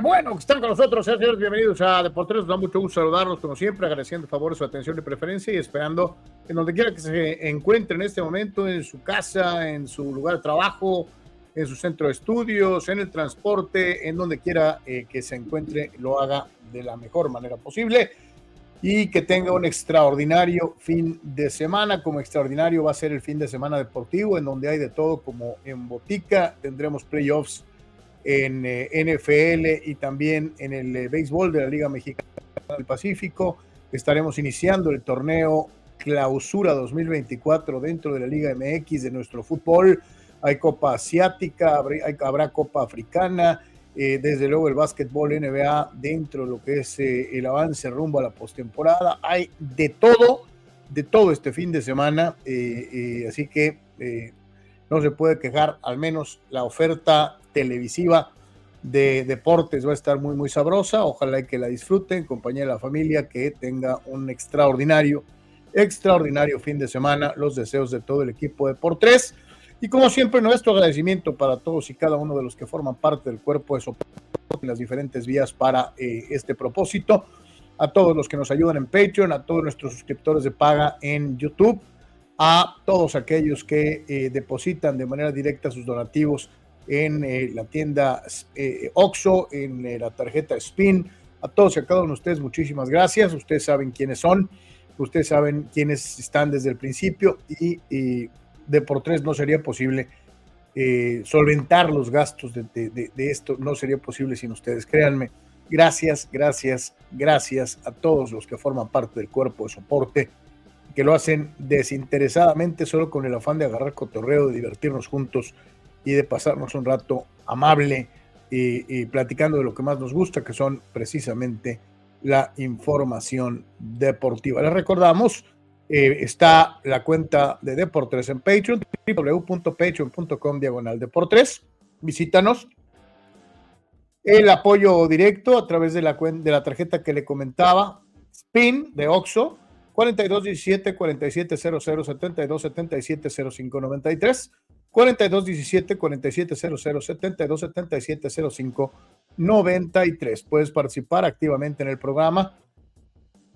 bueno que están con nosotros, señores. Bienvenidos a Deportes. Nos da mucho gusto saludarlos, como siempre, agradeciendo a favor su atención y preferencia y esperando en donde quiera que se encuentre en este momento, en su casa, en su lugar de trabajo, en su centro de estudios, en el transporte, en donde quiera eh, que se encuentre, lo haga de la mejor manera posible y que tenga un extraordinario fin de semana. Como extraordinario va a ser el fin de semana deportivo, en donde hay de todo, como en Botica, tendremos playoffs en eh, NFL y también en el eh, béisbol de la Liga Mexicana del Pacífico. Estaremos iniciando el torneo Clausura 2024 dentro de la Liga MX de nuestro fútbol. Hay Copa Asiática, habrá, Copa Africana, eh, desde luego el básquetbol NBA dentro de lo que es el avance rumbo a la postemporada. Hay de todo, de todo este fin de semana, así que no se puede quejar, al menos la oferta televisiva de deportes va a estar muy, muy sabrosa. Ojalá que la disfruten, compañía de la familia, que tenga un extraordinario, extraordinario fin de semana. Los deseos de todo el equipo de por tres. Y como siempre, nuestro agradecimiento para todos y cada uno de los que forman parte del cuerpo de soporte en las diferentes vías para eh, este propósito. A todos los que nos ayudan en Patreon, a todos nuestros suscriptores de paga en YouTube, a todos aquellos que eh, depositan de manera directa sus donativos en eh, la tienda eh, OXO, en eh, la tarjeta SPIN. A todos y a cada uno de ustedes, muchísimas gracias. Ustedes saben quiénes son, ustedes saben quiénes están desde el principio y, de por tres no sería posible solventar los gastos de, de, esto, no sería posible sin ustedes, créanme. Gracias, gracias, gracias a todos los que forman parte del cuerpo de soporte, que lo hacen desinteresadamente, solo con el afán de agarrar cotorreo, de divertirnos juntos y de pasarnos un rato amable y, platicando de lo que más nos gusta, que son precisamente la información deportiva. Les recordamos, eh, está la cuenta de Deportes en Patreon, www.patreon.com diagonal Deportes. Visítanos. El apoyo directo a través de la, de la tarjeta que le comentaba, SPIN de OXO, 4217 4700 72 77 0593 4217 4700 72 77 05 93. Puedes participar activamente en el programa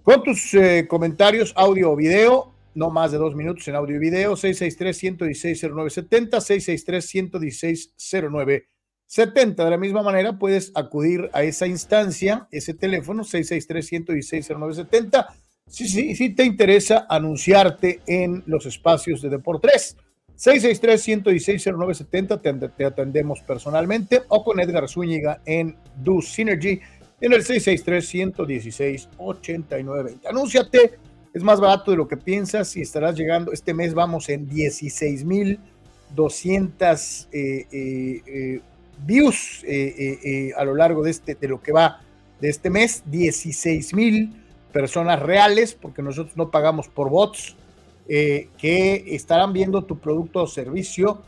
con tus eh, comentarios, audio o video, no más de dos minutos en audio y video, 663-116-0970, 663-116-0970. De la misma manera, puedes acudir a esa instancia, ese teléfono, 663-116-0970, si, si, si te interesa anunciarte en los espacios de Deportes 663-116-0970, te, atendemos personalmente o con Edgar Zúñiga en Do Synergy en el 663-116-8920. Anúnciate, es más barato de lo que piensas y estarás llegando. Este mes vamos en 16,200 eh, eh, eh, views a lo largo de, este, de lo que va de este mes, 16 mil personas reales, porque nosotros no pagamos por bots, que estarán viendo tu producto o servicio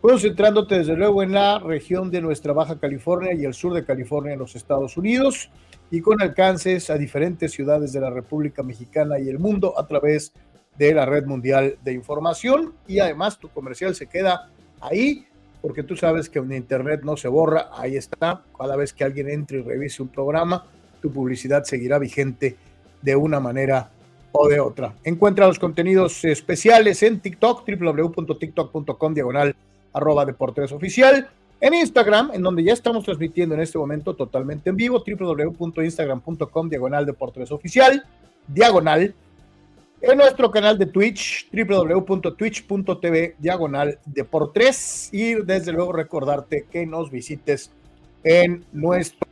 concentrándote desde luego en la región de nuestra Baja California y el sur de California en los Estados Unidos y con alcances a diferentes ciudades de la República Mexicana y el mundo a través de la red mundial de información. Y además tu comercial se queda ahí porque tú sabes que en internet no se borra, ahí está, cada vez que alguien entre y revise un programa, tu publicidad seguirá vigente de una manera o de otra. Encuentra los contenidos especiales en TikTok, www.tiktok.com diagonal arroba Deportes Oficial, en Instagram, en donde ya estamos transmitiendo en este momento totalmente en vivo, www.instagram.com, diagonal Deportes Oficial, diagonal, en nuestro canal de Twitch, www.twitch.tv, diagonal Deportes, y desde luego recordarte que nos visites en nuestro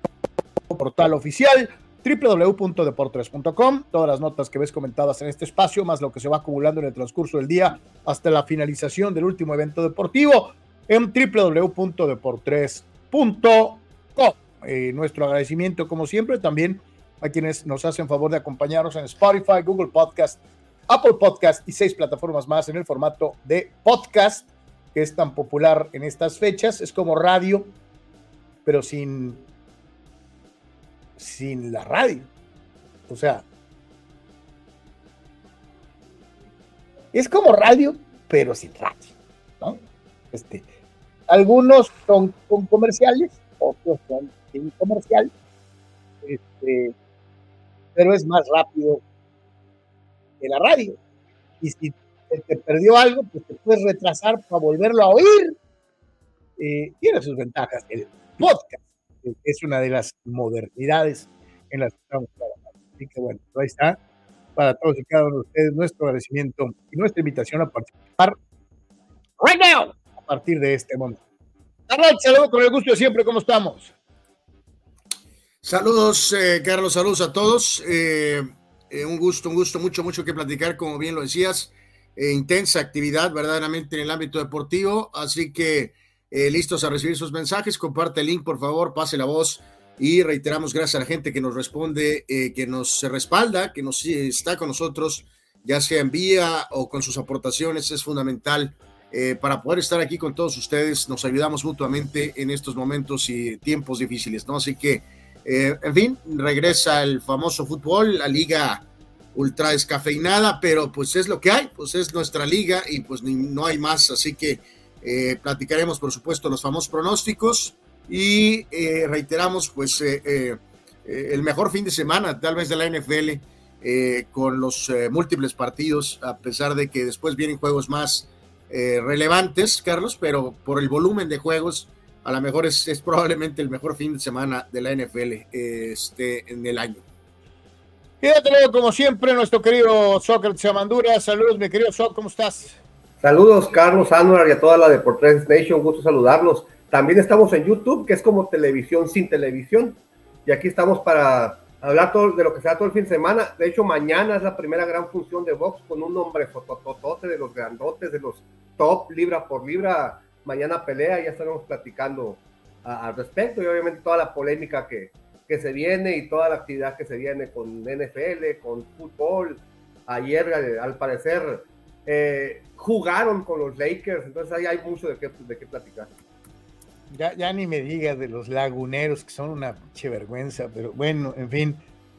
portal oficial, www.deportres.com. Todas las notas que ves comentadas en este espacio, más lo que se va acumulando en el transcurso del día hasta la finalización del último evento deportivo en www.deportres.com. Eh, nuestro agradecimiento, como siempre, también a quienes nos hacen favor de acompañarnos en Spotify, Google Podcast, Apple Podcast y seis plataformas más en el formato de podcast, que es tan popular en estas fechas. Es como radio, pero sin sin la radio. O sea, es como radio, pero sin radio, ¿no? Este, algunos son con comerciales, otros son sin comercial, este, pero es más rápido que la radio. Y si te perdió algo, pues te puedes retrasar para volverlo a oír. Eh, tiene sus ventajas el podcast es una de las modernidades en las que estamos trabajando. Así que bueno, ahí está. Para todos y cada uno de ustedes, nuestro agradecimiento y nuestra invitación a participar right now, a partir de este momento. Saludos con el gusto de siempre, ¿cómo estamos? Saludos, eh, Carlos, saludos a todos. Eh, eh, un gusto, un gusto, mucho, mucho que platicar, como bien lo decías. intensa actividad verdaderamente en el ámbito deportivo, así que eh, listos a recibir sus mensajes. Comparte el link, por favor, pase la voz. Y reiteramos gracias a la gente que nos responde, eh, que nos respalda, que nos está con nosotros, ya sea en vía o con sus aportaciones, es fundamental eh, para poder estar aquí con todos ustedes. Nos ayudamos mutuamente en estos momentos y tiempos difíciles, ¿no? Así que, en fin, regresa el famoso fútbol, la liga ultra descafeinada, pero pues es lo que hay, pues es nuestra liga y pues no hay más, así que eh, platicaremos, por supuesto, los famosos pronósticos y eh, reiteramos, pues, eh, el mejor fin de semana, tal vez de la NFL, con los múltiples partidos, a pesar de que después vienen juegos más relevantes, Carlos, pero por el volumen de juegos, a lo mejor es, probablemente el mejor fin de semana de la NFL este, en el año. Quédate como siempre, nuestro querido Sócrates Amandura. Saludos, mi querido Sócrates, ¿cómo estás? Saludos, Carlos Anuar y a toda la Deportes Nation, gusto saludarlos. También estamos en YouTube, que es como televisión sin televisión. Y aquí estamos para hablar todo de lo que sea todo el fin de semana. De hecho, mañana es la primera gran función de box con un nombre fotototote de los grandotes, de los top libra por libra. Mañana pelea, ya estaremos platicando al respecto y obviamente toda la polémica que, que se viene y toda la actividad que se viene con NFL, con fútbol. Ayer, al parecer, eh, jugaron con los Lakers, entonces ahí hay mucho de qué, de qué platicar. Ya, ya ni me digas de los laguneros, que son una che vergüenza, pero bueno, en fin.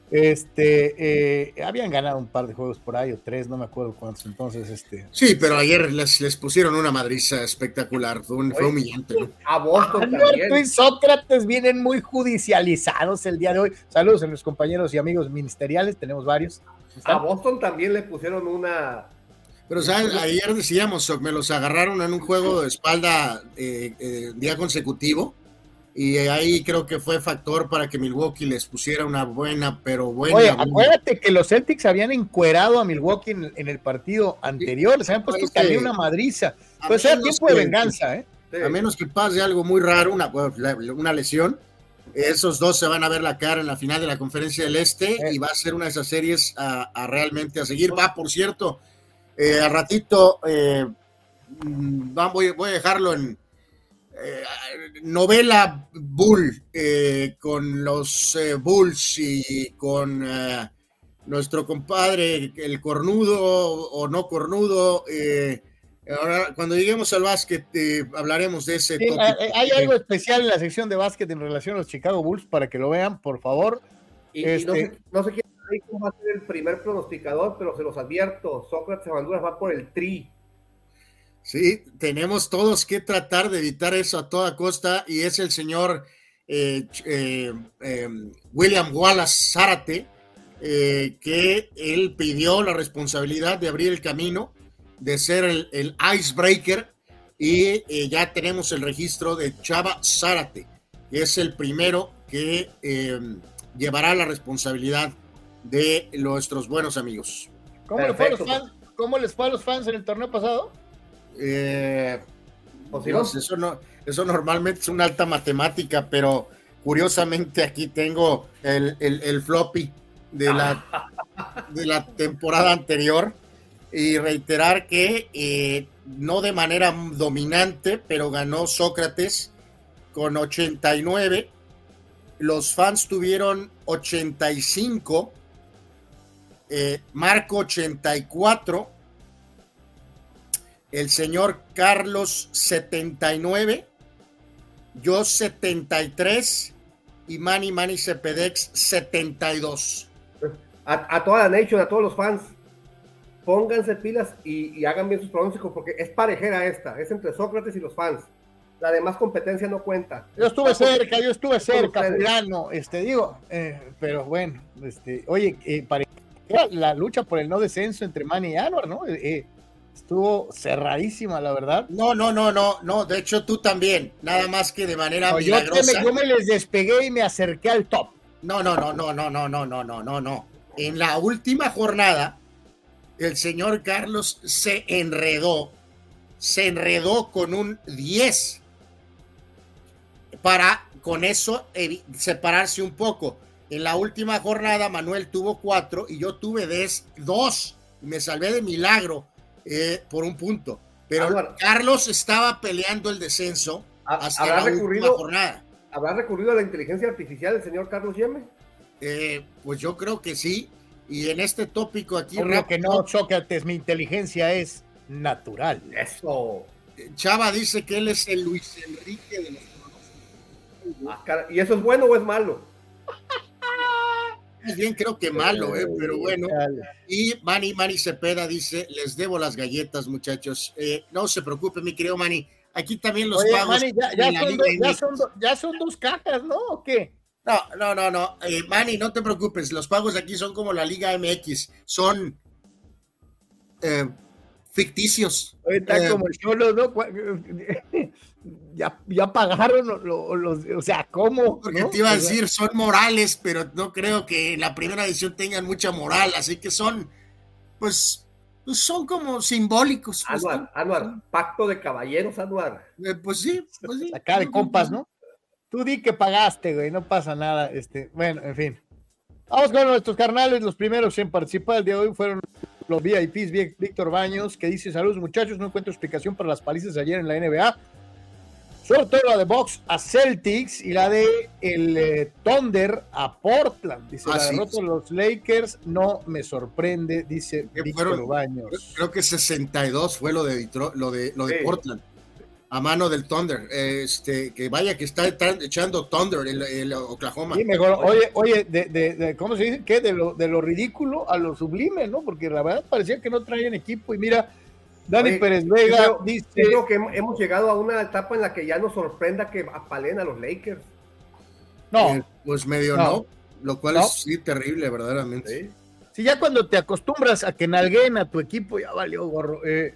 Este, eh, habían ganado un par de juegos por ahí, o tres, no me acuerdo cuántos, entonces, este. Sí, pero ayer les, les pusieron una madriza espectacular, fue, humillante, A Boston también. y Sócrates vienen muy judicializados el día de hoy. Saludos a los compañeros y amigos ministeriales, tenemos varios. A Boston también le pusieron una, pero ¿sabes? ayer decíamos, me los agarraron en un juego de espalda eh, eh, día consecutivo y ahí creo que fue factor para que Milwaukee les pusiera una buena, pero buena. Oye, acuérdate que los Celtics habían encuerado a Milwaukee en, el partido anterior, se habían puesto que había una madriza. Pues era tiempo de venganza, ¿eh? A menos que pase algo muy raro, una, una lesión, esos dos se van a ver la cara en la final de la conferencia del Este y va a ser una de esas series a, a realmente a seguir. Va, por cierto, eh, a ratito, eh, mm, voy, a dejarlo en, novela Bull con los Bulls y con nuestro compadre, el cornudo o no cornudo. ahora, cuando lleguemos al básquet, hablaremos de ese. hay algo especial en la sección de básquet en relación a los Chicago Bulls para que lo vean, por favor. Y, no, sé, este no sé va a ser el primer pronosticador, pero se los advierto: Sócrates Honduras va por el tri. Sí, tenemos todos que tratar de evitar eso a toda costa y es el señor eh, eh, em, William Wallace Zárate, eh, que él pidió la responsabilidad de abrir el camino, de ser el, icebreaker y ya tenemos el registro de Chava Zárate, que es el primero que em, llevará la responsabilidad de nuestros buenos amigos. ¿Cómo, ¿Cómo les fue a los fans en el torneo pasado? Eh, eso, no, eso normalmente es una alta matemática, pero curiosamente aquí tengo el, floppy de la, de la temporada anterior y reiterar que eh, no de manera dominante, pero ganó Sócrates con 89. Los fans tuvieron 85, eh, Marco 84 el señor Carlos 79, yo 73 y Manny Manny Cepedex 72. A, toda la nation, a todos los fans, pónganse pilas y, hagan bien sus pronósticos porque es parejera esta, es entre Sócrates y los fans. La demás competencia no cuenta. Yo estuve cerca, yo estuve cerca, Fulano, este digo, eh, pero bueno, este, oye, eh, la lucha por el no descenso entre Manny y Anwar, ¿no? Eh, estuvo cerradísima, la verdad. No, no, no, no, no. De hecho, tú también. Nada más que de manera milagrosa. Yo me, les despegué y me acerqué al top. No, no, no, no, no, no, no, no, no, no, no. En la última jornada, el señor Carlos se enredó, se enredó con un 10 para con eso separarse un poco. En la última jornada, Manuel tuvo cuatro y yo tuve dos. Me salvé de milagro eh, por un punto. Pero Carlos estaba peleando el descenso hasta la última jornada. ¿Habrá recurrido a la inteligencia artificial el señor Carlos Yeme? Eh, pues yo creo que sí. Y en este tópico aquí. Creo que no, Sócrates, mi inteligencia es natural. Eso. Chava dice que él es el Luis Enrique de los ah, ¿Y eso es bueno o es malo? Bien creo que malo, eh, pero bueno. Y Manny, Manny Cepeda dice, les debo las galletas, muchachos. Eh, no se preocupe, mi querido Manny. Aquí también los pagos. ya, son dos cajas, ¿no? ¿O qué? No, no, no, no. Eh, Manny, no te preocupes. Los pagos aquí son como la Liga MX. Son ficticios. Está como el cholo, ¿no? ya, ya pagaron los, o sea, ¿cómo? Porque te iba a decir, son morales, pero no creo que en la primera edición tengan mucha moral, así que son, pues, pues son como simbólicos. Pues, Anuar, pacto de caballeros, Anuar. Eh, pues sí, pues sí. Acá de compas, ¿no? Tú di que pagaste, güey, no pasa nada. Este, bueno, en fin. Vamos con nuestros carnales, los primeros en participar el día de hoy fueron los VIPs, Víctor Baños, que dice, saludos muchachos, no encuentro explicación para las palizas de ayer en la NBA sobre todo la de Box a Celtics y la de el eh, Thunder a Portland. Dice, la derrota de los Lakers no me sorprende, dice Víctor Baños. Creo que 62 fue lo de, lo de, lo de Portland. A mano del Thunder, este, que vaya que está echando Thunder el, Oklahoma. Sí, mejor, oye, oye, de, de, ¿cómo se dice? ¿Qué? De lo, de lo ridículo a lo sublime, ¿no? Porque la verdad parecía que no traían equipo y mira, Dani Pérez Vega dice. Creo que hemos llegado a una etapa en la que ya nos sorprenda que apalen a los Lakers. No. Eh, pues medio no. lo cual es sí terrible, verdaderamente. Si ya cuando te acostumbras a que nalguen a tu equipo, ya valió gorro. Eh,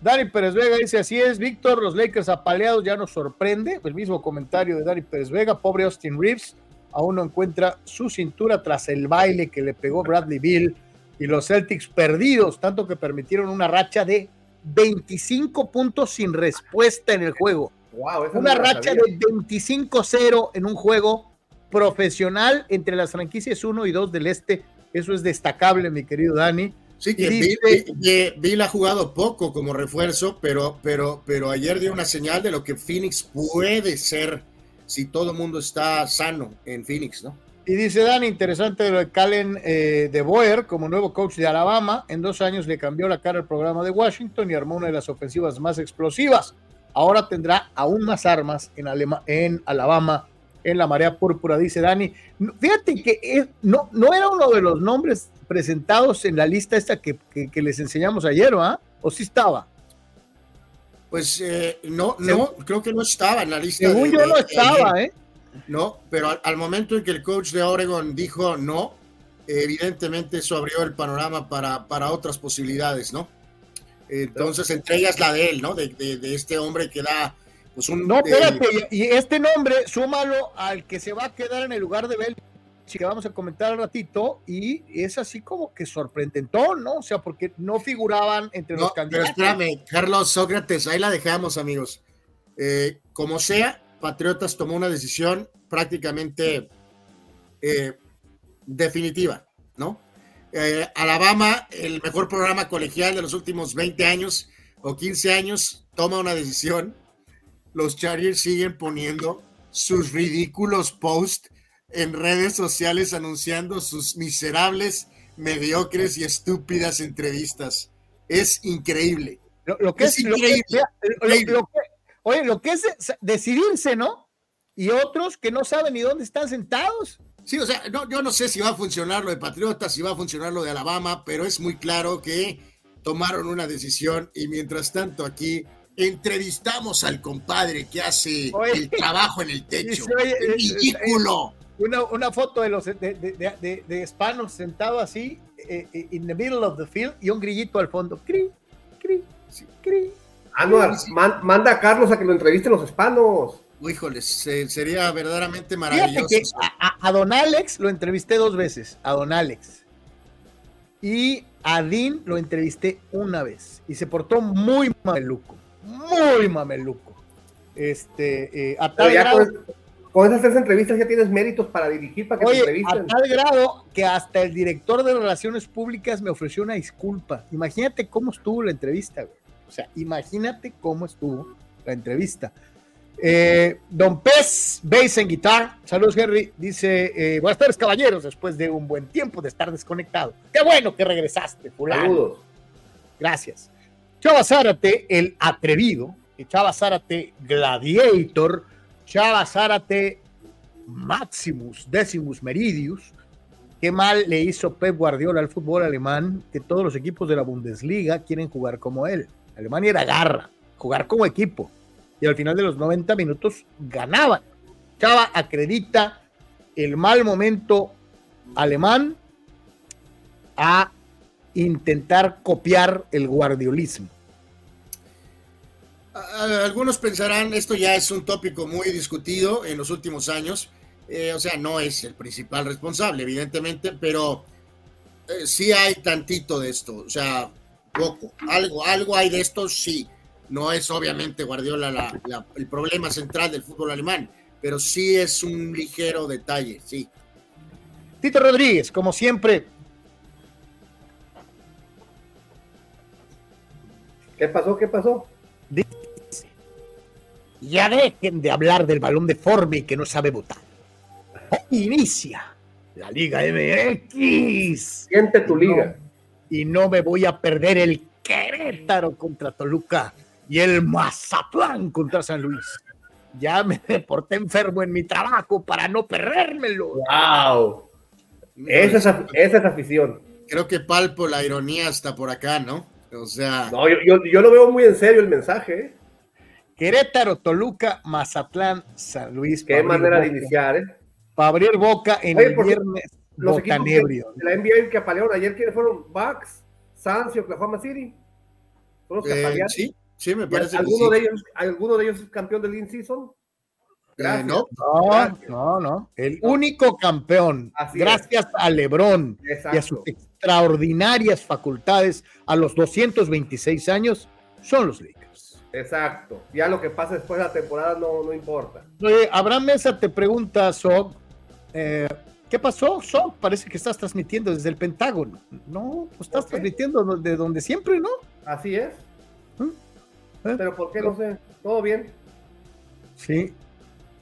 Dani Pérez Vega dice: Así es, Víctor, los Lakers apaleados ya nos sorprende. El mismo comentario de Dani Pérez Vega, pobre Austin Reeves, aún no encuentra su cintura tras el baile que le pegó Bradley Bill y los Celtics perdidos, tanto que permitieron una racha de 25 puntos sin respuesta en el juego. Una racha de 25-0 en un juego profesional entre las franquicias 1 y 2 del este. Eso es destacable, mi querido Dani. Sí, que Bill, ha jugado poco como refuerzo, pero, pero, pero ayer dio una señal de lo que Phoenix puede ser si todo el mundo está sano en Phoenix, ¿no? Y dice Dan, interesante lo de Calen eh, de Boer como nuevo coach de Alabama. En dos años le cambió la cara al programa de Washington y armó una de las ofensivas más explosivas. Ahora tendrá aún más armas en, en Alabama en la marea púrpura, dice Dani. Fíjate que no, no era uno de los nombres presentados en la lista esta que, les enseñamos ayer, ¿va? ¿O sí estaba? Pues eh, no, no, creo que no estaba en la lista. Según yo no estaba, ¿eh? No, pero al, momento en que el coach de Oregon dijo no, evidentemente eso abrió el panorama para, para otras posibilidades, ¿no? Entonces, entre ellas la de él, ¿no? De, de este hombre que da pues un, no, espérate, y este nombre, súmalo al que se va a quedar en el lugar de Bel que vamos a comentar al ratito, y es así como que sorprendentón, ¿no? O sea, porque no figuraban entre los candidatos. Pero espérame, Carlos Sócrates, ahí la dejamos, amigos. Eh, como sea, Patriotas tomó una decisión prácticamente eh, definitiva, ¿no? Eh, Alabama, el mejor programa colegial de los últimos 20 años o 15 años, toma una decisión los Chargers siguen poniendo sus ridículos posts en redes sociales anunciando sus miserables, mediocres y estúpidas entrevistas. Es increíble. Lo, que es, increíble. Oye, lo que es decidirse, ¿no? Y otros que no saben ni dónde están sentados. Sí, o sea, no, yo no sé si va a funcionar lo de Patriotas, si va a funcionar lo de Alabama, pero es muy claro que tomaron una decisión y mientras tanto aquí entrevistamos al compadre que hace el trabajo en el techo. ridículo. Una, una, foto de los de, de, de, hispanos sentado así en eh, in the middle of the field y un grillito al fondo. Cri, cri, cri. Anuar, manda a Carlos a que lo entrevisten los hispanos. Híjoles, sería verdaderamente maravilloso. a, a, Don Alex lo entrevisté dos veces, a Don Alex. Y a Dean lo entrevisté una vez. Y se portó muy maluco muy mameluco. Este, eh, a tal grado, con, esas tres entrevistas ya tienes méritos para dirigir, para que te entrevisten. A tal grado que hasta el director de Relaciones Públicas me ofreció una disculpa. Imagínate cómo estuvo la entrevista, O sea, imagínate cómo estuvo la entrevista. Eh, don Pez, bass en guitar. Saludos, Henry. Dice: eh, Buenas tardes, caballeros. Después de un buen tiempo de estar desconectado. Qué bueno que regresaste, fulano. Saludos. Gracias. Chava Zárate, el atrevido, Chava Zárate, Gladiator, Chava Zárate, Maximus, Decimus Meridius. Qué mal le hizo Pep Guardiola al fútbol alemán, que todos los equipos de la Bundesliga quieren jugar como él. Alemania era garra, jugar como equipo. Y al final de los 90 minutos ganaban. Chava acredita el mal momento alemán a intentar copiar el guardiolismo. Algunos pensarán, esto ya es un tópico muy discutido en los últimos años, eh, o sea, no es el principal responsable, evidentemente, pero eh, sí hay tantito de esto, o sea, poco, algo, algo hay de esto, sí, no es obviamente Guardiola el problema central del fútbol alemán, pero sí es un ligero detalle, sí. Tito Rodríguez, como siempre, ¿Qué pasó? ¿Qué pasó? Ya dejen de hablar del balón deforme que no sabe votar. Inicia la Liga MX. Siente tu liga. Y no me voy a perder el Querétaro contra Toluca y el Mazatlán contra San Luis. Ya me deporté enfermo en mi trabajo para no perdérmelo. ¡Wow! Esa es, esa afición. Creo que palpo la ironía hasta por acá, ¿no? O sea. No, yo, lo veo muy en serio el mensaje. ¿eh? Querétaro, Toluca, Mazatlán, San Luis. Qué manera de iniciar, ¿eh? Para abrir boca en el viernes. Los equipos de, la NBA que apalearon ayer, ¿quiénes fueron? Bucks, Suns y Oklahoma City. los eh, sí, sí, me parece. ¿Alguno, De ellos, ¿Alguno de ellos es campeón del in-season? Eh, no, no, no, El único campeón, gracias a Lebron y a sus extraordinarias facultades a los 226 años, son los Lakers. Exacto. Ya lo que pasa después de la temporada no, no importa. Oye, Abraham Mesa te pregunta, Sog, eh, ¿Qué pasó? So, parece que estás transmitiendo desde el Pentágono. No, pues estás transmitiendo de donde siempre, ¿no? Así es. ¿Mm? ¿Eh? Pero ¿por qué no sé? ¿Todo bien? Sí.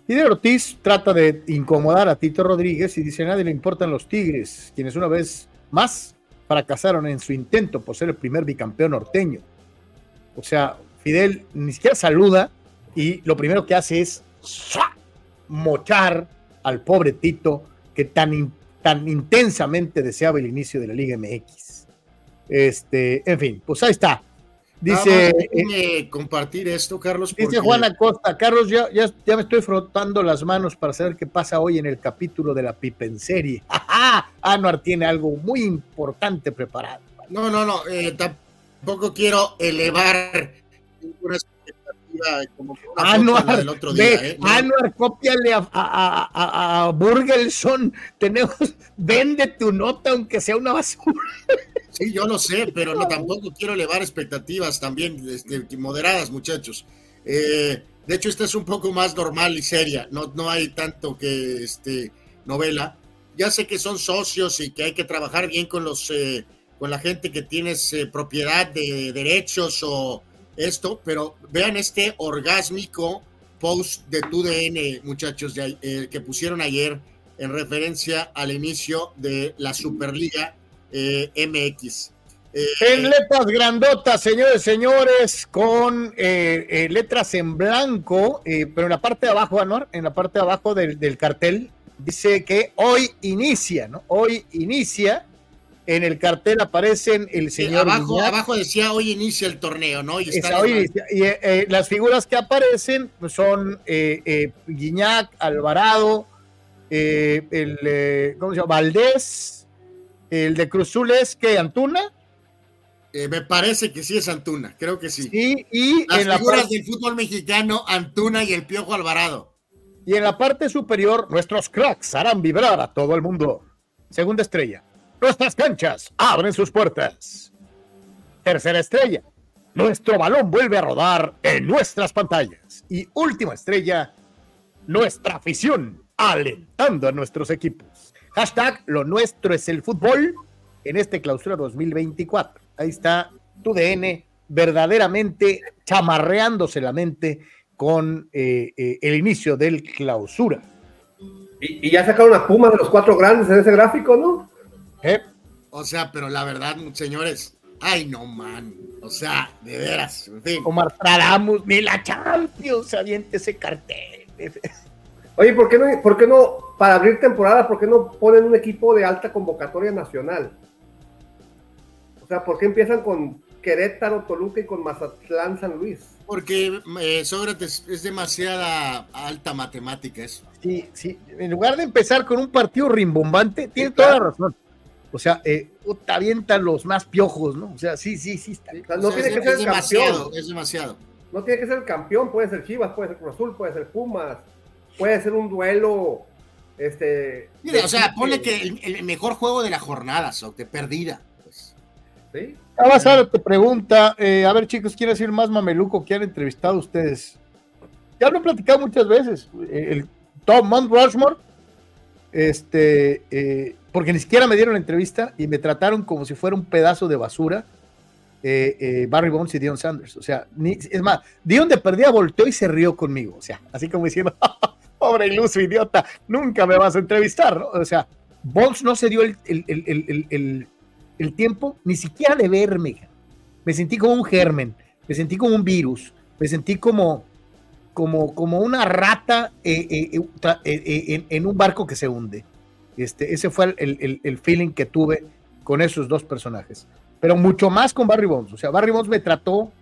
Fidel Ortiz trata de incomodar a Tito Rodríguez y dice a nadie le importan los Tigres, quienes una vez más fracasaron en su intento por ser el primer bicampeón norteño. O sea, Fidel ni siquiera saluda y lo primero que hace es mochar al pobre Tito que tan, tan intensamente deseaba el inicio de la Liga MX. Este, en fin, pues ahí está. Dice. Eh, compartir esto, Carlos. Dice Juan Acosta. Carlos, ya, ya, me estoy frotando las manos para saber qué pasa hoy en el capítulo de la Pipenserie. ¡Ajá! Anuar tiene algo muy importante preparado. No, no, no. Eh, tampoco quiero elevar ninguna como Anuar, del otro día. ¿eh? Anuar, cópiale a, a, a, Burgelson. Tenemos, vende tu nota aunque sea una basura. Sí, yo lo sé, pero no tampoco quiero elevar expectativas también este, moderadas, muchachos. Eh, de hecho, esta es un poco más normal y seria. No, no hay tanto que este, novela. Ya sé que son socios y que hay que trabajar bien con los eh, con la gente que tienes eh, propiedad de derechos o esto, pero vean este orgásmico post de TUDN, muchachos, eh, que pusieron ayer en referencia al inicio de la Superliga eh, MX. Eh, en letras grandotas, señores, señores, con letras en blanco, pero en la parte de abajo, Anuar, en la parte de abajo del, del cartel, dice que hoy inicia, ¿no? Hoy inicia en el cartel aparecen el señor. abajo, abajo decía hoy inicia el torneo, ¿no? Y, eh, eh, las figuras que aparecen pues, son eh, Guiñac, Alvarado, el ¿cómo se llama? Valdés, el de Cruzul es que Antuna. me parece que sí es Antuna, creo que sí. y las en figuras del fútbol mexicano, Antuna y el Piojo Alvarado. Y en la parte superior, nuestros cracks harán vibrar a todo el mundo. Segunda estrella. Nuestras canchas abren sus puertas. Tercera estrella. Nuestro balón vuelve a rodar en nuestras pantallas. Y última estrella. Nuestra afición alentando a nuestros equipos. Hashtag lo nuestro es el fútbol en este clausura 2024. Ahí está tu DN verdaderamente chamarreándose la mente con eh, eh, el inicio del clausura. Y, ya sacaron a Puma de los cuatro grandes en ese gráfico, ¿no? ¿Eh? O sea, pero la verdad, señores, ay no man, o sea, de veras, en fin. Omar Tradamus, ni la Champions, aviente ese cartel. Oye, ¿por qué, no, ¿por qué no, para abrir temporada, por qué no ponen un equipo de alta convocatoria nacional? O sea, ¿por qué empiezan con Querétaro, Toluca y con Mazatlán, San Luis? Porque eh, Sócrates es demasiada alta matemática eso. Sí, sí. En lugar de empezar con un partido rimbombante, tiene toda la razón. O sea, eh, te avientan los más piojos, ¿no? O sea, sí, sí, sí. Está. no tiene que ser el campeón. Es demasiado. No tiene que ser el campeón, puede ser Chivas, puede ser Cruz Azul, puede ser Pumas, puede ser un duelo. Este. Mira, o sea, ponle que el, mejor juego de la jornada, so, de perdida. Pues. ¿Sí? Abasaro te pregunta, eh, a ver chicos, ¿quién es el más mameluco que han entrevistado ustedes? Ya lo he platicado muchas veces. El Tom Mount Rushmore, este, eh, porque ni siquiera me dieron la entrevista y me trataron como si fuera un pedazo de basura. Eh, eh, Barry Bonds y Dion Sanders. O sea, es más, Dion de perdida volteó y se rió conmigo. O sea, así como diciendo, pobre iluso idiota, nunca me vas a entrevistar. ¿no? O sea, Bonds no se dio el, el, tiempo ni siquiera de verme. Me sentí como un germen, me sentí como un virus, me sentí como, como, como una rata eh, en un barco que se hunde. Este, ese fue el, feeling que tuve con esos dos personajes. Pero mucho más con Barry Bonds. O sea, Barry Bonds me trató.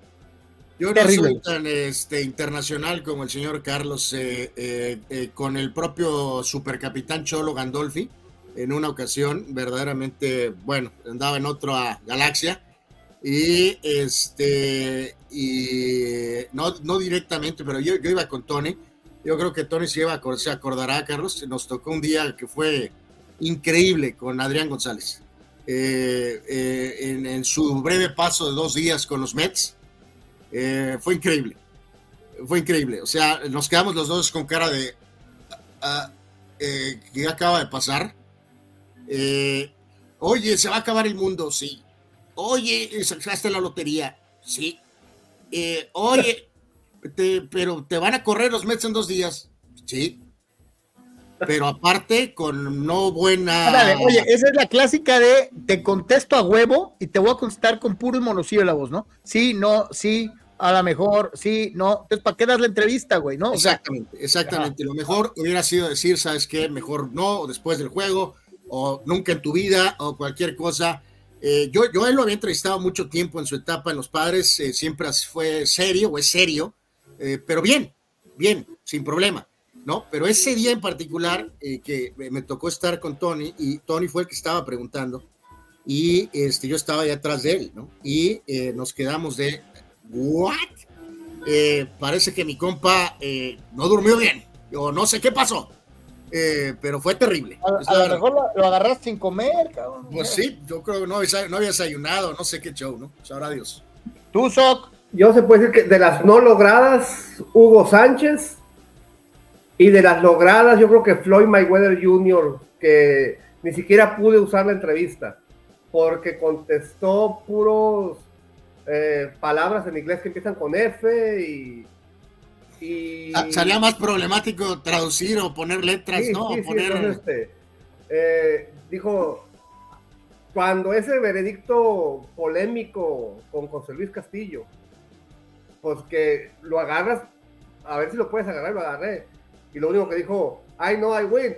Yo no soy tan este, internacional como el señor Carlos, eh, eh, eh, con el propio supercapitán Cholo Gandolfi, en una ocasión, verdaderamente, bueno, andaba en otra galaxia. Y este, y no, no directamente, pero yo, yo iba con Tony. Yo creo que Tony se, iba, se acordará, Carlos. Nos tocó un día que fue increíble con Adrián González. Eh, eh, en, su breve paso de dos días con los Mets, eh, fue increíble. Fue increíble. O sea, nos quedamos los dos con cara de ah, que acaba de pasar. Oye, se va a acabar el mundo, sí. Oye, sacaste la lotería, sí. Oye, pero te van a correr los Mets en dos días, sí. Pero aparte, con no buena. Oye, esa es la clásica de te contesto a huevo y te voy a contestar con puros monosílabos, ¿no? Sí, no, sí, a lo mejor, sí, no. Entonces, ¿para qué das la entrevista, güey? ¿No? exactamente, exactamente. Lo mejor hubiera sido decir, ¿sabes qué? Mejor no, o después del juego, o nunca en tu vida, o cualquier cosa. Eh, yo, yo él lo había entrevistado mucho tiempo en su etapa en los padres, eh, siempre fue serio, o es serio, eh, pero bien, bien, sin problema, ¿no? Pero ese día en particular que me tocó estar con Tony, y Tony fue el que estaba preguntando, y este, yo estaba ahí atrás de él, ¿no? Y nos quedamos de, ¿what? Eh, parece que mi compa eh, no durmió bien, o no sé qué pasó, eh, pero fue terrible. A, lo mejor lo, agarraste sin comer, cabrón. Pues sí, yo creo que no, no había desayunado, no sé qué show, ¿no? Sabrá Dios. ¿Tú, Soc? Yo se puede decir que de las no logradas, Hugo Sánchez, y de las logradas, yo creo que Floyd Mayweather Jr., que ni siquiera pude usar la entrevista, porque contestó puros eh, palabras en inglés que empiezan con F y... Ah, sería más problemático traducir o poner letras, ¿no? este, eh, dijo, cuando ese veredicto polémico con José Luis Castillo, pues que lo agarras, a ver si lo puedes agarrar, lo agarré. Y lo único que dijo, I know I win,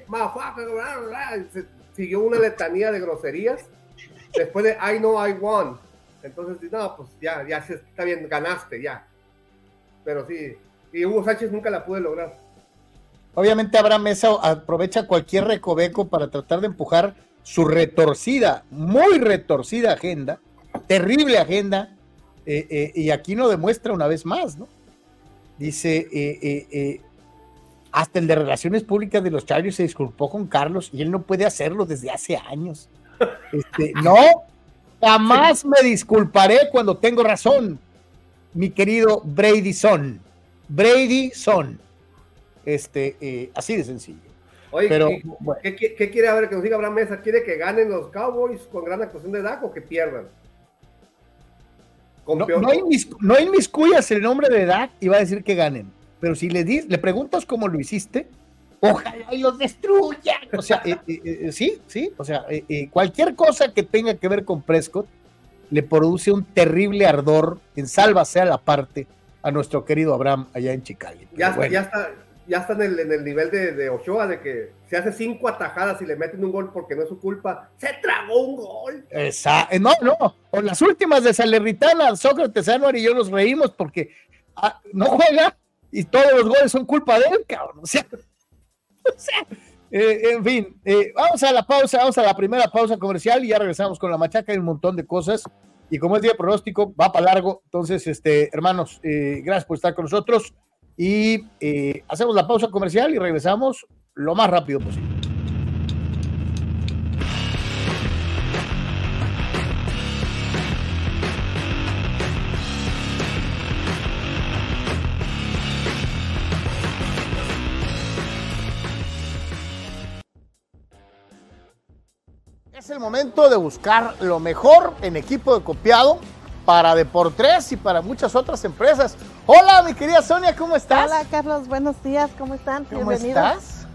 siguió una letanía de groserías después de I know I won. Entonces, no, pues ya, ya está bien, ganaste, ya. Pero sí, y Hugo Sánchez nunca la pude lograr. Obviamente Abraham Mesa aprovecha cualquier recoveco para tratar de empujar su retorcida, muy retorcida agenda, terrible agenda, eh, eh, y aquí no demuestra una vez más, ¿no? Dice, eh, hasta el de Relaciones Públicas de los Chargers se disculpó con Carlos y él no puede hacerlo desde hace años. Este, no, Jamás me disculparé cuando tengo razón, mi querido Brady Son. Brady Son. Este, eh, así de sencillo. Oye, Pero, ¿qué, quiere a ver que nos diga Abraham Mesa? ¿Quiere que ganen los Cowboys con gran actuación de Dak o que pierdan? No, no, inmiscuyas el nombre de Dak y va a decir que ganen. Pero si le, le preguntas cómo lo hiciste, ojalá y los destruyan. O sea, eh, eh, eh, sí, sí, o sea, cualquier cosa que tenga que ver con Prescott le produce un terrible ardor en sálvase a la parte a nuestro querido Abraham allá en Chicago. Ya, ya, está, ya está en el, nivel de, Ochoa, de que se hace cinco atajadas y le meten un gol porque no es su culpa, se tragó un gol. Exacto. No, no, con las últimas de Salernitana, Sócrates, Anuar y yo nos reímos porque ah, no juega y todos los goles son culpa de él, cabrón. O sea, Eh, en fin, eh, vamos a la pausa, vamos a la primera pausa comercial y ya regresamos con la machaca y un montón de cosas. Y como es día pronóstico, va para largo. Entonces, este, hermanos, eh, gracias por estar con nosotros. Y hacemos la pausa comercial y regresamos lo más rápido posible. Es el momento de buscar lo mejor en equipo de copiado para Deportes y para muchas otras empresas. Hola, mi querida Sonia, ¿cómo estás? Hola, Carlos, buenos días, ¿cómo están? ¿Cómo estás?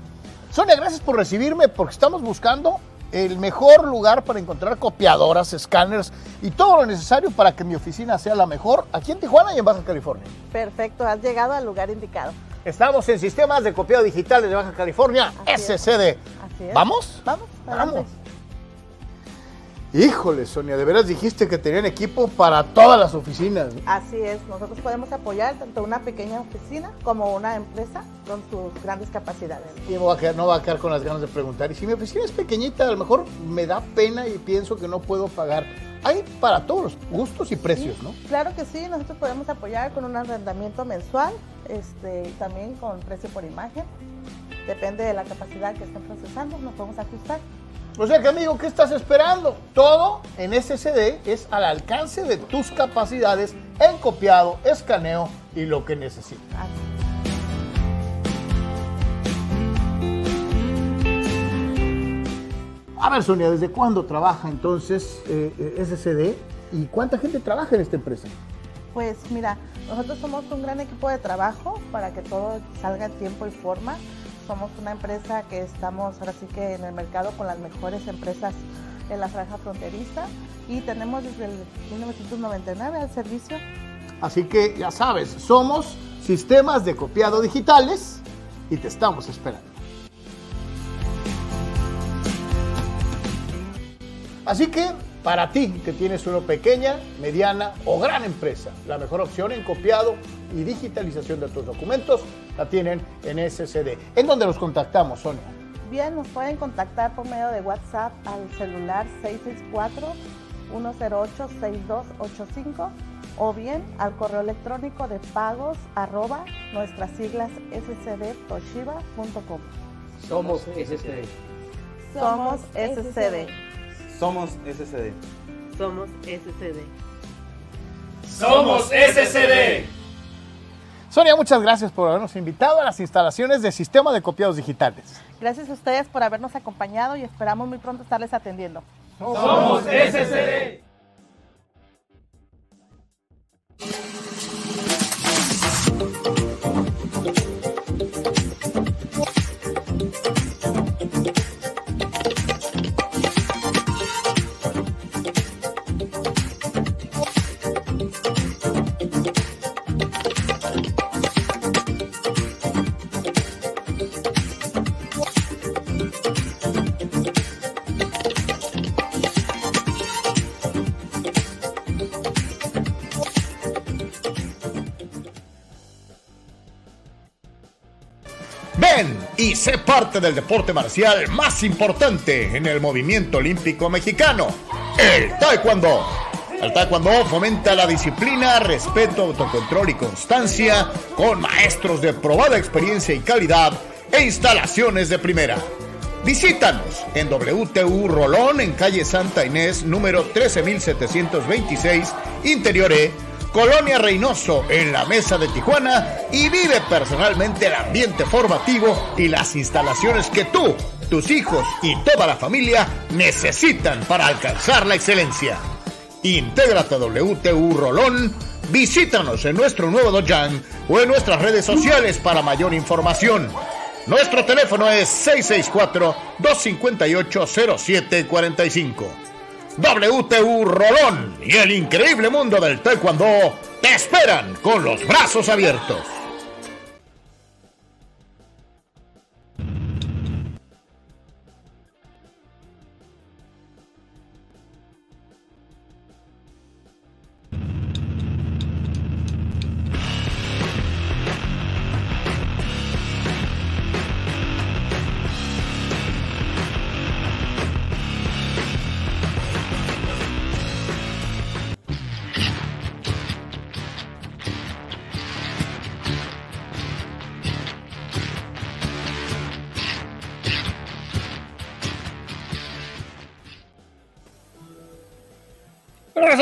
Sonia, gracias por recibirme porque estamos buscando el mejor lugar para encontrar copiadoras, escáneres y todo lo necesario para que mi oficina sea la mejor aquí en Tijuana y en Baja California. Perfecto, has llegado al lugar indicado. Estamos en sistemas de copiado digitales de Baja California, SCD. Así es. ¿Vamos? Vamos, vamos. Híjole, Sonia, de veras dijiste que tenían equipo para todas las oficinas. Así es, nosotros podemos apoyar tanto una pequeña oficina como una empresa con sus grandes capacidades. Y no va, a quedar, no va a quedar con las ganas de preguntar. Y si mi oficina es pequeñita, a lo mejor me da pena y pienso que no puedo pagar. Hay para todos los gustos y precios, ¿no? Claro que sí, nosotros podemos apoyar con un arrendamiento mensual, este, también con precio por imagen. Depende de la capacidad que estén procesando, nos podemos ajustar. O sea que amigo, ¿qué estás esperando? Todo en SSD es al alcance de tus capacidades en copiado, escaneo y lo que necesitas. A ver, Sonia, ¿desde cuándo trabaja entonces eh, eh SCD y cuánta gente trabaja en esta empresa? Pues mira, nosotros somos un gran equipo de trabajo para que todo salga en tiempo y forma. Somos una empresa que estamos ahora sí que en el mercado con las mejores empresas en la franja fronteriza y tenemos desde el 1999 al servicio. Así que ya sabes, somos sistemas de copiado digitales y te estamos esperando. Así que para ti que tienes una pequeña, mediana o gran empresa, la mejor opción en copiado y digitalización de tus documentos la tienen en SCD. ¿En dónde los contactamos, Sonia? Bien, nos pueden contactar por medio de WhatsApp al celular 664-108-6285 o bien al correo electrónico de pagos arroba nuestras siglas scdtoshiba.com. Somos SCD. Somos SCD. Somos SCD. Somos SCD. Somos SCD. Sonia, muchas gracias por habernos invitado a las instalaciones del Sistema de Copiados Digitales. Gracias a ustedes por habernos acompañado y esperamos muy pronto estarles atendiendo. Somos SCD. Sé parte del deporte marcial más importante en el movimiento olímpico mexicano, el taekwondo. El taekwondo fomenta la disciplina, respeto, autocontrol y constancia con maestros de probada experiencia y calidad e instalaciones de primera. Visítanos en WTU Rolón en calle Santa Inés número 13726 Interior E Colonia Reynoso en la Mesa de Tijuana y vive personalmente el ambiente formativo y las instalaciones que tú, tus hijos y toda la familia necesitan para alcanzar la excelencia. Intégrate a WTU Rolón, visítanos en nuestro nuevo Dojang o en nuestras redes sociales para mayor información. Nuestro teléfono es 664-258-0745. WTU Rolón y el increíble mundo del taekwondo te esperan con los brazos abiertos.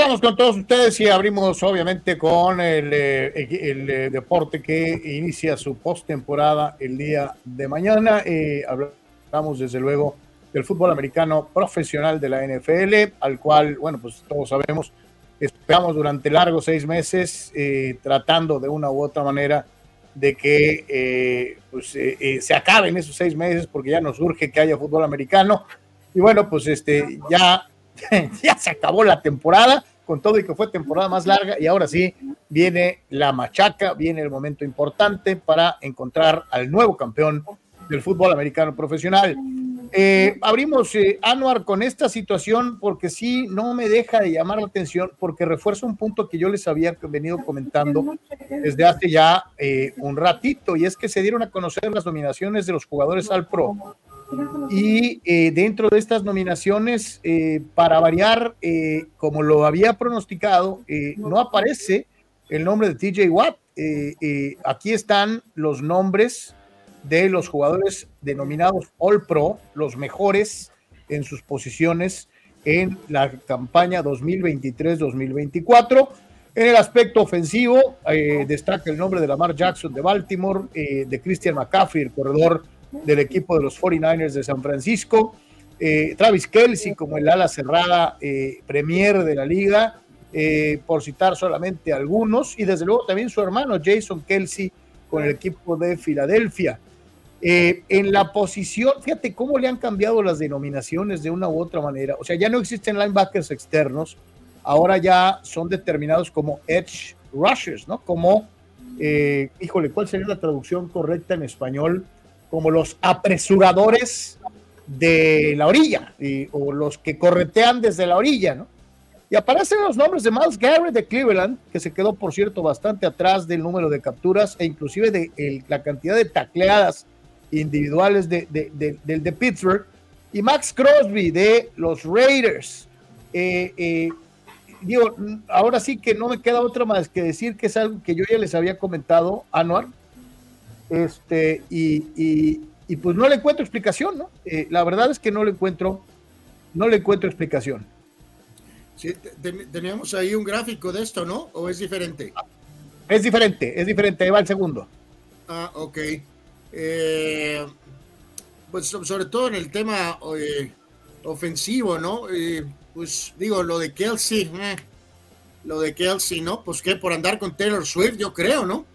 Regresamos con todos ustedes y abrimos obviamente con el, eh, eh, deporte que inicia su postemporada el día de mañana. Eh, hablamos desde luego del fútbol americano profesional de la NFL, al cual, bueno, pues todos sabemos, esperamos durante largos seis meses tratando de una u otra manera de que pues, se acaben esos seis meses porque ya nos urge que haya fútbol americano. Y bueno, pues este, ya ya se acabó la temporada, con todo y que fue temporada más larga, y ahora sí viene la machaca, viene el momento importante para encontrar al nuevo campeón del fútbol americano profesional. Eh, abrimos, eh, Anuar, con esta situación porque sí no me deja de llamar la atención, porque refuerza un punto que yo les había venido comentando desde hace ya eh, un ratito, y es que se dieron a conocer las nominaciones de los jugadores al PRO y eh, dentro de estas nominaciones, eh, para variar, eh, como lo había pronosticado, no aparece el nombre de TJ Watt. aquí están los nombres de los jugadores denominados All Pro, los mejores en sus posiciones en la campaña 2023-2024. En el aspecto ofensivo, destaca el nombre de Lamar Jackson de Baltimore, de Christian McCaffrey, el corredor del equipo de los 49ers de San Francisco. eh, Travis Kelsey como el ala cerrada eh, premier de la liga, eh, por citar solamente algunos, y desde luego también su hermano Jason Kelsey con el equipo de Filadelfia. en la posición, fíjate cómo le han cambiado las denominaciones de una u otra manera. O sea, ya no existen linebackers externos, ahora ya son determinados como edge rushers, ¿no? Como, híjole, ¿cuál sería la traducción correcta en español? Como los apresuradores de la orilla, o los que corretean desde la orilla, ¿no? Y aparecen los nombres de Miles Garrett de Cleveland, que se quedó, por cierto, bastante atrás del número de capturas e inclusive de la cantidad de tacleadas individuales de, del de Pittsburgh, y Max Crosby de los Raiders. Eh, eh, digo, ahora sí que no me queda otra más que decir que es algo que yo ya les había comentado, Anuar, este, y, y pues no le encuentro explicación, ¿no? Eh, la verdad es que no le encuentro, no le encuentro explicación. Sí, teníamos ahí un gráfico de esto, ¿no? ¿O es diferente? Es diferente, es diferente, ahí va el segundo. Ah, ok. Eh, pues sobre todo en el tema eh, ofensivo, ¿no? pues digo, lo de Kelsey, lo de Kelsey, ¿no? Pues que por andar con Taylor Swift, yo creo, ¿no?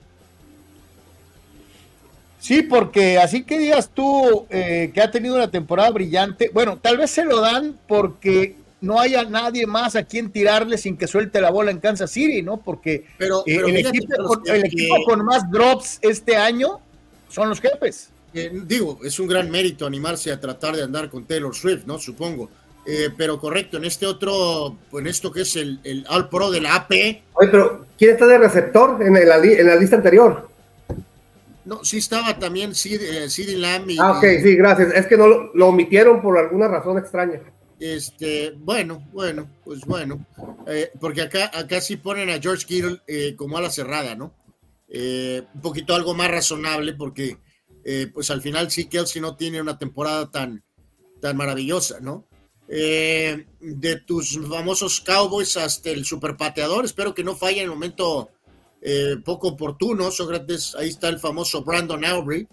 Sí, porque así que digas tú eh, que ha tenido una temporada brillante, bueno, tal vez se lo dan porque no haya nadie más a quien tirarle sin que suelte la bola en Kansas City, ¿no? Porque pero, eh, el, equipo con, más drops este año son los jefes. Eh, digo, es un gran mérito animarse a tratar de andar con Taylor Swift, ¿no? Supongo. pero correcto, en este otro, en esto que es el, el All Pro de la AP. Oye, pero ¿quién está de receptor en, en la lista anterior? No, sí estaba también Sid, eh, Lamb. ah, ok, sí, gracias. Es que no lo, omitieron por alguna razón extraña. Este, bueno, bueno, pues bueno, eh, porque acá, acá sí ponen a George Kittle eh, como a la cerrada, ¿no? un poquito algo más razonable porque, pues al final sí Kelsey no tiene una temporada tan, tan maravillosa, ¿no? de tus famosos Cowboys hasta el superpateador, espero que no falle en el momento eh, poco oportuno, Sócrates, ahí está el famoso Brandon Aubrey.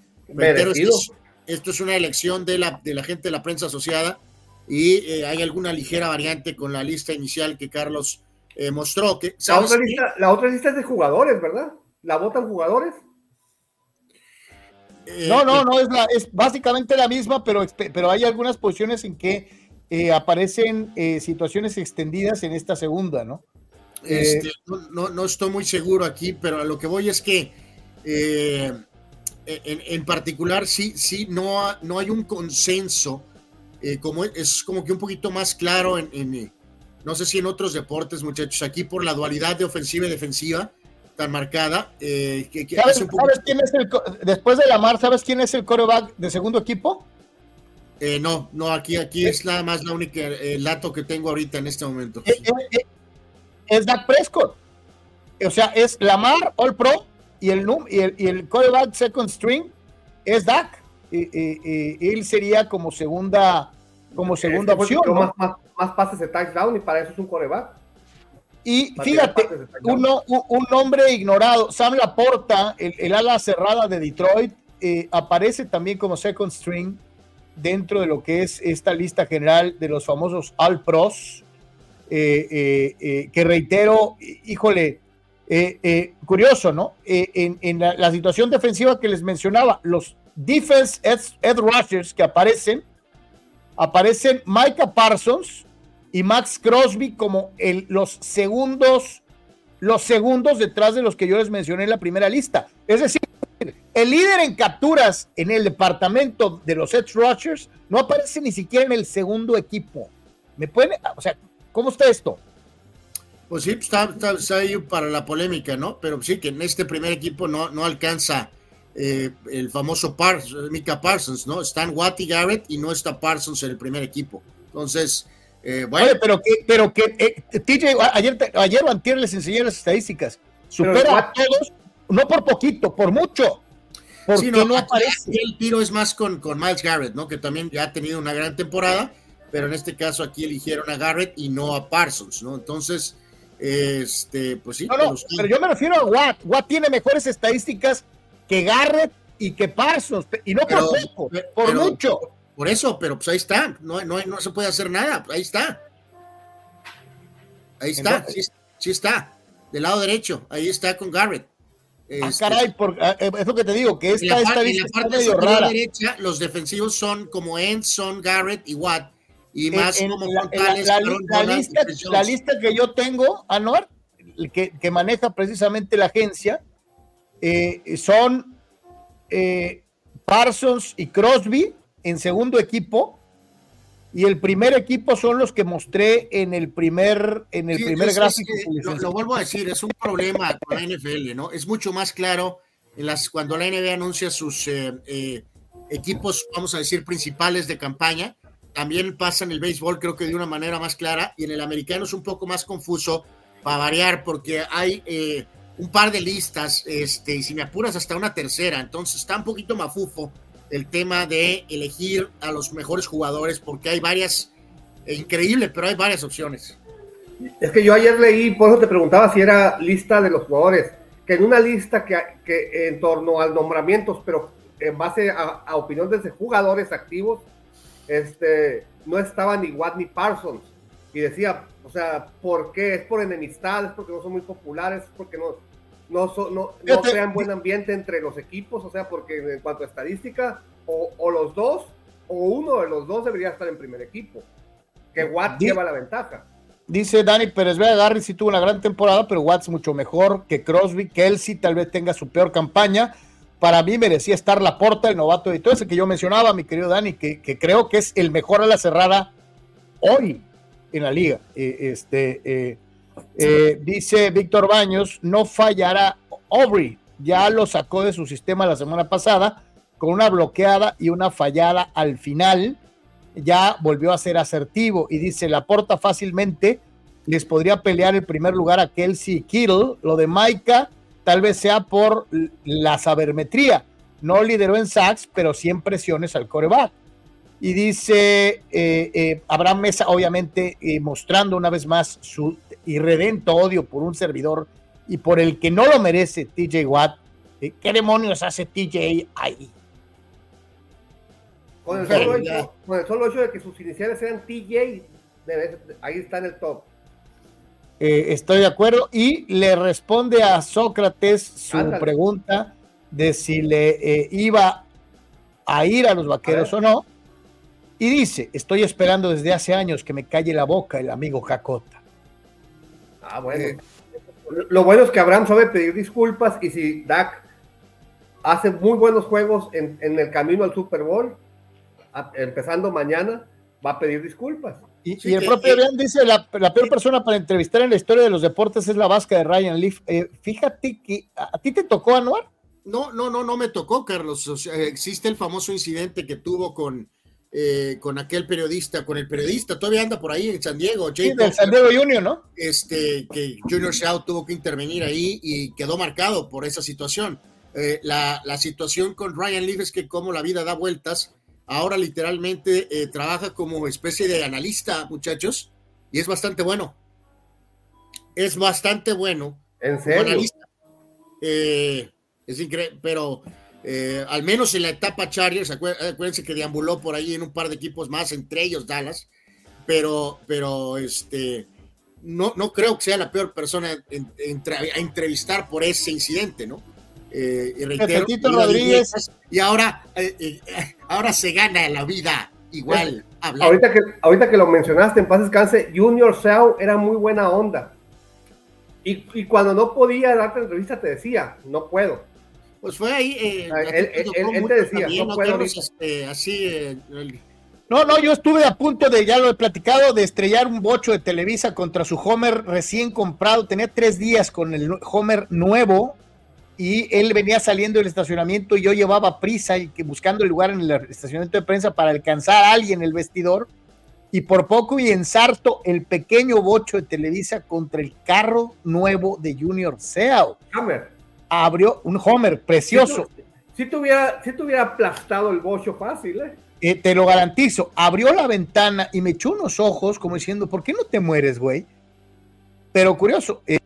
Esto es, una elección de la, de la gente de la prensa asociada y eh, hay alguna ligera variante con la lista inicial que Carlos eh, mostró. Que, la, otra lista, la otra lista es de jugadores, ¿verdad? ¿La votan jugadores? no, no, no, es, la, es básicamente la misma, pero, pero hay algunas posiciones en que aparecen situaciones extendidas en esta segunda, ¿no? Este, no, no, estoy muy seguro aquí, pero a lo que voy es que eh, en, particular sí, sí, no, no hay un consenso, eh, como es como que un poquito más claro en, no sé si en otros deportes, muchachos, aquí por la dualidad de ofensiva y defensiva tan marcada. Eh, que, ¿Sabes, quién es el, después de la mar, ¿sabes quién es el coreback de segundo equipo? no, no, aquí, aquí es nada más la única el dato que tengo ahorita en este momento es Dak Prescott. O sea, es Lamar All Pro y el, y el, y el coreback second string es Dak. él sería como segunda, como segunda opción. Más, más, pases de touchdown y para eso es un coreback. Y fíjate, uno, un, nombre ignorado, Sam Laporta, el, el ala cerrada de Detroit, eh, aparece también como second string dentro de lo que es esta lista general de los famosos All Pros. Eh, eh, eh, que reitero, híjole, curioso, ¿no? en, la, situación defensiva que les mencionaba, los defense ed, rushers que aparecen, aparecen Micah Parsons y Max Crosby como los segundos, los segundos detrás de los que yo les mencioné en la primera lista. Es decir, el líder en capturas en el departamento de los edge rushers no aparece ni siquiera en el segundo equipo. Me pueden, o sea, ¿Cómo está esto? Pues sí, está, ahí para la polémica, ¿no? Pero sí que en este primer equipo no, no alcanza eh, el famoso Mika Parsons, ¿no? Están Watty Garrett y no está Parsons en el primer equipo. Entonces, eh, bueno. pero que, pero que eh, TJ, ayer, ayer o antier les enseñé las estadísticas. Supera a todos, no por poquito, por mucho. Porque no, no aparece. El tiro es más con, con Miles Garrett, ¿no? Que también ya ha tenido una gran temporada pero en este caso aquí eligieron a Garrett y no a Parsons, ¿no? Entonces, este, pues sí. No, no, pero yo me refiero a Watt. Watt tiene mejores estadísticas que Garrett y que Parsons, y no por poco, por mucho. Por eso, pero pues ahí está, no, no, no se puede hacer nada, ahí está. Ahí está, sí, sí, está, del lado derecho, ahí está con Garrett. Ah, este, caray, por, ah, eh, es lo que te digo, que esta, esta en la parte medio rara. derecha, los defensivos son como Enson, Garrett y Watt, y más como la, la, lista, la, lista, que yo tengo, Anuar, que, que maneja precisamente la agencia, eh, son eh, Parsons y Crosby en segundo equipo, y el primer equipo son los que mostré en el primer, en el primer gráfico. lo, vuelvo a decir, es un problema con la NFL, ¿no? Es mucho más claro en las, cuando la NBA anuncia sus eh, eh, equipos, vamos a decir, principales de campaña. También pasa en el béisbol, creo que de una manera más clara, y en el americano es un poco más confuso para variar, porque hay eh, un par de listas, este, y si me apuras, hasta una tercera, entonces está un poquito mafufo el tema de elegir a los mejores jugadores, porque hay varias, increíble, pero hay varias opciones. Es que yo ayer leí, por eso te preguntaba si era lista de los jugadores, que en una lista que, que en torno al nombramientos, pero en base a, opiniones de jugadores activos, este, no estaban ni Watt ni Parsons. Y decía, o sea, ¿por qué? ¿Es por enemistad? ¿Es porque no son muy populares? ¿Es porque no, no, no, no crean buen ambiente entre los equipos, o sea, porque en cuanto a estadística, o, los dos, o uno de los dos debería estar en primer equipo, que Watt lleva la ventaja. Dice Dani Pérez Vega, Garry sí tuvo una gran temporada, pero Watt es mucho mejor que Crosby, Kelsey tal vez tenga su peor campaña. Para mí merecía estar la porta, el novato de todo ese que yo mencionaba, mi querido Dani, que, creo que es el mejor a la cerrada hoy en la liga. Eh, este, eh, eh, dice Víctor Baños, no fallará Aubrey, ya lo sacó de su sistema la semana pasada con una bloqueada y una fallada al final. Ya volvió a ser asertivo y dice, la porta fácilmente, les podría pelear el primer lugar a Kelsey Kittle. Lo de Maika tal vez sea por la sabermetría. No lideró en sacks, pero 100 presiones al coreback. Y dice eh, eh, Abraham Mesa, obviamente, mostrando una vez más su y redento odio por un servidor y por el que no lo merece TJ Watt. Eh, ¿Qué demonios hace TJ ahí? Con el, solo hecho, con el solo hecho de que sus iniciales sean TJ, ahí está en el top. Eh, estoy de acuerdo. Y le responde a Sócrates su pregunta de si le eh, iba a ir a los vaqueros o no. Y dice: Estoy esperando desde hace años que me calle la boca el amigo Jacota. Ah, bueno. Lo bueno es que Abraham sabe pedir disculpas y si Dak hace muy buenos juegos en, el camino al Super Bowl, empezando mañana, va a pedir disculpas. Y, el propio Abraham dice, la, peor persona para entrevistar en la historia de los deportes es la vasca de Ryan Leaf. Eh, fíjate que a, ti te tocó, Anuar. No, no, no, no me tocó, Carlos. existe el famoso incidente que tuvo con, eh, con aquel periodista, con el periodista, todavía anda por ahí en San Diego, sí, del San Diego Junior, ¿no? Este, que Junior Shaw tuvo que intervenir ahí y quedó marcado por esa situación. Eh, la, situación con Ryan Leaf es que como la vida da vueltas, ahora literalmente eh, trabaja como especie de analista, muchachos, y es bastante bueno. Es bastante bueno. ¿En serio? es increíble, pero eh, al menos en la etapa Chargers, acuérdense que deambuló por ahí en un par de equipos más, entre ellos Dallas, pero, pero este, no, no creo que sea la peor persona a entrevistar por ese incidente, ¿no? Eh, y reitero, Rodríguez. Y ahora, eh, ahora se gana la vida igual. Ahorita que, ahorita que lo mencionaste, en paz descanse, Junior Seau era muy buena onda. Y, y cuando no podía darte entrevista te decía, no puedo pues fue ahí. Eh, ah, él, te decía, no, este, así. Eh, no, no, yo estuve a punto de, ya lo he platicado, de estrellar un bocho de Televisa contra su Homer recién comprado. Tenía tres días con el Homer nuevo y él venía saliendo del estacionamiento y yo llevaba prisa y que buscando el lugar en el estacionamiento de prensa para alcanzar a alguien en el vestidor. Y por poco y ensarto el pequeño bocho de Televisa contra el carro nuevo de Junior Seau. Homer abrió un Homer precioso. Si, tuviera, si tuviera aplastado el bocho fácil, ¿eh? ¿eh? te lo garantizo. Abrió la ventana y me echó unos ojos como diciendo, ¿por qué no te mueres, güey? Pero curioso, eh,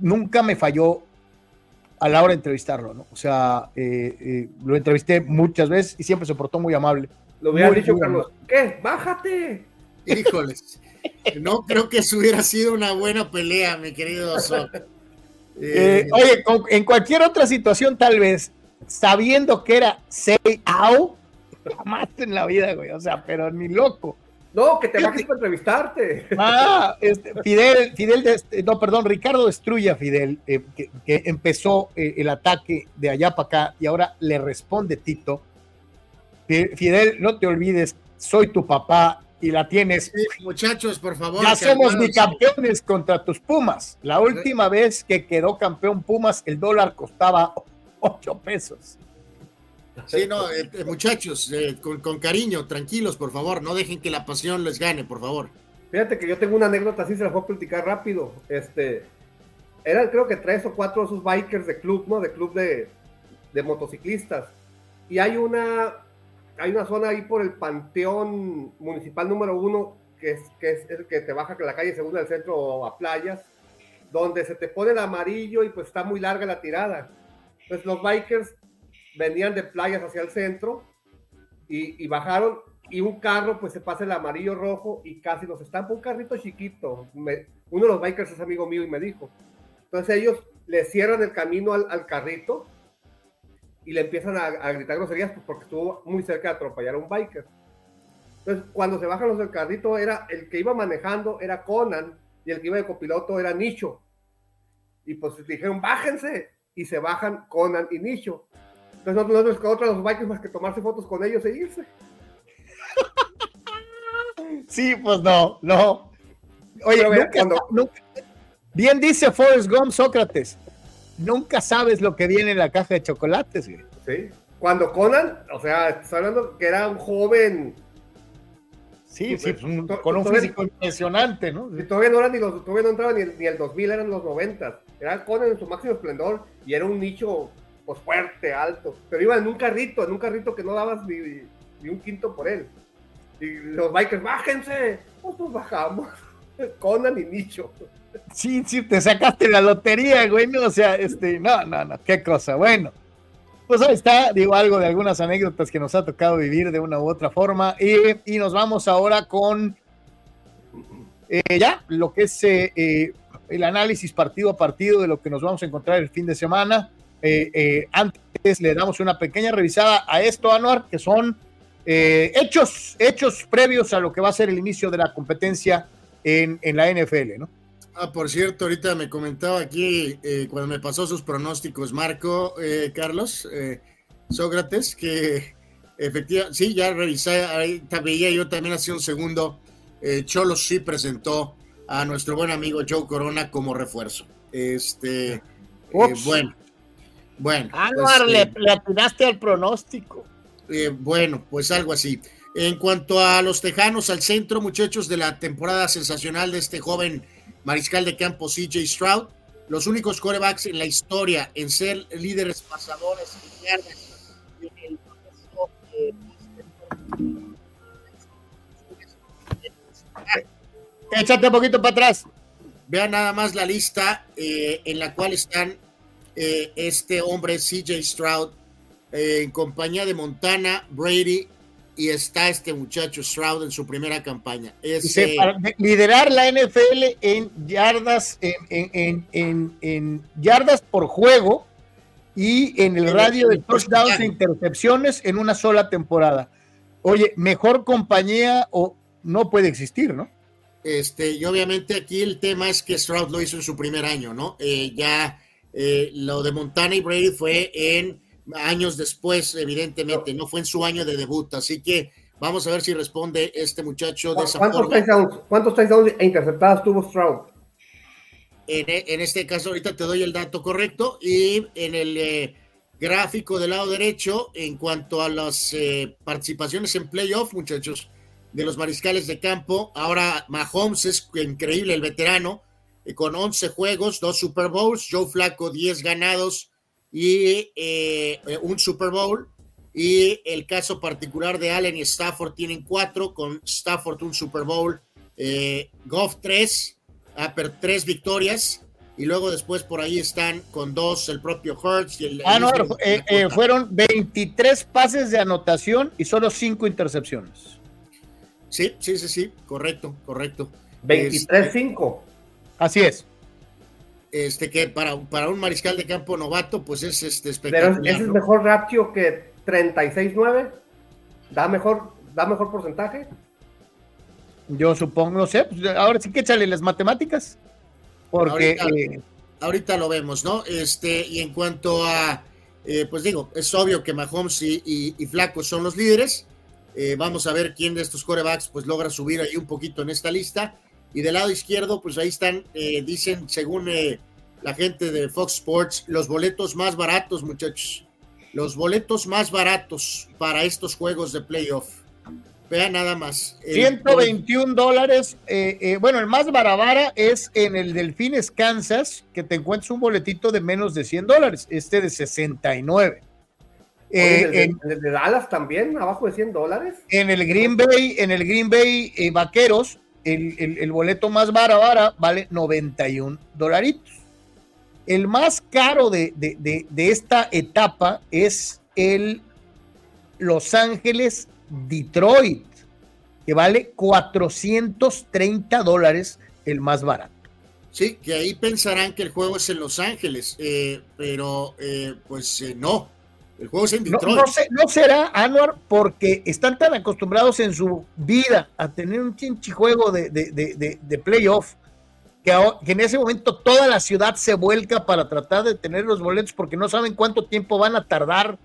nunca me falló a la hora de entrevistarlo, ¿no? O sea, eh, lo entrevisté muchas veces y siempre se portó muy amable. Lo hubiera dicho, Carlos. ¿Qué? ¡Bájate! Híjoles. No creo que eso hubiera sido una buena pelea, mi querido eh, oye, en cualquier otra situación, tal vez, sabiendo que era say out, jamás en la vida, güey. O sea, pero ni loco. No, que te bajes para entrevistarte. Ah, este, Fidel, Fidel, este, no, perdón, Ricardo destruye a Fidel, eh, que, empezó eh, el ataque de allá para acá y ahora le responde Tito. Fidel, no te olvides, soy tu papá y la tienes. muchachos, por favor. Ya somos bicampeones contra tus Pumas. La última vez que quedó campeón Pumas, el dólar costaba 8 pesos. Sí, no, eh, eh, muchachos, eh, con, cariño, tranquilos, por favor, no dejen que la pasión les gane, por favor. Fíjate que yo tengo una anécdota así, se la voy a platicar rápido. Este, eran creo que tres o cuatro de bikers de club, ¿no? De club de, de motociclistas. Y hay una, hay una zona ahí por el Panteón Municipal número uno, que es, que es el que te baja la calle segunda del centro a playas, donde se te pone el amarillo y pues está muy larga la tirada. Pues los bikers venían de playas hacia el centro y, bajaron y un carro pues se pasa el amarillo rojo y casi nos estampa un carrito chiquito. uno de los bikers es amigo mío y me dijo. Entonces ellos le cierran el camino al, carrito y le empiezan a, gritar groserías pues, porque estuvo muy cerca de atropellar a un biker. Entonces cuando se bajan los del carrito era el que iba manejando era Conan y el que iba de copiloto era Nicho. Y pues dijeron, bájense. Y se bajan Conan y Nicho. Entonces no, les quedó otra los bikers más que tomarse fotos con ellos e irse. sí, pues no, no. Oye, bien dice Forrest Gump Sócrates, nunca sabes lo que viene en la caja de chocolates. Sí. Cuando Conan, o sea, está hablando que era un joven. Sí, sí, pues, con un físico impresionante, ¿no? Y todavía no, era ni los, todavía no entraba ni, ni, el 2000, eran los 90. Era Conan en su máximo esplendor y era un nicho pues fuerte, alto, pero iba en un carrito, en un carrito que no dabas ni, un quinto por él. Y los bikers, bájense, pues nos bajamos. Conan y Nicho. Sí, sí, te sacaste la lotería, güey, o sea, este, no, no, no, qué cosa, bueno. Pues ahí está, digo algo de algunas anécdotas que nos ha tocado vivir de una u otra forma. Y, nos vamos ahora con eh, ya lo que es eh, eh, el análisis partido a partido de lo que nos vamos a encontrar el fin de semana. Eh, eh, antes le damos una pequeña revisada a esto, Anuar, que son eh, hechos, hechos previos a lo que va a ser el inicio de la competencia en, la NFL, ¿no? Ah, por cierto, ahorita me comentaba aquí, cuando me pasó sus pronósticos, Marco, Carlos, Sócrates, que efectivamente, sí, ya revisé, ahí veía yo también hace un segundo, Cholos sí presentó a nuestro buen amigo Joe Corona como refuerzo. Este, bueno, bueno. Anuar, pues, le, le, atinaste al pronóstico. Eh, bueno, pues algo así. En cuanto a los tejanos al centro, muchachos, de la temporada sensacional de este joven mariscal de campo CJ Stroud, los únicos corebacks en la historia en ser líderes pasadores Échate un poquito para atrás. Vean nada más la lista eh, en la cual están eh, este hombre, CJ Stroud, eh, en compañía de Montana, Brady, y está este muchacho Stroud en su primera campaña. Es, eh, liderar la NFL en yardas, en, en, yardas por juego y en el radio de touchdowns e intercepciones en una sola temporada. Oye, mejor compañía o no puede existir, ¿no? Este, y obviamente aquí el tema es que Stroud lo hizo en su primer año, ¿no? ya eh, lo de Montana y Brady fue en años después, evidentemente, no fue en su año de debut, así que vamos a ver si responde este muchacho de esa ¿Cuántos Touchdowns, ¿Cuántos touchdowns e interceptadas tuvo Stroud? En, este caso, ahorita te doy el dato correcto y en el eh, gráfico del lado derecho, en cuanto a las eh, participaciones en playoff, muchachos, de los mariscales de campo, ahora Mahomes es increíble, el veterano, con 11 juegos, dos Super Bowls, Joe Flaco 10 ganados y eh, un Super Bowl. Y el caso particular de Allen y Stafford tienen cuatro, con Stafford un Super Bowl, eh, Goff tres, ah, tres victorias y luego después por ahí están con dos el propio Hurts y el... Ah, no, el- eh, eh, fueron 23 pases de anotación y solo 5 intercepciones. Sí, sí, sí, sí, correcto, correcto. 23-5. Así es. Este que para, para un mariscal de campo novato, pues es este Pero espectacular. ese es mejor ratio que 36-9. Da mejor, da mejor porcentaje. Yo supongo, no sé, pues, ahora sí que échale las matemáticas. Porque Ahorita- eh, ahorita lo vemos, ¿no? Este, y en cuanto a, eh, pues digo, es obvio que Mahomes y, y, y Flaco son los líderes. Eh, vamos a ver quién de estos corebacks pues logra subir ahí un poquito en esta lista. Y del lado izquierdo, pues ahí están, eh, dicen, según eh, la gente de Fox Sports, los boletos más baratos, muchachos. Los boletos más baratos para estos juegos de playoff. Vean nada más. El- 121 dólares. eh, eh, bueno, el más barabara es en el Delfines Kansas, que te encuentras un boletito de menos de 100 dólares, este de 69. Oye, Eh, el de- en, el de Dallas también, abajo de 100 dólares. en el Green Bay, en el Green Bay eh, Vaqueros, el, el- boleto más barabara vale 91 dolaritos. El más caro de, de- de- de esta etapa es el Los Ángeles Detroit, que vale 430 dólares el más barato. Sí, que ahí pensarán que el juego es en Los Ángeles, eh, pero eh, pues eh, no. El juego es en No, será, Anuar, porque están tan acostumbrados en su vida a tener un chinchi juego de, de, de, de- playoff que, ahora- que en ese momento toda la ciudad se vuelca para tratar de tener los boletos porque no saben cuánto tiempo van a tardar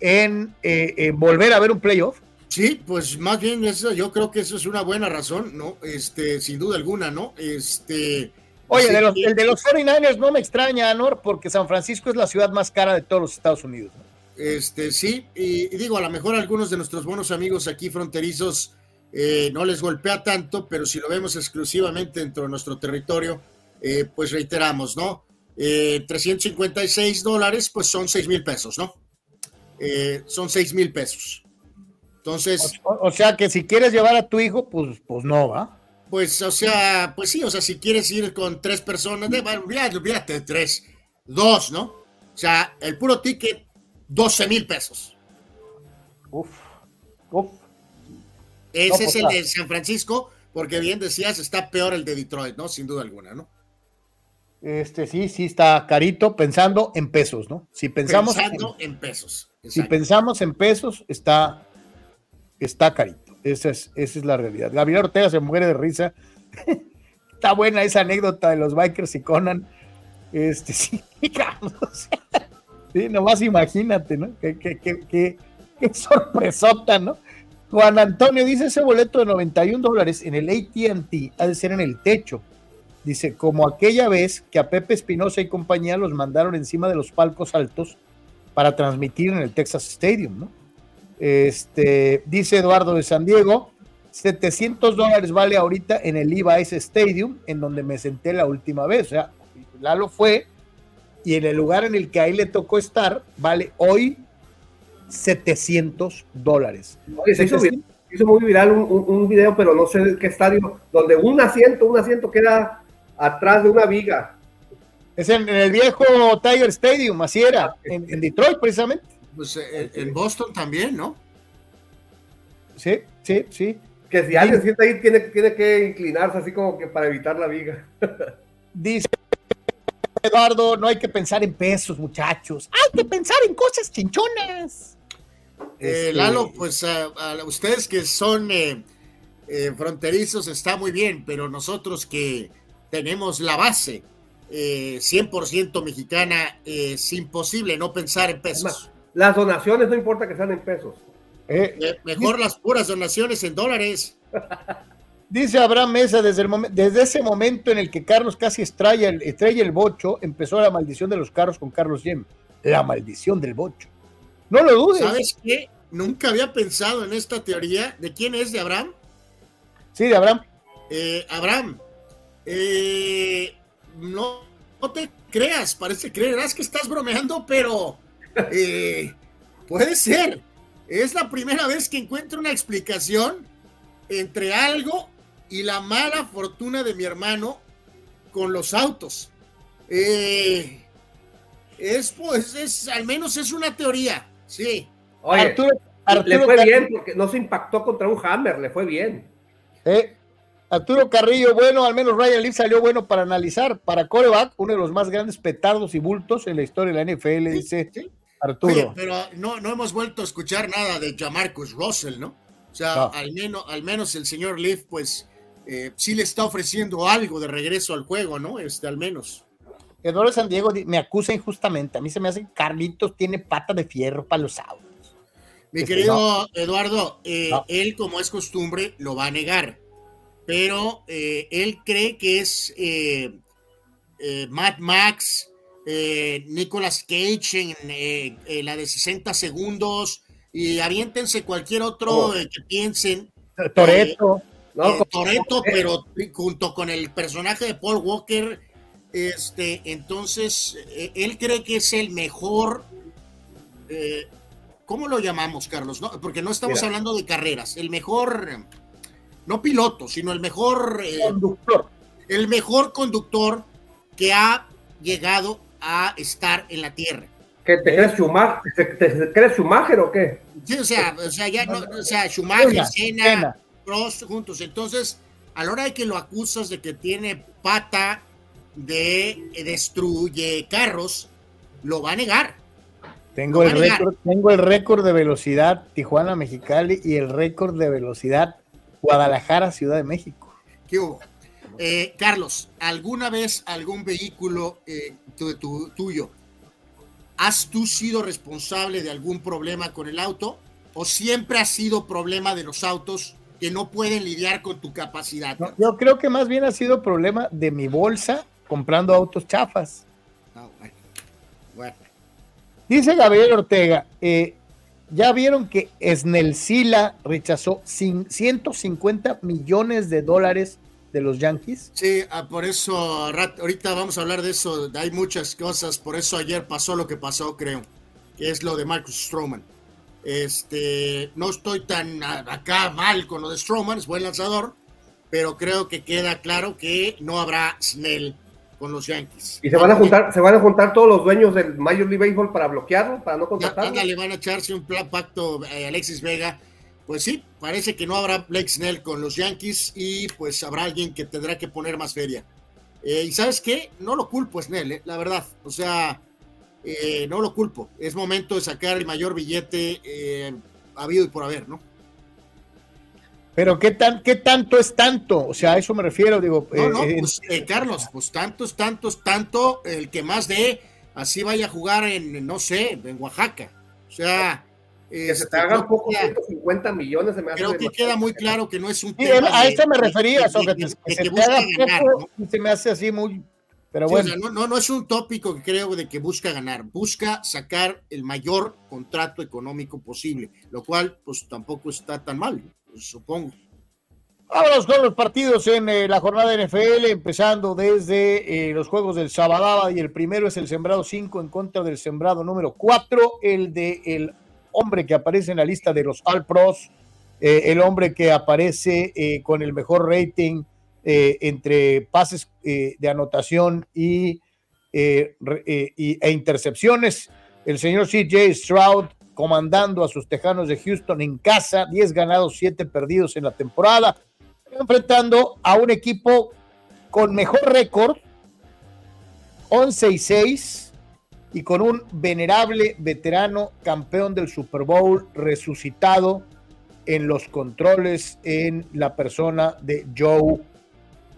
en, eh, en volver a ver un playoff. Sí, pues más bien eso, yo creo que eso es una buena razón, ¿no? Este, sin duda alguna, ¿no? Este. Oye, de los- el de los 49ers no me extraña, Anuar, porque San Francisco es la ciudad más cara de todos los Estados Unidos. ¿no? Este, sí, y, y digo, a lo mejor algunos de nuestros buenos amigos aquí fronterizos eh, no les golpea tanto, pero si lo vemos exclusivamente dentro de nuestro territorio, eh, pues reiteramos, ¿no? Eh, 356 dólares, pues son 6 mil pesos, ¿no? Eh, son 6 mil pesos. Entonces, O, o sea que si quieres llevar a tu hijo, pues, pues no, ¿va? pues, o sea, pues sí, o sea, si quieres ir con tres personas, de, olvídate, olvídate de tres, dos, ¿no? O sea, el puro ticket, 12 mil pesos. Uf, uf. Ese No, es pues, el claro. de San Francisco, porque bien decías, está peor el de Detroit, ¿no? Sin duda alguna, ¿no? Este sí, sí está carito pensando en pesos, ¿no? Si pensamos, Pensando en pesos. si pensamos en pesos, está, está carito. Esa es, esa es la realidad. Gabriel Ortega se muere de risa. está buena esa anécdota de los bikers y Conan. Este sí, sea, sí, nomás imagínate, ¿no? Qué, sorpresota, ¿no? Juan Antonio dice ese boleto de 91 dólares en el ATT ha de ser en el techo. Dice, como aquella vez que a Pepe Espinosa y compañía los mandaron encima de los palcos altos para transmitir en el Texas Stadium, ¿no? Este, dice Eduardo de San Diego, 700 dólares vale ahorita en el Levi's Stadium, en donde me senté la última vez. O sea, Lalo fue y en el lugar en el que ahí le tocó estar, vale hoy 700 dólares. Oye, se hizo, 700 vi- se hizo muy viral un, un- un video, pero no sé de qué estadio, donde un asiento, un asiento queda atrás de una viga. Es en, en el viejo Tiger Stadium, así era, en, en Detroit precisamente. Pues eh, en Boston también, ¿no? Sí, sí, sí. Que si alguien sienta ahí, tiene, tiene que inclinarse así como que para evitar la viga. Dice Eduardo, no hay que pensar en pesos, muchachos. Hay que pensar en cosas chinchonas. Eh, Este, Lalo, pues a, a ustedes que son eh, eh, fronterizos está muy bien, pero nosotros que tenemos la base eh, 100% mexicana, eh, es imposible no pensar en pesos. Las donaciones no importa que sean en pesos. eh, Eh, mejor las puras donaciones en dólares. Dice Abraham Mesa, desde, el desde ese momento en el que Carlos casi estrella el, estrella el bocho, empezó la maldición de los carros con Carlos Yem. La maldición del bocho. No lo dudes. ¿Sabes qué? Nunca había pensado en esta teoría. ¿De quién es? ¿De Abraham? Sí, de Abraham. Eh, Abraham, eh, no, no te creas, parece creerás que estás bromeando, pero eh, puede ser. Es la primera vez que encuentro una explicación entre algo y la mala fortuna de mi hermano con los autos. Eh, es pues, es, al menos es una teoría, sí. Oye, Arturo, le fue bien porque no se impactó contra un Hammer, le fue bien. Eh, Arturo Carrillo, bueno, al menos Ryan Leaf salió bueno para analizar. Para coreback, uno de los más grandes petardos y bultos en la historia de la NFL, dice Arturo. pero no, no hemos vuelto a escuchar nada de Jamarcus Russell, ¿no? O sea, al, menos, al menos el señor Leaf, pues, eh, sí le está ofreciendo algo de regreso al juego, ¿no? Este, al menos. Eduardo San Diego me acusa injustamente. A mí se me hace que Carlitos tiene pata de fierro para los autos. Mi este, querido Eduardo, eh, él, como es costumbre, lo va a negar. Pero eh, él cree que es Matt Max, Nicolas Cage en la de 60 segundos, y aviéntense cualquier otro oh. que piensen. Toreto. Toreto, pero junto con el personaje de Paul Walker este, entonces, eh, él cree que es el mejor. Eh, ¿Cómo lo llamamos, Carlos? No, porque no estamos hablando de carreras. El mejor, no piloto, sino el mejor eh, conductor. El mejor conductor que ha llegado a estar en la Tierra. ¿Que te crees Schumacher, ¿Te, crees Schumacher o qué? Sí, o sea, o sea, ya no, o sea Schumacher, Senna, Juntos. Entonces, a la hora de que lo acusas de que tiene pata de destruye carros, lo va a negar. Tengo el, récord, tengo el récord de velocidad Tijuana Mexicali y el récord de velocidad Guadalajara Ciudad de México. ¿Qué hubo? Eh, Carlos, ¿alguna vez algún vehículo eh, tuyo, has tú sido responsable de algún problema con el auto o siempre ha sido problema de los autos que no pueden lidiar con tu capacidad? yo creo que más bien ha sido problema de mi bolsa comprando autos chafas. Ah, Dice Gabriel Ortega, eh, ya vieron que Snellsila rechazó 150 millones de dólares de los Yankees. Sí, ah, por eso ahorita vamos a hablar de eso. Hay muchas cosas, por eso ayer pasó lo que pasó, creo, que es lo de Marcus Stroman. Este, no estoy tan acá mal con lo de Stroman, es buen lanzador, pero creo que queda claro que no habrá Snell con los Yankees. Y se van a juntar, se van a juntar todos los dueños del Major League Baseball para bloquearlo, para no contratarlo. le van a echarse un plan pacto a eh, Alexis Vega. Pues sí, parece que no habrá Blake Snell con los Yankees y pues habrá alguien que tendrá que poner más feria. Eh, y sabes qué, no lo culpo Snell, eh, la verdad. O sea, no lo culpo. Es momento de sacar el mayor billete habido y por haber, ¿no? Pero ¿qué, tan, ¿qué tanto es tanto? O sea, a eso me refiero, digo. No, no, eh, pues, eh, Carlos, pues tantos, tantos, tanto, el que más de, así vaya a jugar en, no sé, en Oaxaca. O sea... Que se te este, hagan poco 150 millones. Se me creo que queda muy claro que no es un tema. a eso me refería, que, que, se ganar, ¿no? se me hace así muy... Pero bueno. no, no, no es un tópico que creo de que busca ganar, busca sacar el mayor contrato económico posible, lo cual pues tampoco está tan mal supongo. Vámonos con los partidos en eh, la jornada NFL, empezando desde eh, los juegos del Sabadaba y el primero es el sembrado 5 en contra del sembrado número 4, el de el hombre que aparece en la lista de los All Pros, eh, el hombre que aparece con el mejor rating entre pases de anotación y, e intercepciones, el señor CJ Stroud comandando a sus Tejanos de Houston en casa, 10 ganados, 7 perdidos en la temporada, enfrentando a un equipo con mejor récord, 11 y 6, y con un venerable veterano campeón del Super Bowl resucitado en los controles en la persona de Joe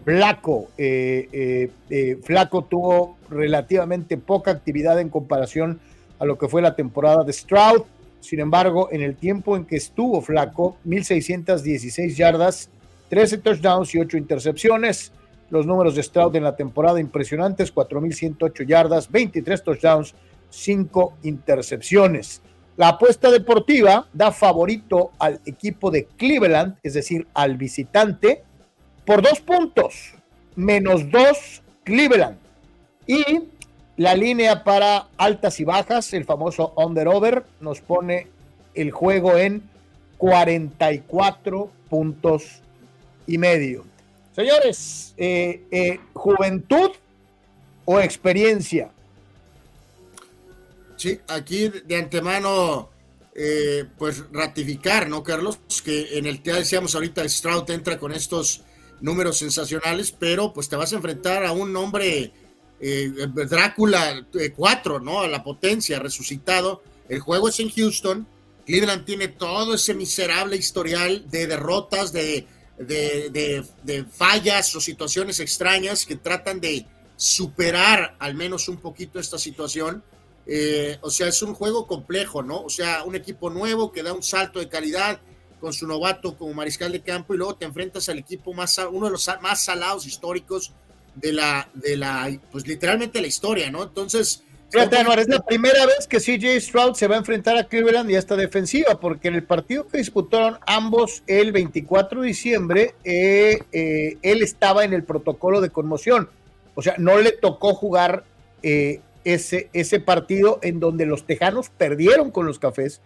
Flaco. Eh, eh, eh, Flaco tuvo relativamente poca actividad en comparación a lo que fue la temporada de Stroud. Sin embargo, en el tiempo en que estuvo flaco, 1.616 yardas, 13 touchdowns y 8 intercepciones. Los números de Stroud en la temporada impresionantes, 4.108 yardas, 23 touchdowns, 5 intercepciones. La apuesta deportiva da favorito al equipo de Cleveland, es decir, al visitante, por dos puntos, menos dos Cleveland. Y la línea para altas y bajas, el famoso under-over, nos pone el juego en 44 puntos y medio. Señores, eh, eh, Juventud o experiencia? Sí, aquí de antemano, eh, pues ratificar, ¿no, Carlos? Que en el que decíamos ahorita, Stroud entra con estos números sensacionales, pero pues te vas a enfrentar a un hombre, eh, Drácula 4, ¿no? A la potencia, resucitado. El juego es en Houston. Cleveland tiene todo ese miserable historial de derrotas, de, de, de fallas o situaciones extrañas que tratan de superar al menos un poquito esta situación eh, o sea, es un juego complejo, ¿no? O sea, un equipo nuevo que da un salto de calidad con su novato como mariscal de campo y luego te enfrentas al equipo más, uno de los más salados históricos de la, de la, pues literalmente la historia, ¿no? Entonces... Fíjate, es la primera vez que CJ Stroud se va a enfrentar a Cleveland y a esta defensiva, porque en el partido que disputaron ambos el 24 de diciembre, eh, eh, él estaba en el protocolo de conmoción. O sea, no le tocó jugar eh, ese, ese partido en donde los Tejanos perdieron con los Cafés,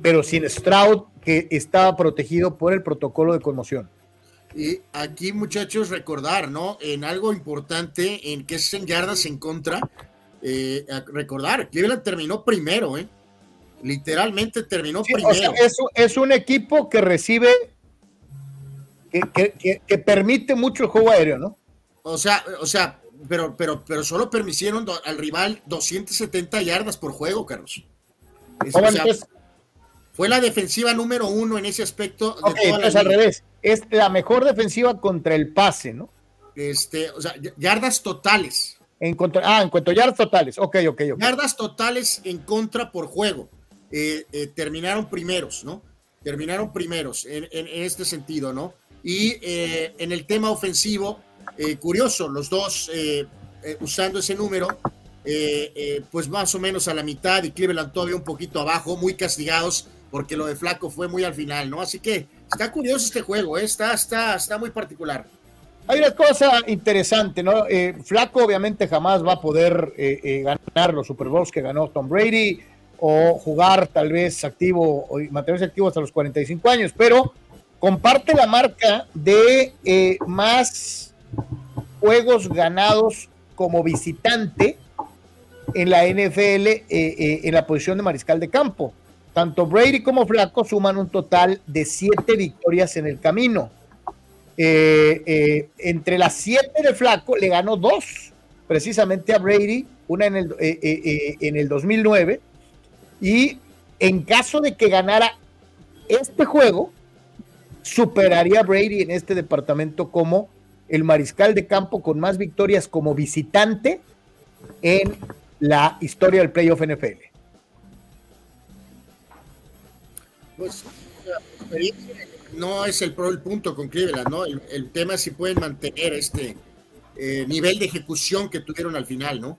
pero sin Stroud, que estaba protegido por el protocolo de conmoción. Y aquí, muchachos, recordar, ¿no? En algo importante, en que es en yardas en contra, eh, recordar, Cleveland terminó primero, ¿eh? Literalmente terminó primero. es, un equipo que recibe, que, que, permite mucho el juego aéreo, ¿no? O sea, o sea, pero, pero, pero solo permitieron al rival 270 yardas por juego, Carlos. Fue la defensiva número uno en ese aspecto. De al revés. Es la mejor defensiva contra el pase, ¿no? Este, o sea, yardas totales. En contra, ah, en cuanto a yardas totales. Ok, ok, ok. Yardas totales en contra por juego. Eh, eh, terminaron primeros, ¿no? Terminaron primeros en, este sentido, ¿no? Y eh, en el tema ofensivo, eh, curioso, los dos eh, eh, usando ese número, pues más o menos a la mitad y Cleveland todavía un poquito abajo, muy castigados porque lo de Flaco fue muy al final, ¿no? Así que está curioso este juego, está, está, está muy particular. Hay una cosa interesante, ¿no? Flaco obviamente jamás va a poder ganar los Super Bowls que ganó Tom Brady o jugar tal vez activo o mantenerse activo hasta los 45 años, pero comparte la marca de más juegos ganados como visitante en la NFL eh, eh, en la posición de mariscal de campo. Tanto Brady como Flaco suman un total de siete victorias en el camino. Eh, entre las siete de Flaco le ganó dos, precisamente a Brady, una en el, en el 2009, y en caso de que ganara este juego, superaría a Brady en este departamento como el mariscal de campo con más victorias como visitante en la historia del playoff NFL. Pues no es el, el punto con Cleveland, ¿no? El, tema es si pueden mantener este eh, nivel de ejecución que tuvieron al final, ¿no?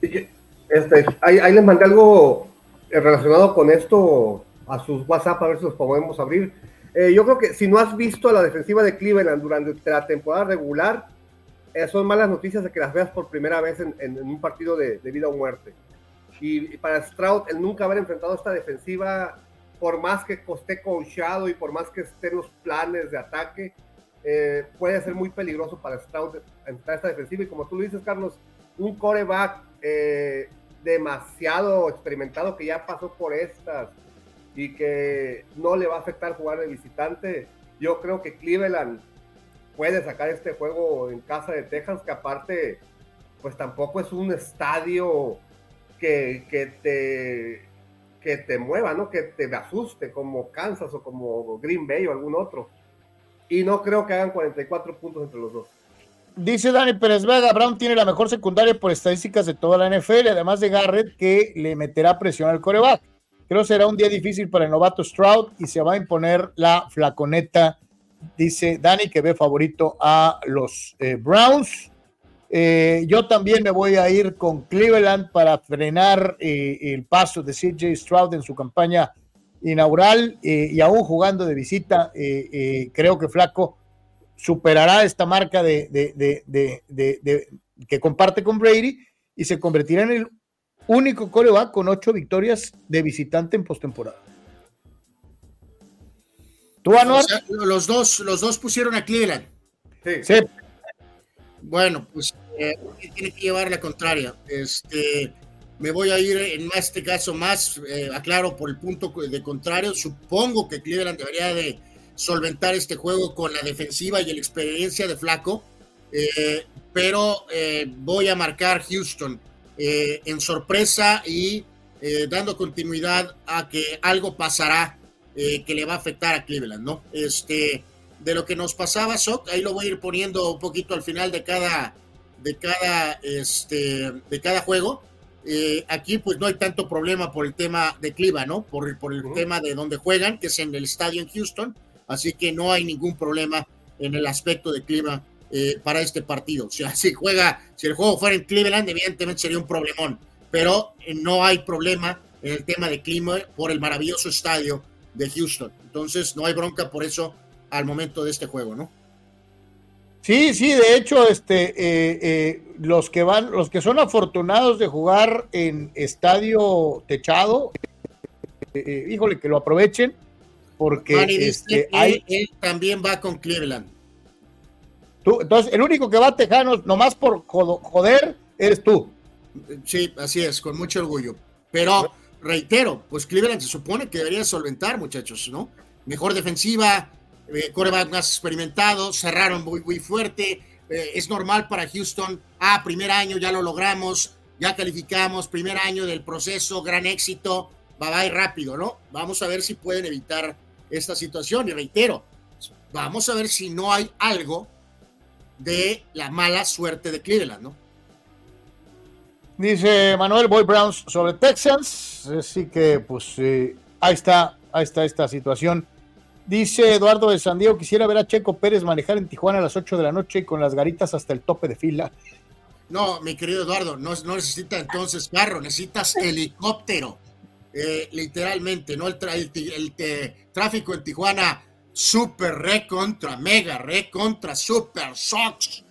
Este, ahí, les mandé algo relacionado con esto a sus WhatsApp, a ver si los podemos abrir. Eh, yo creo que si no has visto a la defensiva de Cleveland durante la temporada regular, eh, son malas noticias de que las veas por primera vez en, un partido de, vida o muerte. Y, para Stroud, el nunca haber enfrentado esta defensiva, por más que esté coachado y por más que estén los planes de ataque, eh, puede ser muy peligroso para Stroud entrar esta defensiva. Y como tú lo dices, Carlos, un coreback demasiado experimentado que ya pasó por estas y que no le va a afectar jugar de visitante. Yo creo que Cleveland puede sacar este juego en casa de Texas, que aparte, pues tampoco es un estadio que te que te mueva, ¿no? Que te asuste como Kansas o como Green Bay o algún otro. Y no creo que hagan 44 puntos entre los dos. Dice Dani Pérez Vega, Brown tiene la mejor secundaria por estadísticas de toda la NFL, además de Garrett, que le meterá presión al coreback. Creo será un día difícil para el novato Stroud y se va a imponer la flaconeta, dice Dani, que ve favorito a los eh, Browns. Eh, yo también me voy a ir con Cleveland para frenar eh, el paso de CJ Stroud en su campaña inaugural y aún jugando de visita, creo que Flaco superará esta marca de, de, que comparte con Brady y se convertirá en el único coreback con ocho victorias de visitante en postemporada. ¿Tú, los, dos, los dos pusieron a Cleveland. Sí. Bueno, pues eh, tiene que llevar la contraria. Este, me voy a ir en este caso más, eh, aclaro, por el punto de contrario. Supongo que Cleveland debería de solventar este juego con la defensiva y la experiencia de Flaco, eh, pero voy a marcar Houston en sorpresa y dando continuidad a que algo pasará que le va a afectar a Cleveland, ¿no? Este, de lo que nos pasaba, Sok, ahí lo voy a ir poniendo un poquito al final de cada, de cada, este, de cada juego. Eh, aquí pues no hay tanto problema por el tema de clima, ¿no? Por, por el tema de donde juegan, que es en el estadio en Houston, así que no hay ningún problema en el aspecto de clima eh, para este partido. O sea, si juega, si el juego fuera en Cleveland, evidentemente sería un problemón, pero no hay problema en el tema de clima por el maravilloso estadio de Houston. Entonces no hay bronca por eso al momento de este juego, ¿no? Sí, sí, de hecho, este, eh, eh, los que van, los que son afortunados de jugar en estadio techado, eh, híjole, que lo aprovechen, porque este, él, él, también va con Cleveland. Tú, entonces, el único que va a Tejanos, nomás por joder, eres tú. Sí, así es, con mucho orgullo. Pero reitero, pues Cleveland se supone que debería solventar, muchachos, ¿no? Mejor defensiva, eh, coreback más experimentados, cerraron muy, fuerte. Eh, es normal para Houston. Ah, primer año, ya lo logramos, ya calificamos, primer año del proceso, gran éxito, va, va rápido, ¿no? Vamos a ver si pueden evitar esta situación. Y reitero, vamos a ver si no hay algo de la mala suerte de Cleveland, ¿no? Dice Manuel Boy Browns sobre Texans, así que pues eh, ahí está, ahí está esta situación. Dice Eduardo de San Diego, quisiera ver a Checo Pérez manejar en Tijuana a las 8 de la noche con las garitas hasta el tope de fila. No, mi querido Eduardo, no, no necesitas entonces carro, necesitas helicóptero. Eh, literalmente, ¿no? El, tráfico en Tijuana, super re contra, mega re contra, super socks.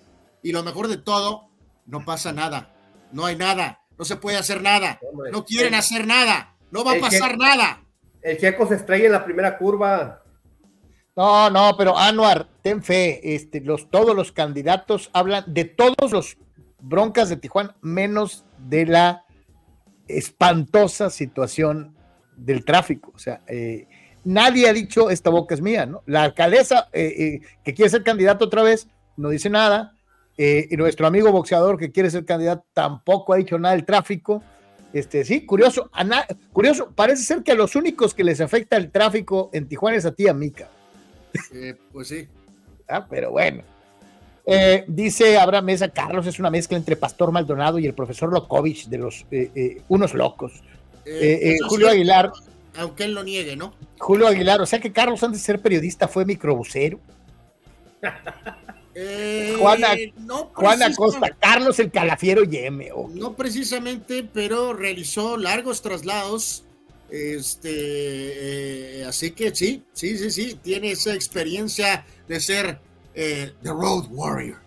Y lo mejor de todo, no pasa nada. No hay nada. No se puede hacer nada. no quieren hacer nada. No va a pasar nada. El checo se estrella en la primera curva. No, no, pero Anuar, ten fe, este, los, todos los candidatos hablan de todos los broncas de Tijuana, menos de la espantosa situación del tráfico. O sea, eh, nadie ha dicho esta boca es mía, ¿no? La alcaldesa eh, eh, que quiere ser candidato otra vez no dice nada. y nuestro amigo boxeador que quiere ser candidato tampoco ha dicho nada del tráfico. Este, sí, curioso, curioso, parece ser que a los únicos que les afecta el tráfico en Tijuana es a ti, Mica. Eh, pues sí. Ah, pero bueno. Eh, dice Abraham Mesa, Carlos es una mezcla entre Pastor Maldonado y el profesor Lokovich de los eh, unos locos. Julio Aguilar. Aunque él lo niegue, ¿no? Julio Aguilar, o sea que Carlos antes de ser periodista fue microbusero. Juana, Juana Costa, Carlos el Calafiero Yeme. No precisamente, pero realizó largos traslados este, eh, así que sí, sí, sí, sí, tiene esa experiencia de ser eh, The Road Warrior.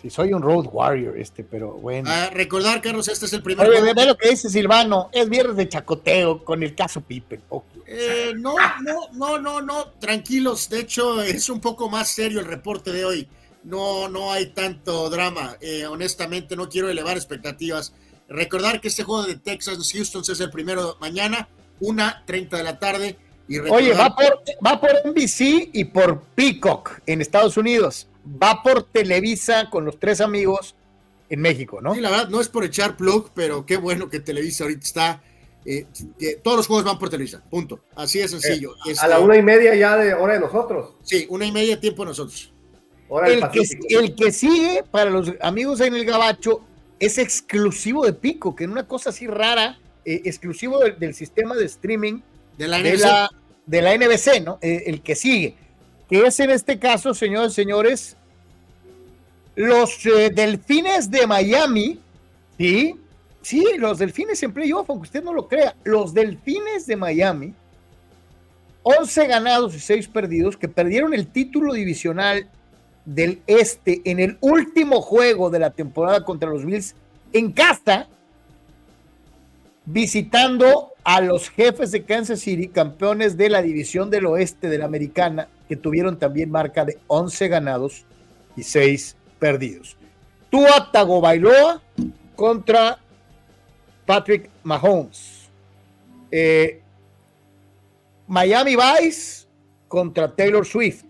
Sí, soy un Road Warrior, este, pero bueno. Ah, recordar, Carlos, este es el primer. Oye, ve lo que dice Silvano, es viernes de chacoteo con el caso Pipe. Eh, no, no, no, no, no, tranquilos. De hecho, es un poco más serio el reporte de hoy. No, no hay tanto drama. honestamente, no quiero elevar expectativas. Recordar que este juego de Texas Houston es el primero mañana una 30 de la tarde. Y Oye, va por, va por NBC y por Peacock en Estados Unidos. Va por Televisa con los tres amigos en México, ¿no? Sí, la verdad, no es por echar plug, pero qué bueno que Televisa ahorita está. Eh, todos los juegos van por Televisa, punto. Así de sencillo. Eh, a la una y media ya de hora de nosotros. Sí, una y media tiempo de nosotros. el, que, el que sigue, para los amigos en el Gabacho, es exclusivo de Pico, que en una cosa así rara eh, exclusivo del, sistema de streaming de la, de la, NBC, ¿no? Eh, el que sigue, que es en este caso, señores y señores, los eh, Delfines de Miami, ¿sí? Sí, los Delfines en playoff, aunque usted no lo crea, los Delfines de Miami, 11 ganados y 6 perdidos, que perdieron el título divisional del Este en el último juego de la temporada contra los Bills en casa, visitando a los jefes de Kansas City, campeones de la división del oeste de la americana, que tuvieron también marca de 11 ganados y 6 perdidos. Tua Tagovailoa contra Patrick Mahomes. Eh, Miami Vice contra Taylor Swift.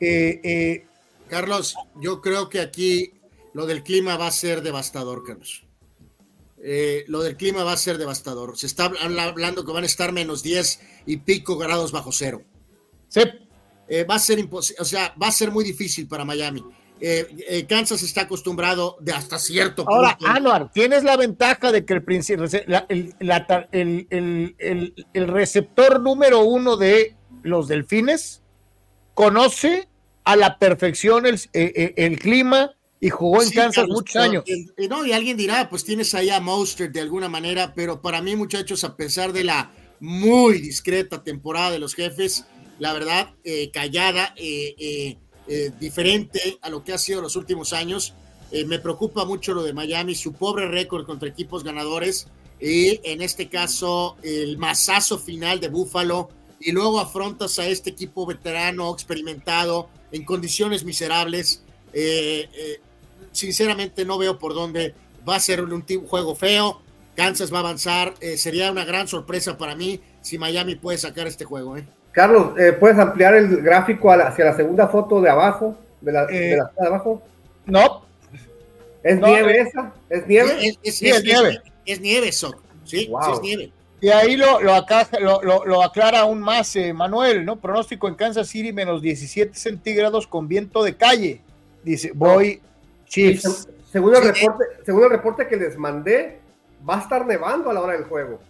Eh, eh, Carlos, yo creo que aquí lo del clima va a ser devastador, Carlos. Eh, lo del clima va a ser devastador. Se está hablando que van a estar menos 10 y pico grados bajo cero. Sí. va a ser imposible, o sea, va a ser muy difícil para Miami. Kansas está acostumbrado de hasta cierto punto. Ahora, Anuar, tienes la ventaja de que el, el, el, receptor número uno de los delfines conoce a la perfección el, el clima y jugó en Kansas muchos años. Y, no, y alguien dirá, pues tienes ahí a Monster de alguna manera, pero para mí, muchachos, a pesar de la muy discreta temporada de los jefes, la verdad, eh, callada, eh, eh, diferente a lo que ha sido los últimos años. me preocupa mucho lo de Miami, su pobre récord contra equipos ganadores y en este caso el masazo final de Buffalo y luego afrontas a este equipo veterano, experimentado, en condiciones miserables. Eh, sinceramente no veo por dónde va a ser un, juego feo. Kansas va a avanzar. Eh, sería una gran sorpresa para mí si Miami puede sacar este juego. ¿eh? Carlos, eh, ¿puedes ampliar el gráfico hacia la segunda foto de abajo? De la, de, abajo. No. ¿Es nieve esa? ¿Es nieve? Es, nieve. Es, nieve, Sí, es nieve. Y ahí lo, lo, lo, aclara aún más Manuel, ¿no? Pronóstico en Kansas City menos 17 centígrados con viento de calle. Dice, voy según el, reporte, según el reporte que les mandé, va a estar nevando a la hora del juego.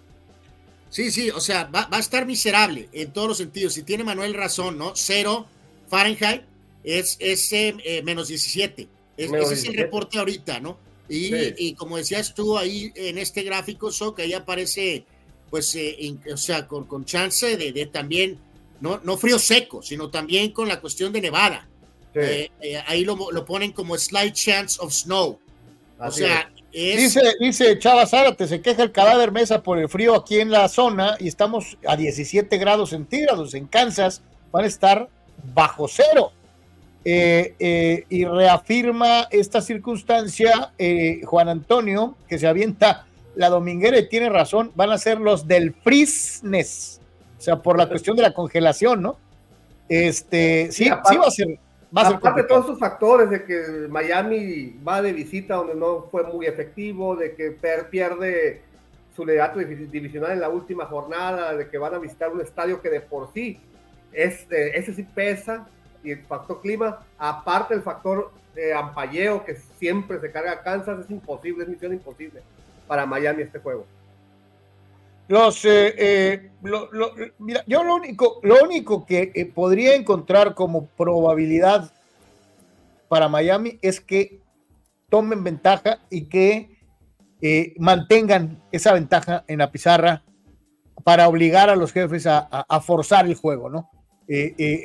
Sí, sí, o sea, va, a estar miserable en todos los sentidos. Si tiene Manuel razón, ¿no? Cero Fahrenheit es, eh, menos 17. ese es el reporte ahorita, ¿no? Y, como decías tú ahí en este gráfico, so, que ahí aparece, pues, eh, o sea, con, chance de, de, también, no, no frío seco, sino también con la cuestión de nevada. Eh, eh, ahí lo, lo, ponen como slight chance of snow. o sea, dice, dice Chava Zárate, se queja el cadáver mesa por el frío aquí en la zona y estamos a 17 grados centígrados. En Kansas van a estar bajo cero. Eh, y reafirma esta circunstancia Juan Antonio, que se avienta la dominguera y tiene razón, van a ser los del frisnes, o sea, por la cuestión de la congelación, ¿no? Este, sí, sí va a ser, Aparte de todos esos factores de que Miami va de visita donde no fue muy efectivo, de que pierde su liderato divisional en la última jornada, de que van a visitar un estadio que de por sí este, ese sí pesa y el factor clima, aparte el factor de ampalleo que siempre se carga a Kansas, es imposible, es misión imposible para Miami este juego. Los, eh, eh, mira, yo lo único, lo único que eh, podría encontrar como probabilidad para Miami es que tomen ventaja y que mantengan esa ventaja en la pizarra para obligar a los jefes a, forzar el juego, ¿no?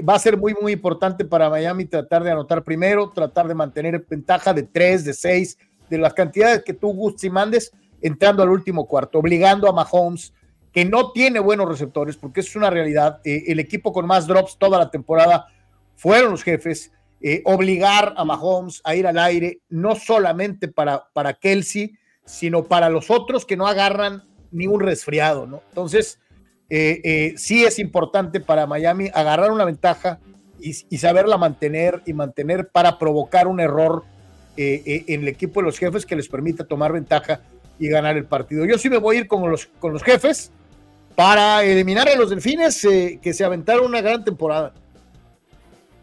va a ser muy, muy importante para Miami tratar de anotar primero, tratar de mantener ventaja de tres, de seis, de las cantidades que tú gustes y mandes, entrando al último cuarto, obligando a Mahomes, que no tiene buenos receptores, porque es una realidad. Eh, el equipo con más drops toda la temporada fueron los jefes. Eh, obligar a Mahomes a ir al aire, no solamente para, para Kelsey, sino para los otros que no agarran ni un resfriado, ¿no? Entonces, eh, sí es importante para Miami agarrar una ventaja y, y saberla mantener y mantener para provocar un error en el equipo de los jefes que les permita tomar ventaja y ganar el partido. Yo sí me voy a ir con los, con los jefes para eliminar a los delfines eh, que se aventaron una gran temporada.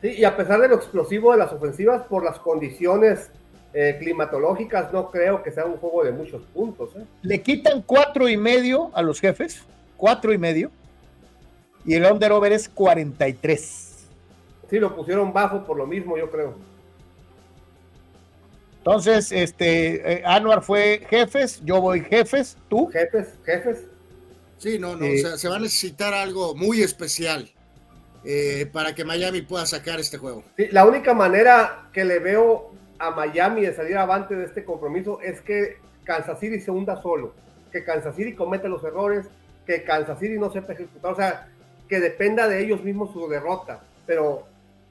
Sí, y a pesar de lo explosivo de las ofensivas, por las condiciones eh, climatológicas, no creo que sea un juego de muchos puntos. ¿eh? Le quitan cuatro y medio a los jefes, cuatro y medio, y el under over es 43. Sí, lo pusieron bajo por lo mismo, yo creo. Entonces, este, eh, Anuar fue jefes, yo voy jefes, tú. Jefes, jefes. Sí, no, no, o sea, se va a necesitar algo muy especial eh, para que Miami pueda sacar este juego. Sí, la única manera que le veo a Miami de salir avante de este compromiso es que Kansas City se hunda solo, que Kansas City cometa los errores, que Kansas City no sepa ejecutar, o sea, que dependa de ellos mismos su derrota, pero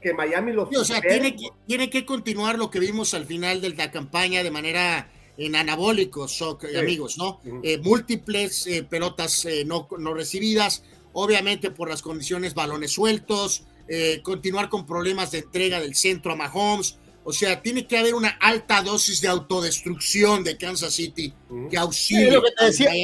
que Miami los. o sea, tiene que, tiene que continuar lo que vimos al final de la campaña de manera en anabólicos, amigos, ¿no? Eh, múltiples eh, pelotas eh, no, no, recibidas, obviamente por las condiciones, balones sueltos, continuar con problemas de entrega del centro a Mahomes. O sea, tiene que haber una alta dosis de autodestrucción de Kansas City que auxilie.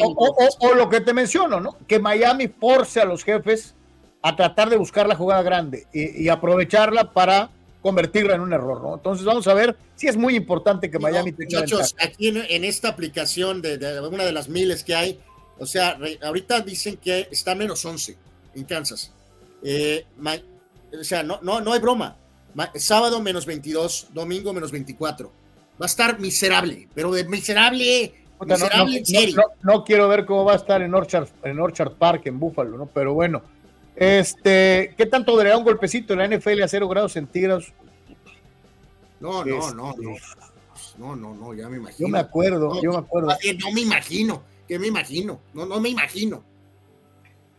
o, lo que te menciono, ¿no? Que Miami force a los jefes a tratar de buscar la jugada grande y, y aprovecharla para convertirla en un error, ¿no? Entonces vamos a ver si es muy importante que Miami tenga Muchachos, aquí en, esta aplicación de, una de las miles que hay, o sea, ahorita dicen que está menos 11 en Kansas. Eh, o sea, no, no, no hay broma. sábado menos 22, domingo menos 24. Va a estar miserable, pero de miserable, miserable en serio. No, quiero ver cómo va a estar en Orchard, en Orchard Park, en Buffalo, ¿no? Pero bueno, este, ¿qué tanto daría un golpecito en la NFL a 0 grados centígrados? No, no, no, no. No, no, no, ya me imagino. Yo me acuerdo, yo me acuerdo. No me imagino, que me imagino. No, no me imagino.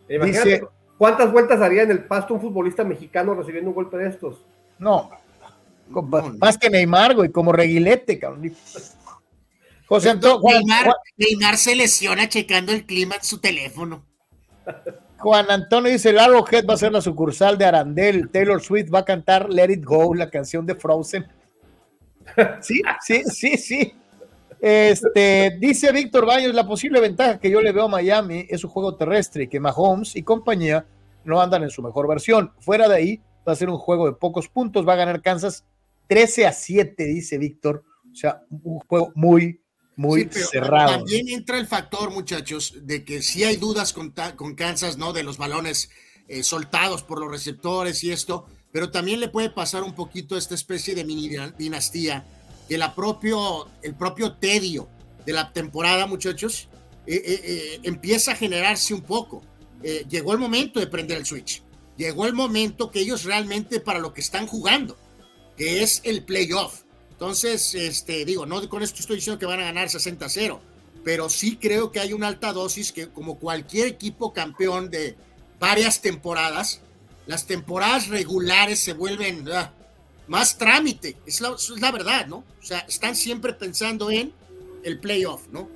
Dice, ¿cuántas vueltas haría en el pasto un futbolista mexicano recibiendo un golpe de estos? No, más que Neymar, güey, como reguilete, cabrón. José Antonio. Neymar, Neymar se lesiona checando el clima en su teléfono. Juan Antonio dice, el Arrowhead va a ser la sucursal de Arandel. Taylor Swift va a cantar Let It Go, la canción de Frozen. Sí, sí, sí, sí. Este, dice Víctor Baños, la posible ventaja que yo le veo a Miami es su juego terrestre, que Mahomes y compañía no andan en su mejor versión. Fuera de ahí, va a ser un juego de pocos puntos, va a ganar Kansas 13 a 7, dice Víctor. O sea, un juego muy, muy cerrado. También entra el factor, muchachos, de que si hay dudas con, con Kansas, ¿no? De los balones eh, soltados por los receptores y esto, pero también le puede pasar un poquito esta especie de mini dinastía, que la propio, el propio tedio de la temporada, muchachos, eh, eh, empieza a generarse un poco. llegó el momento de prender el switch. Llegó el momento que ellos realmente para lo que están jugando, que es el playoff entonces, este, digo, no con esto estoy diciendo que van a ganar 60-0, pero sí creo que hay una alta dosis que como cualquier equipo campeón de varias temporadas, las temporadas regulares se vuelven ah, más trámite, es la, verdad, ¿no? O sea, están siempre pensando en el playoff, ¿no?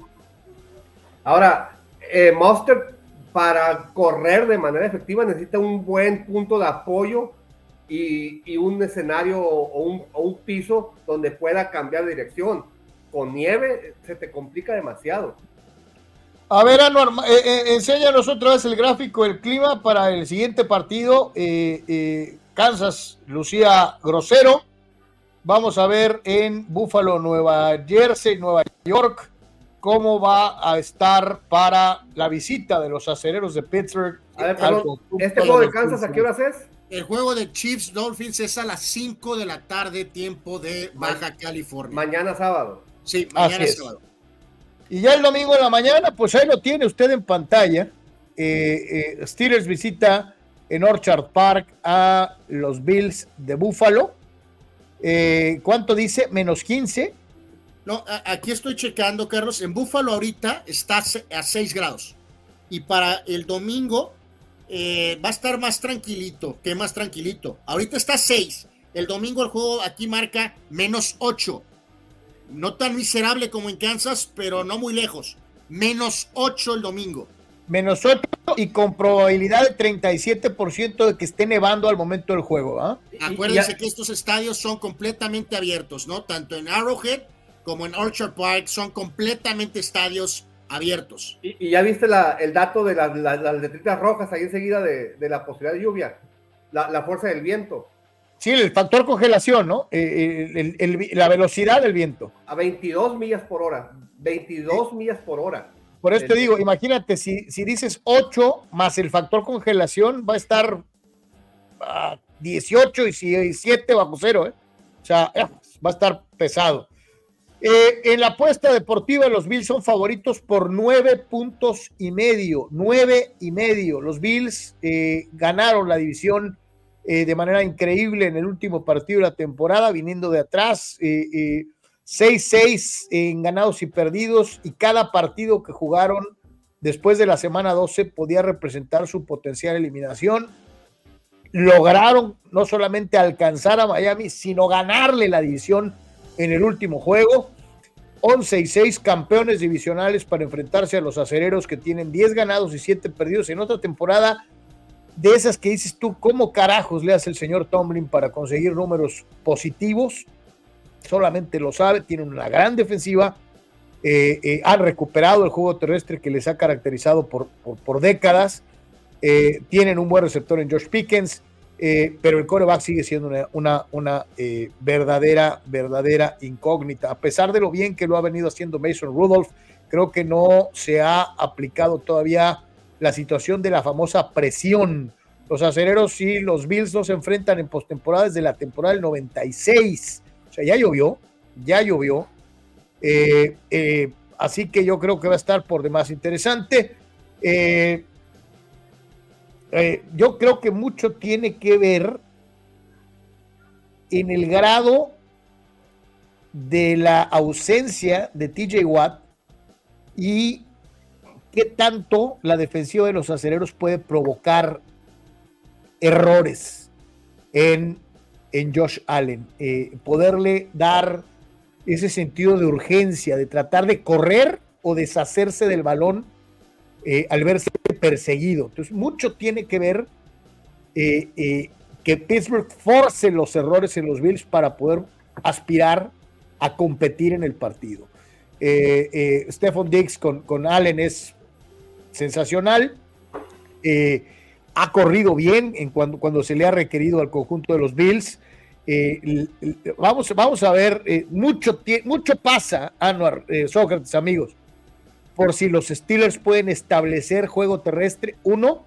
Ahora, eh, Monster para correr de manera efectiva necesita un buen punto de apoyo y, un escenario o un, piso donde pueda cambiar de dirección. Con nieve se te complica demasiado. A ver, Anuar, eh, eh, enséñanos otra vez el gráfico del clima para el siguiente partido. Eh, Kansas, Lucía Grosero. Vamos a ver en Buffalo, Nueva Jersey, Nueva York, cómo va a estar para la visita de los acereros de Pittsburgh. A ver, ¿este juego de Kansas a qué horas es? El juego de Chiefs Dolphins es a las 5 de la tarde, tiempo de Baja California. Mañana sábado. Sí, mañana sábado. Y ya el domingo en la mañana, pues ahí lo tiene usted en pantalla. Eh, eh, Steelers visita en Orchard Park a los Bills de Buffalo. Eh, ¿Cuánto dice? Menos 15. No, aquí estoy checando, Carlos. En Buffalo ahorita está a 6 grados. Y para el domingo eh, va a estar más tranquilito. que más tranquilito? Ahorita está 6. El domingo el juego aquí marca menos 8. No tan miserable como en Kansas, pero no muy lejos. Menos 8 el domingo. Menos 8 y con probabilidad de 37% de que esté nevando al momento del juego. ¿ah? Acuérdense que estos estadios son completamente abiertos, ¿no? Tanto en Arrowhead como en Orchard Park son completamente estadios abiertos. ¿Y, ya viste el dato de las, letritas rojas ahí enseguida de, la posibilidad de lluvia? La, fuerza del viento. Sí, el factor congelación, ¿no? Eh, eh, la velocidad del viento. A 22 millas por hora. 22 millas por hora. Por eso te digo, imagínate, si, si dices 8 más el factor congelación, va a estar a 18 y si 7 bajo cero, ¿eh? O sea, va a estar pesado. Eh, en la apuesta deportiva, los Bills son favoritos por nueve puntos y medio. Nueve y medio. Los Bills eh, ganaron la división eh, de manera increíble en el último partido de la temporada, viniendo de atrás. 6-6 en ganados y perdidos. Y cada partido que jugaron después de la semana 12 podía representar su potencial eliminación. lograron no solamente alcanzar a Miami, sino ganarle la división en el último juego. 11 y 6 campeones divisionales para enfrentarse a los acereros que tienen 10 ganados y 7 perdidos en otra temporada de esas que dices tú, ¿cómo carajos le hace el señor Tomlin para conseguir números positivos? Solamente lo sabe, tienen una gran defensiva, eh, eh, han recuperado el juego terrestre que les ha caracterizado por, por, décadas, eh, tienen un buen receptor en Josh Pickens, pero el coreback sigue siendo una, una, una verdadera, verdadera incógnita. A pesar de lo bien que lo ha venido haciendo Mason Rudolph, creo que no se ha aplicado todavía la situación de la famosa presión. Los acereros y los Bills no se enfrentan en postemporada desde la temporada del 96. O sea, ya llovió, ya llovió. Eh, eh, así que yo creo que va a estar por demás interesante. Eh, yo creo que mucho tiene que ver en el grado de la ausencia de TJ Watt y qué tanto la defensiva de los acereros puede provocar errores en, en Josh Allen. Eh, poderle dar ese sentido de urgencia, de tratar de correr o deshacerse del balón eh, al verse perseguido. Entonces, mucho tiene que ver eh, que Pittsburgh force los errores en los Bills para poder aspirar a competir en el partido. Eh, Stephon Diggs con, con Allen es sensacional. Eh, ha corrido bien en cuando, cuando se le ha requerido al conjunto de los Bills. Eh, vamos, vamos a ver, eh, mucho, mucho pasa, Anuar, Sócrates, amigos, por si los Steelers pueden establecer juego terrestre, uno,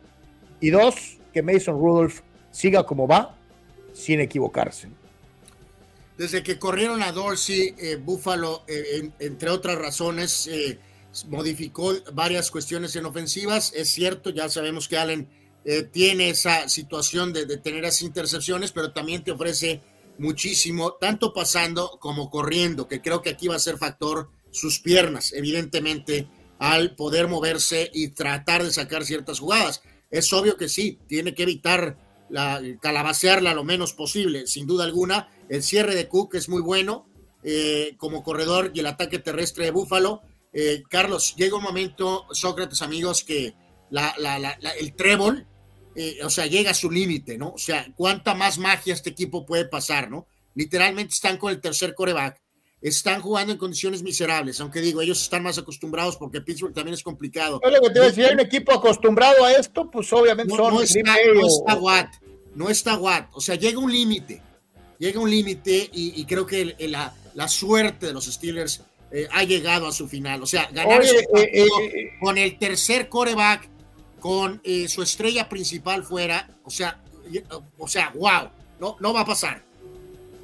y dos, que Mason Rudolph siga como va, sin equivocarse. Desde que corrieron a Dorsey, Buffalo, entre otras razones, modificó varias cuestiones en ofensivas. Es cierto, ya sabemos que Allen eh, tiene esa situación de, tener esas intercepciones, pero también te ofrece muchísimo, tanto pasando como corriendo, que creo que aquí va a ser factor sus piernas, evidentemente, al poder moverse y tratar de sacar ciertas jugadas. Es obvio que sí, tiene que evitar la, calabacearla lo menos posible, sin duda alguna. El cierre de Cook es muy bueno eh, como corredor y el ataque terrestre de Búfalo eh, Carlos, llega un momento, Sócrates, amigos, que el trébol, eh, o sea, llega a su límite, ¿no? O sea, cuánta más magia este equipo puede pasar, ¿no? Literalmente están con el tercer coreback, están jugando en condiciones miserables, aunque digo, ellos están más acostumbrados porque Pittsburgh también es complicado. si hay un equipo acostumbrado a esto, pues obviamente son. No está, no está Watt, no está Watt, o sea, llega un límite, llega un límite y, creo que la, la suerte de los Steelers eh, ha llegado a su final. O sea, ganar eh, eh, con el tercer coreback, con su estrella principal fuera, o sea, o sea, wow, no, no va a pasar.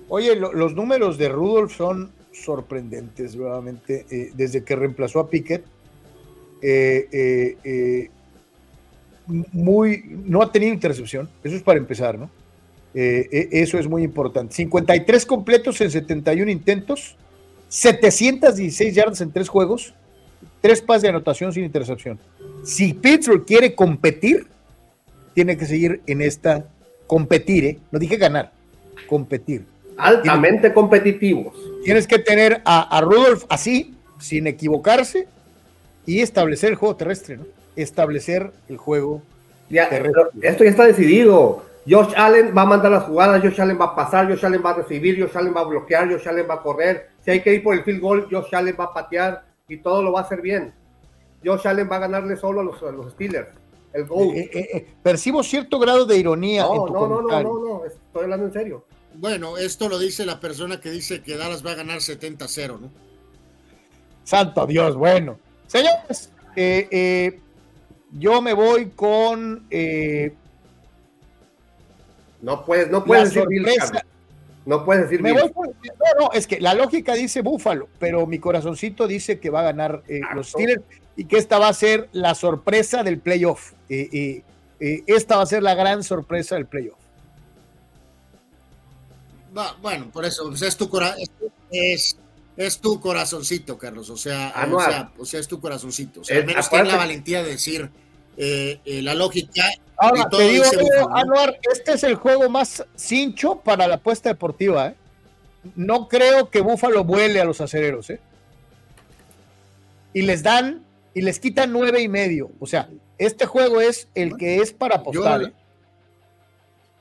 Oye, los números de Rudolph son sorprendentes, nuevamente, desde que reemplazó a Pickett. muy, no ha tenido intercepción, eso es para empezar, ¿no? eso es muy importante. 53 completos en 71 intentos, 716 yardas en tres juegos, tres pases de anotación sin intercepción. Si Pittsburgh quiere competir, tiene que seguir en esta competir, ¿eh? no dije ganar, competir. Altamente competitivos. Tienes que tener a, Rudolph así, sin equivocarse, y establecer el juego terrestre, ¿no? Establecer el juego terrestre. Esto ya está decidido. Josh Allen va a mandar las jugadas, Josh Allen va a pasar, Josh Allen va a recibir, Josh Allen va a bloquear, Josh Allen va a correr. Si hay que ir por el field goal, Josh Allen va a patear y todo lo va a hacer bien. Josh Allen va a ganarle solo a los, Steelers. El eh, eh, eh, percibo cierto grado de ironía. No, no, no, no, no, no, estoy hablando en serio. Bueno, esto lo dice la persona que dice que Dallas va a ganar 70-0, ¿no? Santo Dios, bueno. Señores, yo me voy con no puedes, no puedes decir No puedes decir no, no, es que la lógica dice Búfalo, pero mi corazoncito dice que va a ganar eh, los Steelers y que esta va a ser la sorpresa del playoff. Eh, eh, esta va a ser la gran sorpresa del playoff. Bueno, por eso, es, tu es, es, tu corazoncito, Carlos. O sea, o sea, es tu corazoncito. O sea, al menos tiene la valentía de decir la lógica Ahora, te digo, Anuar, este es el juego más cincho para la apuesta deportiva. ¿eh? No creo que Búfalo vuele a los acereros. ¿eh? Y les dan, y les quitan nueve y medio. O sea, este juego es el que es para apostar. ¿eh?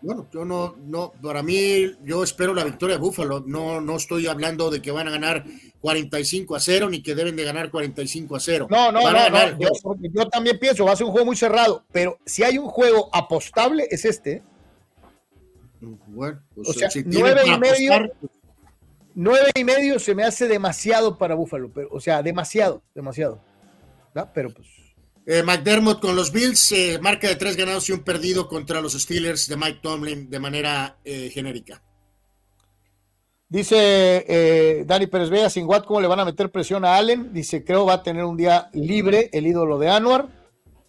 Bueno, yo no, no, para mí, yo espero la victoria de Búfalo. No, no estoy hablando de que van a ganar 45 a 0 ni que deben de ganar 45 a 0. No, no, no, Yo, también pienso, va a ser un juego muy cerrado, pero si hay un juego apostable es este. Bueno, pues, o sea, nueve y medio. nueve y medio se me hace demasiado para Búfalo, pero, o sea, demasiado, demasiado. Pero pues eh, McDermott con los Bills, eh, marca de tres ganados y un perdido contra los Steelers de Mike Tomlin de manera eh, genérica. Dice Dani Pérez Vega, sin Watt, ¿cómo le van a meter presión a Allen? Dice, creo va a tener un día libre el ídolo de Anwar.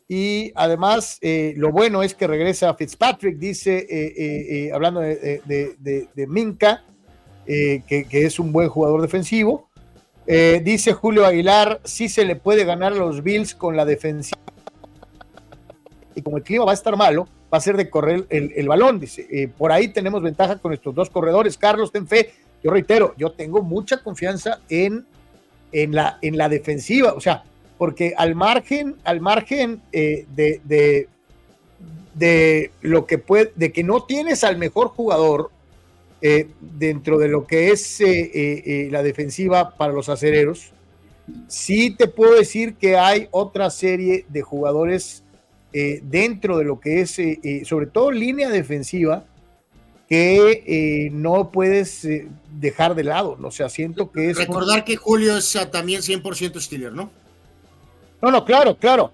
Y además, lo bueno es que regresa Fitzpatrick, dice, hablando de, Minka, que, que, es un buen jugador defensivo. Eh, dice Julio Aguilar, sí se le puede ganar a los Bills con la defensiva. Y como el clima va a estar malo, va a ser de correr el, balón. Dice, eh, por ahí tenemos ventaja con estos dos corredores. Carlos, ten fe. Yo reitero, yo tengo mucha confianza en, en, la, en la defensiva. O sea, porque al margen, al margen eh, de, de, de, lo que puede, de que no tienes al mejor jugador, eh, dentro de lo que es eh, eh, la defensiva para los acereros, sí te puedo decir que hay otra serie de jugadores dentro de lo que es, sobre todo línea defensiva, que no puedes dejar de lado. O sea, siento que es. Recordar que Julio es también 100% Steeler, ¿no? No, no, claro, claro.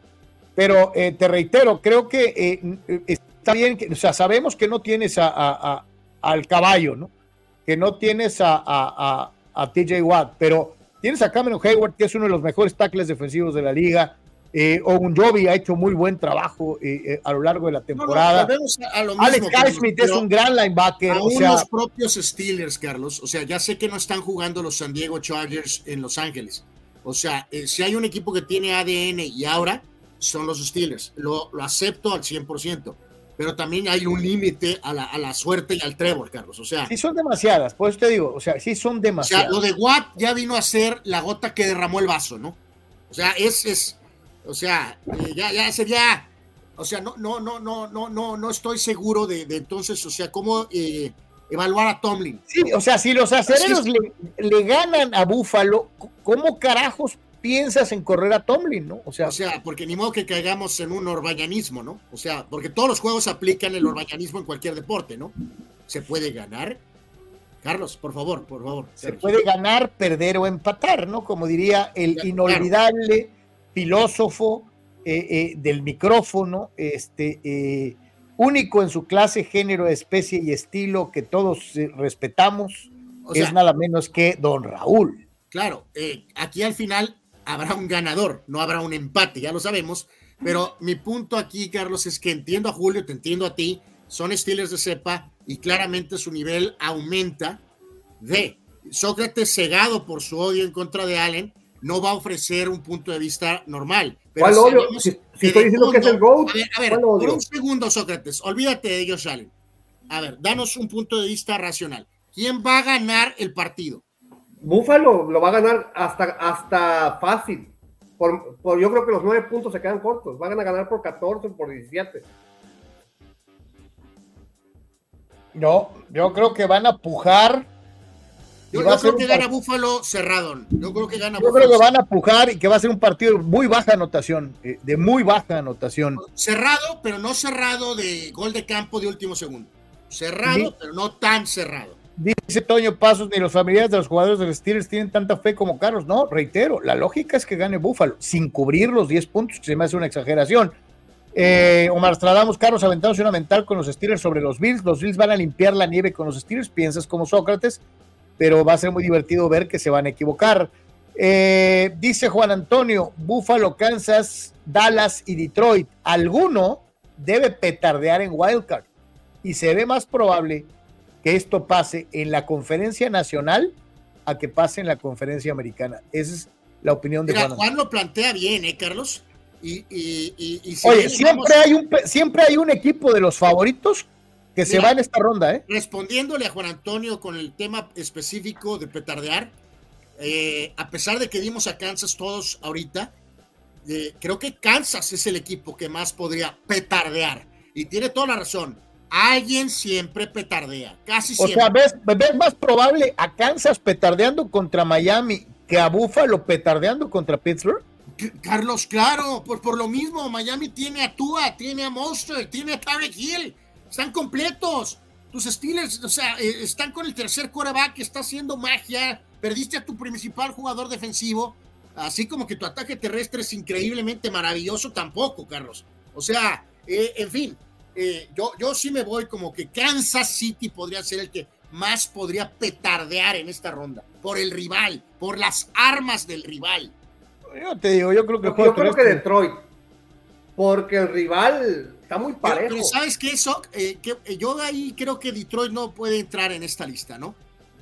Pero te reitero, creo que está bien, que, o sea, sabemos que no tienes a, al caballo, ¿no? Que no tienes a, TJ Watt, pero tienes a Cameron Hayward, que es uno de los mejores tackles defensivos de la liga. Eh, Jovi ha hecho muy buen trabajo eh, eh, a lo largo de la temporada. Alex Highsmith es un gran linebacker. Aún los propios Steelers, Carlos. O sea, ya sé que no están jugando los San Diego Chargers en Los Ángeles. O sea, eh, si hay un equipo que tiene ADN y ahora, son los Steelers. Lo, lo acepto al 100% pero también hay un límite a la, a la, suerte y al Trevor, Carlos. O sea, sí son demasiadas, pues te digo, o sea, sí son demasiadas. O sea, lo de Watt ya vino a ser la gota que derramó el vaso, ¿no? O sea, es, es o sea, eh, ya, ya sería, o sea, no, no, no, no, no, no, no estoy seguro de, de entonces, o sea, cómo eh, evaluar a Tomlin. Sí, o sea, si los acereros le, le, ganan a Búfalo, ¿cómo carajos piensas en correr a Tomlin, ¿no? O sea, o sea, porque ni modo que caigamos en un orbañanismo, ¿no? O sea, porque todos los juegos aplican el orbañanismo en cualquier deporte, ¿no? Se puede ganar. Carlos, por favor, por favor. Se puede ganar, perder o empatar, ¿no? Como diría el inolvidable filósofo eh, eh, del micrófono, este, eh, único en su clase, género, especie y estilo que todos respetamos, es nada menos que don Raúl. Claro, aquí al final habrá un ganador, no habrá un empate, ya lo sabemos. Pero mi punto aquí, Carlos, es que entiendo a Julio, te entiendo a ti, son Steelers de cepa y claramente su nivel aumenta de Sócrates cegado por su odio en contra de Allen, no va a ofrecer un punto de vista normal. ¿Cuál odio? Si, estoy diciendo que es el GOAT. A ver, a ver por un segundo, Sócrates, olvídate de Josh Allen. A ver, danos un punto de vista racional. ¿Quién va a ganar el partido? Búfalo lo va a ganar hasta, hasta fácil. Por, yo creo que los nueve puntos se quedan cortos. Van a ganar por 14 o por 17. No, yo creo que van a pujar. Yo, creo que gana Búfalo cerrado. Yo creo que gana Yo creo que van a pujar y que va a ser un partido muy baja anotación, eh, de muy baja anotación. Cerrado, pero no cerrado de gol de campo de último segundo. Cerrado, pero no tan cerrado. Dice Toño Pasos, ni los familiares de los jugadores de los Steelers tienen tanta fe como Carlos. No, reitero, la lógica es que gane Búfalo, sin cubrir los 10 puntos, que se me hace una exageración. Eh, Omar Stradamos, Carlos aventándose una mental con los Steelers sobre los Bills. Los Bills van a limpiar la nieve con los Steelers, piensas como Sócrates, pero va a ser muy divertido ver que se van a equivocar. Eh, dice Juan Antonio, Búfalo, Kansas, Dallas y Detroit. Alguno debe petardear en Wildcard y se ve más probable que esto pase en la conferencia nacional a que pase en la conferencia americana. Esa es la opinión de Juan. Juan lo plantea bien, ¿eh, Carlos? Y, y, y, y Oye, siempre, hay un, siempre hay un equipo de los favoritos que se va en esta ronda, ¿eh? Respondiéndole a Juan Antonio con el tema específico de petardear, eh, a pesar de que dimos a Kansas todos ahorita, eh, creo que Kansas es el equipo que más podría petardear. Y tiene toda la razón. Alguien siempre petardea, casi siempre. O sea, ¿ves, ¿ves, más probable a Kansas petardeando contra Miami que a Buffalo petardeando contra Pittsburgh? Carlos, claro, por, por lo mismo, Miami tiene a Tua, tiene a Monster, tiene a Tarek Hill, están completos. Tus Steelers, o sea, eh, están con el tercer coreback que está haciendo magia. Perdiste a tu principal jugador defensivo, así como que tu ataque terrestre es increíblemente maravilloso tampoco, Carlos. O sea, eh, en fin, eh, yo, yo sí me voy como que Kansas City podría ser el que más podría petardear en esta ronda, por el rival, por las armas del rival. Yo te digo, yo creo que, yo, yo creo que Detroit, porque el rival está muy parejo. Pero, pero ¿sabes qué, eso? Eh, que, yo ahí creo que Detroit no puede entrar en esta lista, ¿no?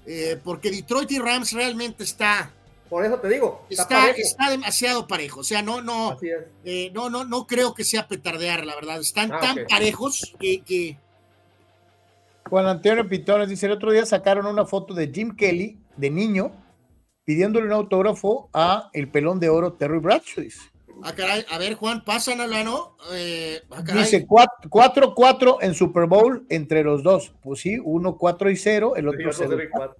Eh, porque Detroit y Rams realmente está. Por eso te digo. Está, está, está demasiado parejo. O sea, no, no, eh, no, no, no creo que sea petardear, la verdad. Están ah, tan okay. parejos que, que. Juan Antonio Pitones dice: el otro día sacaron una foto de Jim Kelly de niño pidiéndole un autógrafo a el pelón de oro Terry Bradshaw. Ah, caray. A ver, Juan, pásanla, ¿no? Eh, ah, Dice 4-4 en Super Bowl entre los dos. Pues sí, uno 4 y 0, el otro 0 y 4.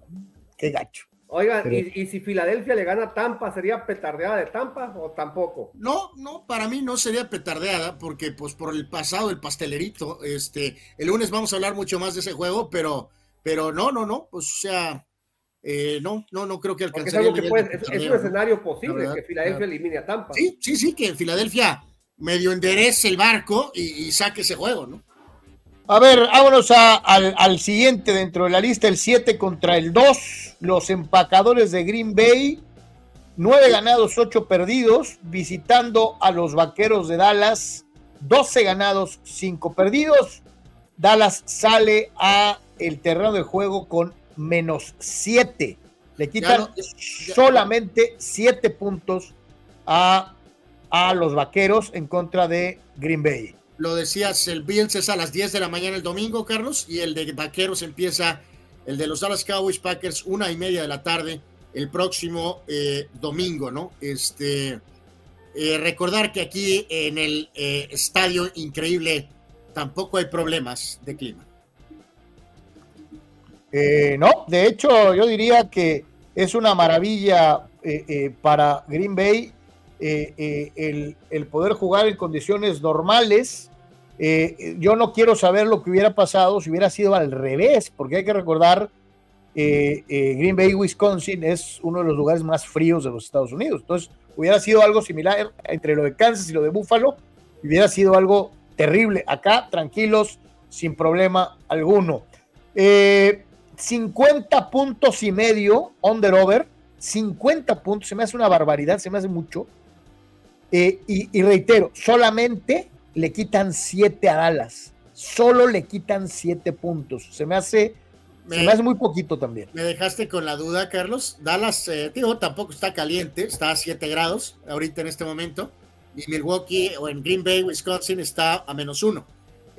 Qué gacho. Oigan, Pero... ¿y, ¿y, si Filadelfia le gana a Tampa, ¿sería petardeada de Tampa o tampoco? No, no, para mí no sería petardeada, porque pues por el pasado del pastelerito, este, el lunes vamos a hablar mucho más de ese juego, pero, pero no, no, no, pues o sea, eh, no, no, no creo que alcanzaría. Es, que puede, es, es, un escenario posible que Filadelfia elimine a Tampa. Sí, sí, sí, que Filadelfia medio enderece el barco y, y, saque ese juego, ¿no? A ver, vámonos a, al, al, siguiente dentro de la lista, el 7 contra el 2. Los empacadores de Green Bay, 9 ganados, 8 perdidos, visitando a los vaqueros de Dallas, 12 ganados, 5 perdidos. Dallas sale a el terreno de juego con menos 7. Le quitan ya no, ya, solamente 7 puntos a, a, los vaqueros en contra de Green Bay. Lo decías, el Bills es a las 10 de la mañana el domingo, Carlos, y el de vaqueros empieza, el de los Dallas Cowboys Packers, una y media de la tarde, el próximo eh, domingo, ¿no? Este. Eh, recordar que aquí en el eh, estadio increíble tampoco hay problemas de clima. No, de hecho yo diría que es una maravilla para Green Bay eh, el, el, poder jugar en condiciones normales. Yo no quiero saber lo que hubiera pasado si hubiera sido al revés, porque hay que recordar, Green Bay, Wisconsin es uno de los lugares más fríos de los Estados Unidos. Entonces, hubiera sido algo similar entre lo de Kansas y lo de Buffalo, hubiera sido algo terrible. Acá, tranquilos, sin problema alguno. Eh, 50 puntos y medio, under-over, 50 puntos, se me hace una barbaridad, se me hace mucho. Eh, y, reitero, solamente le quitan 7 a Dallas, solo le quitan 7 puntos, se me hace... Me, se me hace muy poquito también. Me dejaste con la duda, Carlos. Dallas, eh, digo, tampoco está caliente, está a 7 grados ahorita en este momento. Y Milwaukee o en Green Bay, Wisconsin, está a menos 1.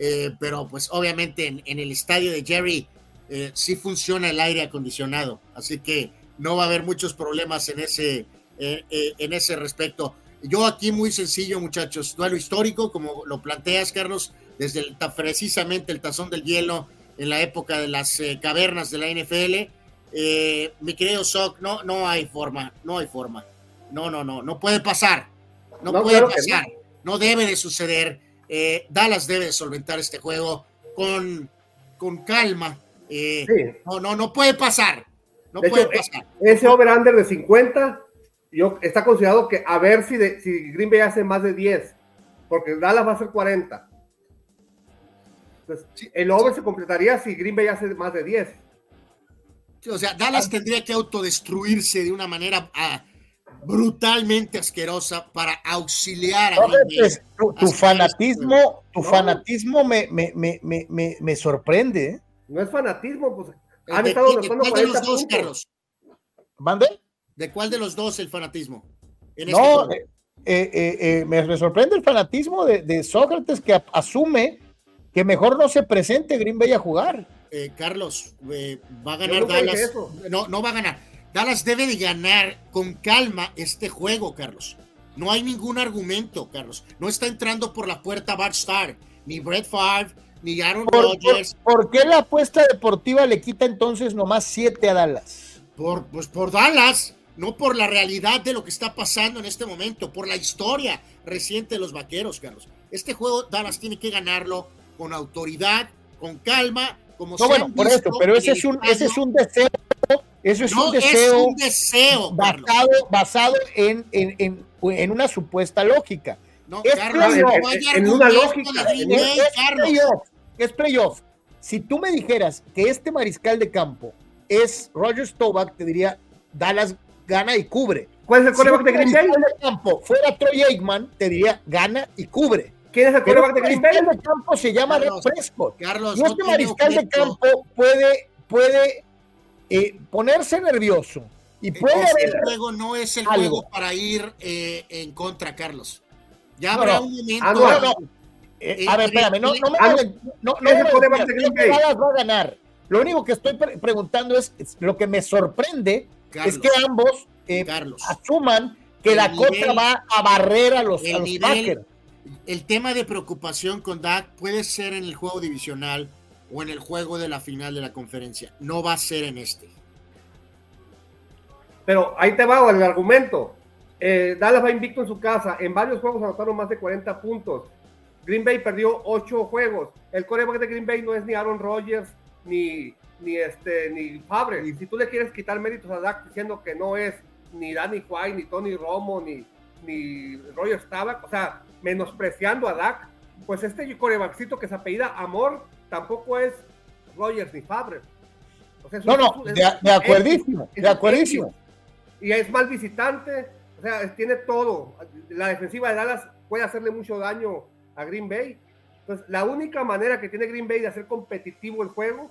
Eh, pero pues obviamente en, en el estadio de Jerry eh, sí funciona el aire acondicionado, así que no va a haber muchos problemas en ese, eh, en ese respecto. Yo aquí muy sencillo, muchachos, duelo histórico, como lo planteas, Carlos, desde el, precisamente el tazón del hielo en la época de las eh, cavernas de la NFL. mi querido Sock, no, no hay forma, no hay forma. No, no, no, no puede pasar. No, no puede claro pasar. No. no. debe de suceder. Dallas debe de solventar este juego con, con calma, eh, sí. No, no, no puede pasar. No de puede hecho, pasar. Ese over-under de 50 yo, está considerado que a ver si, de, si Green Bay hace más de 10, porque Dallas va a ser 40. Entonces, el over se completaría si Green Bay hace más de 10. Sí, o sea, Dallas ah. tendría que autodestruirse de una manera ah, brutalmente asquerosa para auxiliar a no, pues, tu, tu fanatismo, tu no. fanatismo me, me, me, me, me sorprende. ¿eh? No es fanatismo, pues han ¿De, estado de los dos, Carlos? ¿Mande? ¿De cuál de los dos el fanatismo? En no, este eh, eh, eh, me, me sorprende el fanatismo de, de Sócrates que a- asume que mejor no se presente Green Bay a jugar. Eh, Carlos, eh, va a ganar Dallas. No, no va a ganar. Dallas debe de ganar con calma este juego, Carlos. No hay ningún argumento, Carlos. No está entrando por la puerta Bart Starr, ni Brett Favre, ni Aaron ¿Por, por, Rodgers. por qué la apuesta deportiva le quita entonces nomás siete a Dallas? Por, pues por Dallas, no por la realidad de lo que está pasando en este momento, por la historia reciente de los vaqueros, Carlos. Este juego Dallas tiene que ganarlo con autoridad, con calma, como No, se bueno, por eso, pero ese es un, el ese es un deseo, eso es no un deseo es un deseo, Carlos. basado, basado en, en, en, en una supuesta lógica. No, Es Carlos, playoff, no hay en- una lógica, de Green Es, Bay, es Carlos. playoff, es playoff. Si tú me dijeras que este mariscal de campo es Roger Staubach, te diría Dallas gana y cubre. ¿Cuál es el Si coreback de este Green Bay? de campo fuera Troy Aikman, te diría gana y cubre. ¿Quién es el coreback de Green Bay? mariscal de campo se llama Carlos, Prescott. Carlos, Y no este tiene mariscal de campo puede, puede eh, ponerse nervioso y puede Este haber juego no es el algo. juego para ir eh, en contra, Carlos. Ya No, habrá no. un momento. Ah, No, no. Eh, a ver, espérame, no, no me Ah, no, no es me el de va a ganar. Lo único que estoy pre- preguntando es, es lo que me sorprende Carlos, es que ambos eh, Carlos, asuman que El Dakota nivel- va a barrer a los, el a los nivel- Packers. el tema de preocupación con Dak puede ser en el juego divisional o en el juego de la final de la conferencia. No va a ser en este. Pero ahí te va el argumento. Eh, Dallas va invicto en su casa. En varios juegos anotaron más de 40 puntos. Green Bay perdió 8 juegos. El coreback de Green Bay no es ni Aaron Rodgers ni, ni, este, ni Fabre. Y si tú le quieres quitar méritos a Dak diciendo que no es ni Danny White, ni Tony Romo, ni, ni Roger Staubach, o sea, menospreciando a Dak, pues este corebackcito que se apellida Amor tampoco es Rodgers ni Fabre. O sea, es No, un- no, es- de, de acuerdísimo, es de un acuerdísimo. y es mal visitante, o sea, tiene todo. La defensiva de Dallas puede hacerle mucho daño a Green Bay. Entonces, la única manera que tiene Green Bay de hacer competitivo el juego,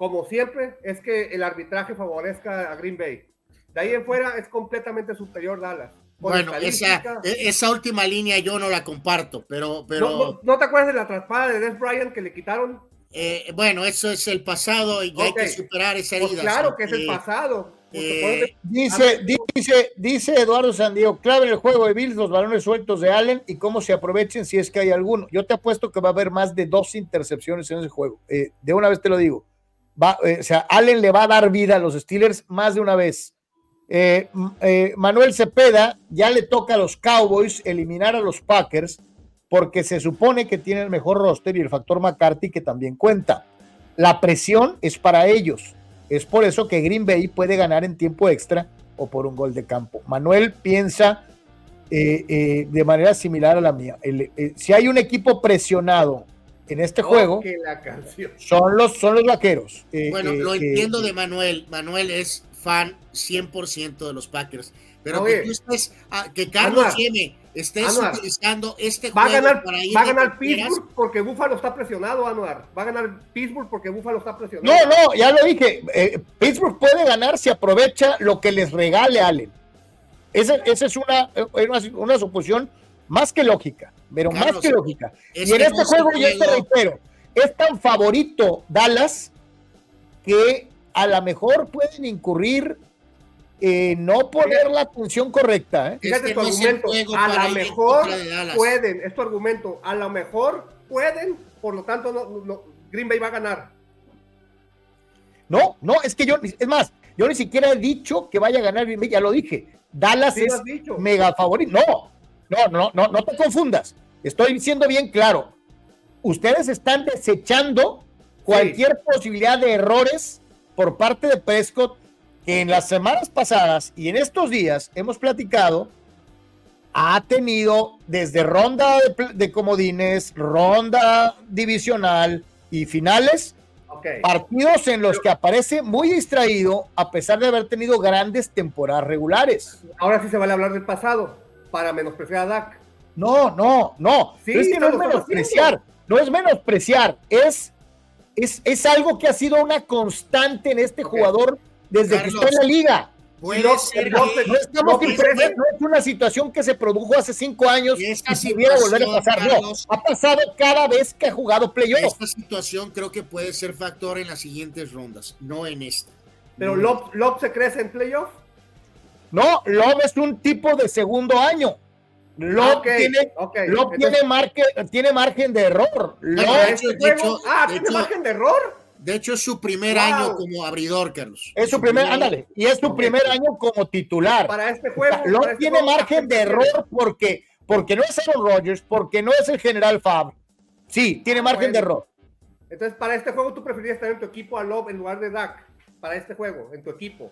como siempre, es que el arbitraje favorezca a Green Bay. De ahí en fuera es completamente superior Dallas. Por Bueno, esa, e- esa última línea yo no la comparto, pero, pero ¿No, no, no te acuerdas de la traspada de Des Bryant que le quitaron? eh, bueno, eso es el pasado y ya hay que superar esa Pues herida. claro que es el Eh, pasado. Pues, eh, Dice, dice, dice Eduardo Sandiego, clave en el juego de Bills, los balones sueltos de Allen y cómo se aprovechen si es que hay alguno. Yo te apuesto que va a haber más de dos intercepciones en ese juego. Eh, de una vez te lo digo. Eh, o sea, Allen le va a dar vida a los Steelers más de una vez. Eh, eh, Manuel Cepeda ya le toca a los Cowboys eliminar a los Packers porque se supone que tiene el mejor roster y el factor McCarthy que también cuenta. La presión es para ellos. Es por eso que Green Bay puede ganar en tiempo extra o por un gol de campo. Manuel piensa de manera similar a la mía. Si hay un equipo presionado en este juego, Oh, que la canción. son los, son los vaqueros. Eh, Bueno, eh, lo eh, entiendo de Manuel. Manuel es fan 100% de los Packers. Pero Oye. que tú estés, ah, que Carlos Anuar. Yeme estés Anuar. utilizando este Va a juego ganar, para ir va a ganar Pittsburgh porque Buffalo está presionado, Anuar. Va a ganar Pittsburgh porque Buffalo está presionado. No, no, ya lo dije. eh, Pittsburgh puede ganar si aprovecha lo que les regale Allen. Esa, esa es una, una, una suposición más que lógica, pero más que lógica. es y en este juego, yo te reitero, es tan favorito Dallas que a lo mejor pueden incurrir en no poner la atención correcta. ¿eh? Fíjate Este tu no argumento. A lo mejor pueden, es tu argumento. A lo mejor pueden, por lo tanto, no, no- Green Bay va a ganar. No, no, es que yo, es más, yo ni siquiera he dicho que vaya a ganar Green Bay, ya lo dije. Dallas Sí es dicho. mega favorito. No, no, no, no, no te confundas. Estoy diciendo bien claro. Ustedes están desechando cualquier posibilidad de errores por parte de Prescott, que en las semanas pasadas y en estos días hemos platicado, ha tenido desde ronda de, comodines, ronda divisional y finales, partidos en los que aparece muy distraído a pesar de haber tenido grandes temporadas regulares. Ahora sí se vale hablar del pasado para menospreciar a Dak. No, no, no. Sí, es que no es menospreciar, no es menospreciar, es, es, es algo que ha sido una constante en este jugador desde que está en la liga. Puede no, ser no, que- No, estamos No, en- pero- no es una situación que se produjo hace cinco años Y pudiera volver a pasar. No, ha pasado cada vez que ha jugado playoff. Esta situación creo que puede ser factor en las siguientes rondas, no en esta. Pero. Love, Love se crece en playoff. No, Love es un tipo de segundo año. Love tiene, ok. Love Entonces, tiene, margen de error. Love de hecho- de juego- hecho- ah, de ¿tiene hecho- margen de error? De hecho, es su primer Wow. año como abridor, Carlos. es su primer, ándale, y es su primer año como titular. Para este juego. Love para este tiene juego, margen de error porque, porque no es Aaron Rodgers, porque no es el general Fab. Sí, tiene margen Bueno. de error. Entonces, para este juego, ¿tú preferirías tener en tu equipo a Love en lugar de Dak? Para este juego, en tu equipo.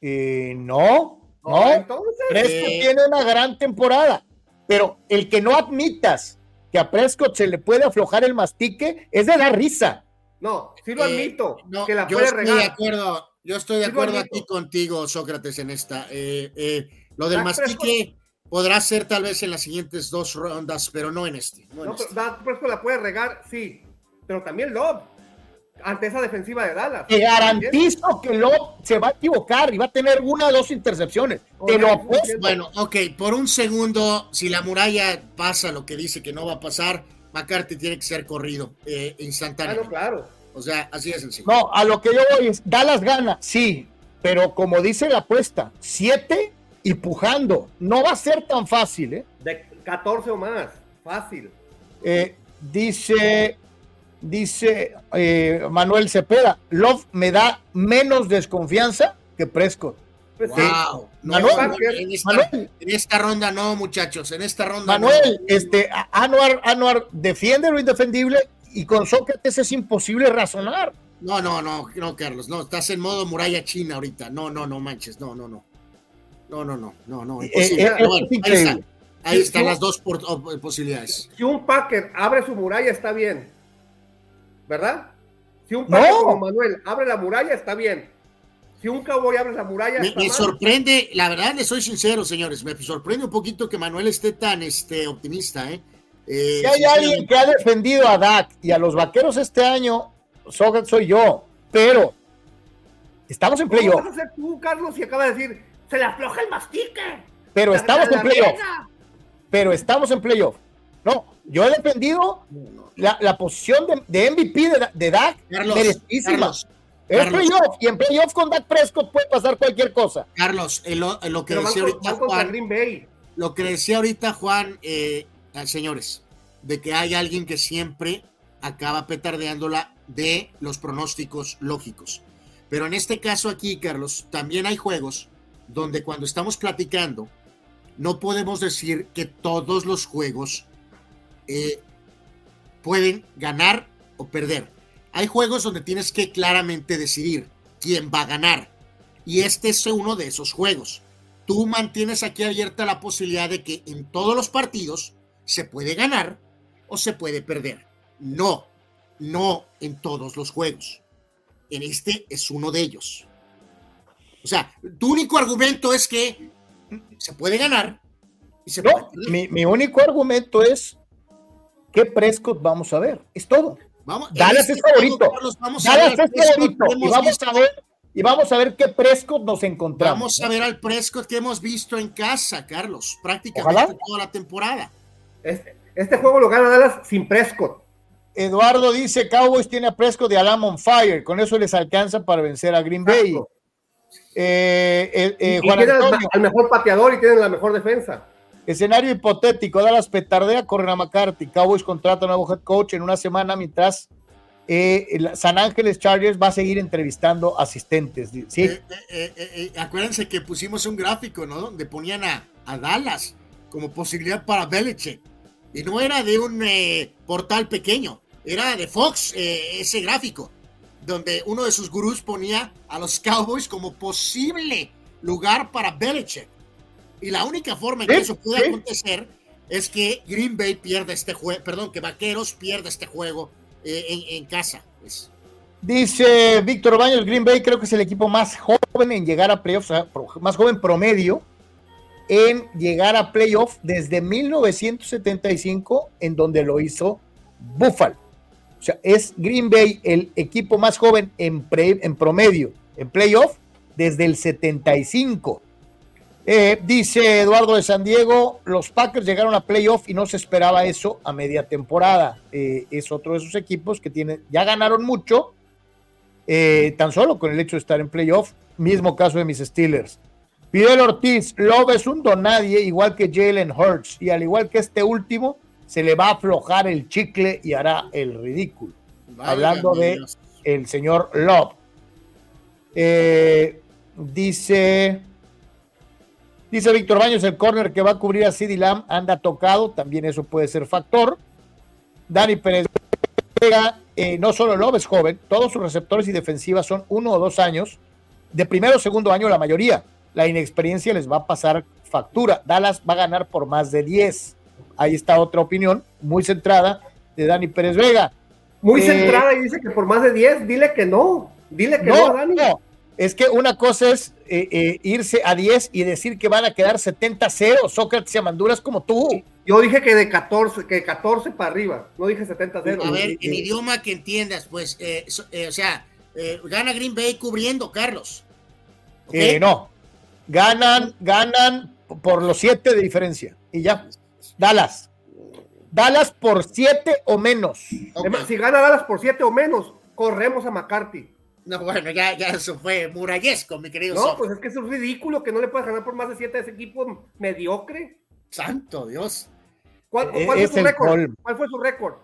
Eh, no, no. Entonces, Prescott Eh. tiene una gran temporada, pero el que no admitas que a Prescott se le puede aflojar el mastique es de dar risa. no, sí lo Eh, admito, No, que la yo puede estoy de regar. acuerdo, yo estoy de Sí acuerdo aquí contigo, Sócrates, en esta. Eh, eh, lo del Dak mastique podrá ser tal vez en las siguientes dos rondas, pero no en este. no en No, pero este. Prescott la puede regar, sí. Pero también Love. Ante esa defensiva de Dallas. Te garantizo que Love se va a equivocar y va a tener una o dos intercepciones. Te lo apuesto. Bueno, ok, por un segundo, si la muralla pasa lo que dice que no va a pasar, McCarthy tiene que ser corrido eh, Ah, no, instantáneamente. claro. O sea, así de sencillo. No, a lo que yo voy es, Dallas gana, sí, pero como dice la apuesta, siete y pujando. No va a ser tan fácil, ¿eh? De 14 o más. Fácil. Eh, dice, dice eh, Manuel Cepeda, Love me da menos desconfianza que Prescott. Pues sí. Wow. No, Manuel, en, esta, Manuel. en esta ronda no, muchachos. En esta ronda Manuel, este, a- Anuar, Anuar defiende lo indefendible y con Sócrates es imposible razonar. no. No, no, no, no, Carlos. No, estás en modo muralla china ahorita. No, no, no manches. No, no, no. No, no, no, no, no. Eh, Imposible. eh, es bueno, ahí, increíble. está. Ahí están las dos por- op- posibilidades. Si un Packer abre su muralla, está bien. ¿Verdad? Si un No. Packer como Manuel abre la muralla, está bien. Si un Cowboy abre la muralla, Me, está me mal. sorprende, la verdad, le soy sincero, señores. Me sorprende un poquito que Manuel esté tan este, optimista, ¿eh? Eh, Si hay alguien que ha defendido a Dak y a los vaqueros este año, soy yo, pero estamos en ¿Cómo playoff, vas a hacer tú, Carlos, si acaba de decir, se le afloja el mastique? pero La- estamos la- en la playoff, pero estamos en playoff. No, yo he defendido la, la posición de, de MVP de, de Dak, Carlos, merecidísima. Carlos, Es Carlos. playoff, y en playoff con Dak Prescott puede pasar cualquier cosa. Carlos, eh, lo, eh, lo que decía con- ahorita Juan, Green Bay. lo que decía ahorita Juan, eh, eh, señores, de que hay alguien que siempre acaba petardeándola de los pronósticos lógicos. Pero en este caso aquí, Carlos, también hay juegos donde cuando estamos platicando, no podemos decir que todos los juegos eh, pueden ganar o perder. Hay juegos donde tienes que claramente decidir quién va a ganar. Y este es uno de esos juegos. Tú mantienes aquí abierta la posibilidad de que en todos los partidos se puede ganar o se puede perder. No, no en todos los juegos. En este es uno de ellos. O sea, tu único argumento es que se puede ganar y se puede No, perder. mi, mi único argumento es qué Prescott vamos a ver, es todo. Vamos, Dallas este es favorito. Carlos, vamos a Dallas ver es favorito y vamos visto- a ver y vamos a ver qué Prescott nos encontramos. Vamos a ver al Prescott que hemos visto en casa, Carlos, prácticamente Ojalá. toda la temporada. Este, este juego lo gana Dallas sin Prescott. Eduardo dice Cowboys tiene a Prescott de Alam on fire, con eso les alcanza para vencer a Green Bay. Eh, eh, eh, y Juan tienen al, Antonio, al mejor pateador y tienen la mejor defensa. Escenario hipotético, Dallas petardea, corren a McCarthy, Cowboys contrata a nuevo head coach en una semana mientras eh, San Ángeles Chargers va a seguir entrevistando asistentes. Sí, Eh, eh, eh, acuérdense que pusimos un gráfico, ¿no? Donde ponían a, Dallas como posibilidad para Belichick. Y no era de un portal pequeño, era de Fox ese gráfico, donde uno de sus gurús ponía a los Cowboys como posible lugar para Belichick. Y la única forma en que Sí, eso puede sí. acontecer es que Green Bay pierda este juego, perdón, que Vaqueros pierda este juego eh, en, en casa. pues. Dice Víctor Baños, Green Bay creo que es el equipo más joven en llegar a playoffs, o sea, pro- más joven promedio en llegar a playoff desde 1975, en donde lo hizo Buffalo. O sea, es Green Bay el equipo más joven en, pre- en promedio en playoff desde el 75. Eh, dice Eduardo de San Diego, los Packers llegaron a playoff y no se esperaba eso a media temporada. Eh, es otro de esos equipos que tiene, ya ganaron mucho, eh, tan solo con el hecho de estar en playoff. Mismo caso de mis Steelers. Fidel Ortiz, Love es un donadie, igual que Jalen Hurts, y al igual que este último, se le va a aflojar el chicle y hará el ridículo. Hablando de el señor Love. dice Dice Víctor Baños, el corner que va a cubrir a CD Lamb anda tocado, también eso puede ser factor. Dani Pérez eh, no solo Love es joven, todos sus receptores y defensivas son uno o dos años. De primero o segundo año, la mayoría. La inexperiencia les va a pasar factura. Dallas va a ganar por más de 10. Ahí está otra opinión, muy centrada, de Dani Pérez Vega. Muy eh, centrada y dice que por más de 10, dile que no. Dile que no, Dani. No. Es que una cosa es eh, eh, irse a 10 y decir que van a quedar 70-0. Sócrates y Amanduras como tú. Yo dije que de 14, que 14 para arriba. No dije 70-0. A ver, en idioma que entiendas, pues, eh, o sea, gana Green Bay cubriendo, Carlos. no. Ganan, ganan por los 7 de diferencia. Y ya. Dallas. Dallas por 7 o menos. Si gana Dallas por 7 o menos, corremos a McCarthy. No, bueno, ya, ya eso fue murallesco, mi querido. No, pues es que es ridículo que no le puedas ganar por más de siete a ese equipo mediocre. Santo Dios. ¿Cuál, e, fue su récord? ¿Cuál fue su récord?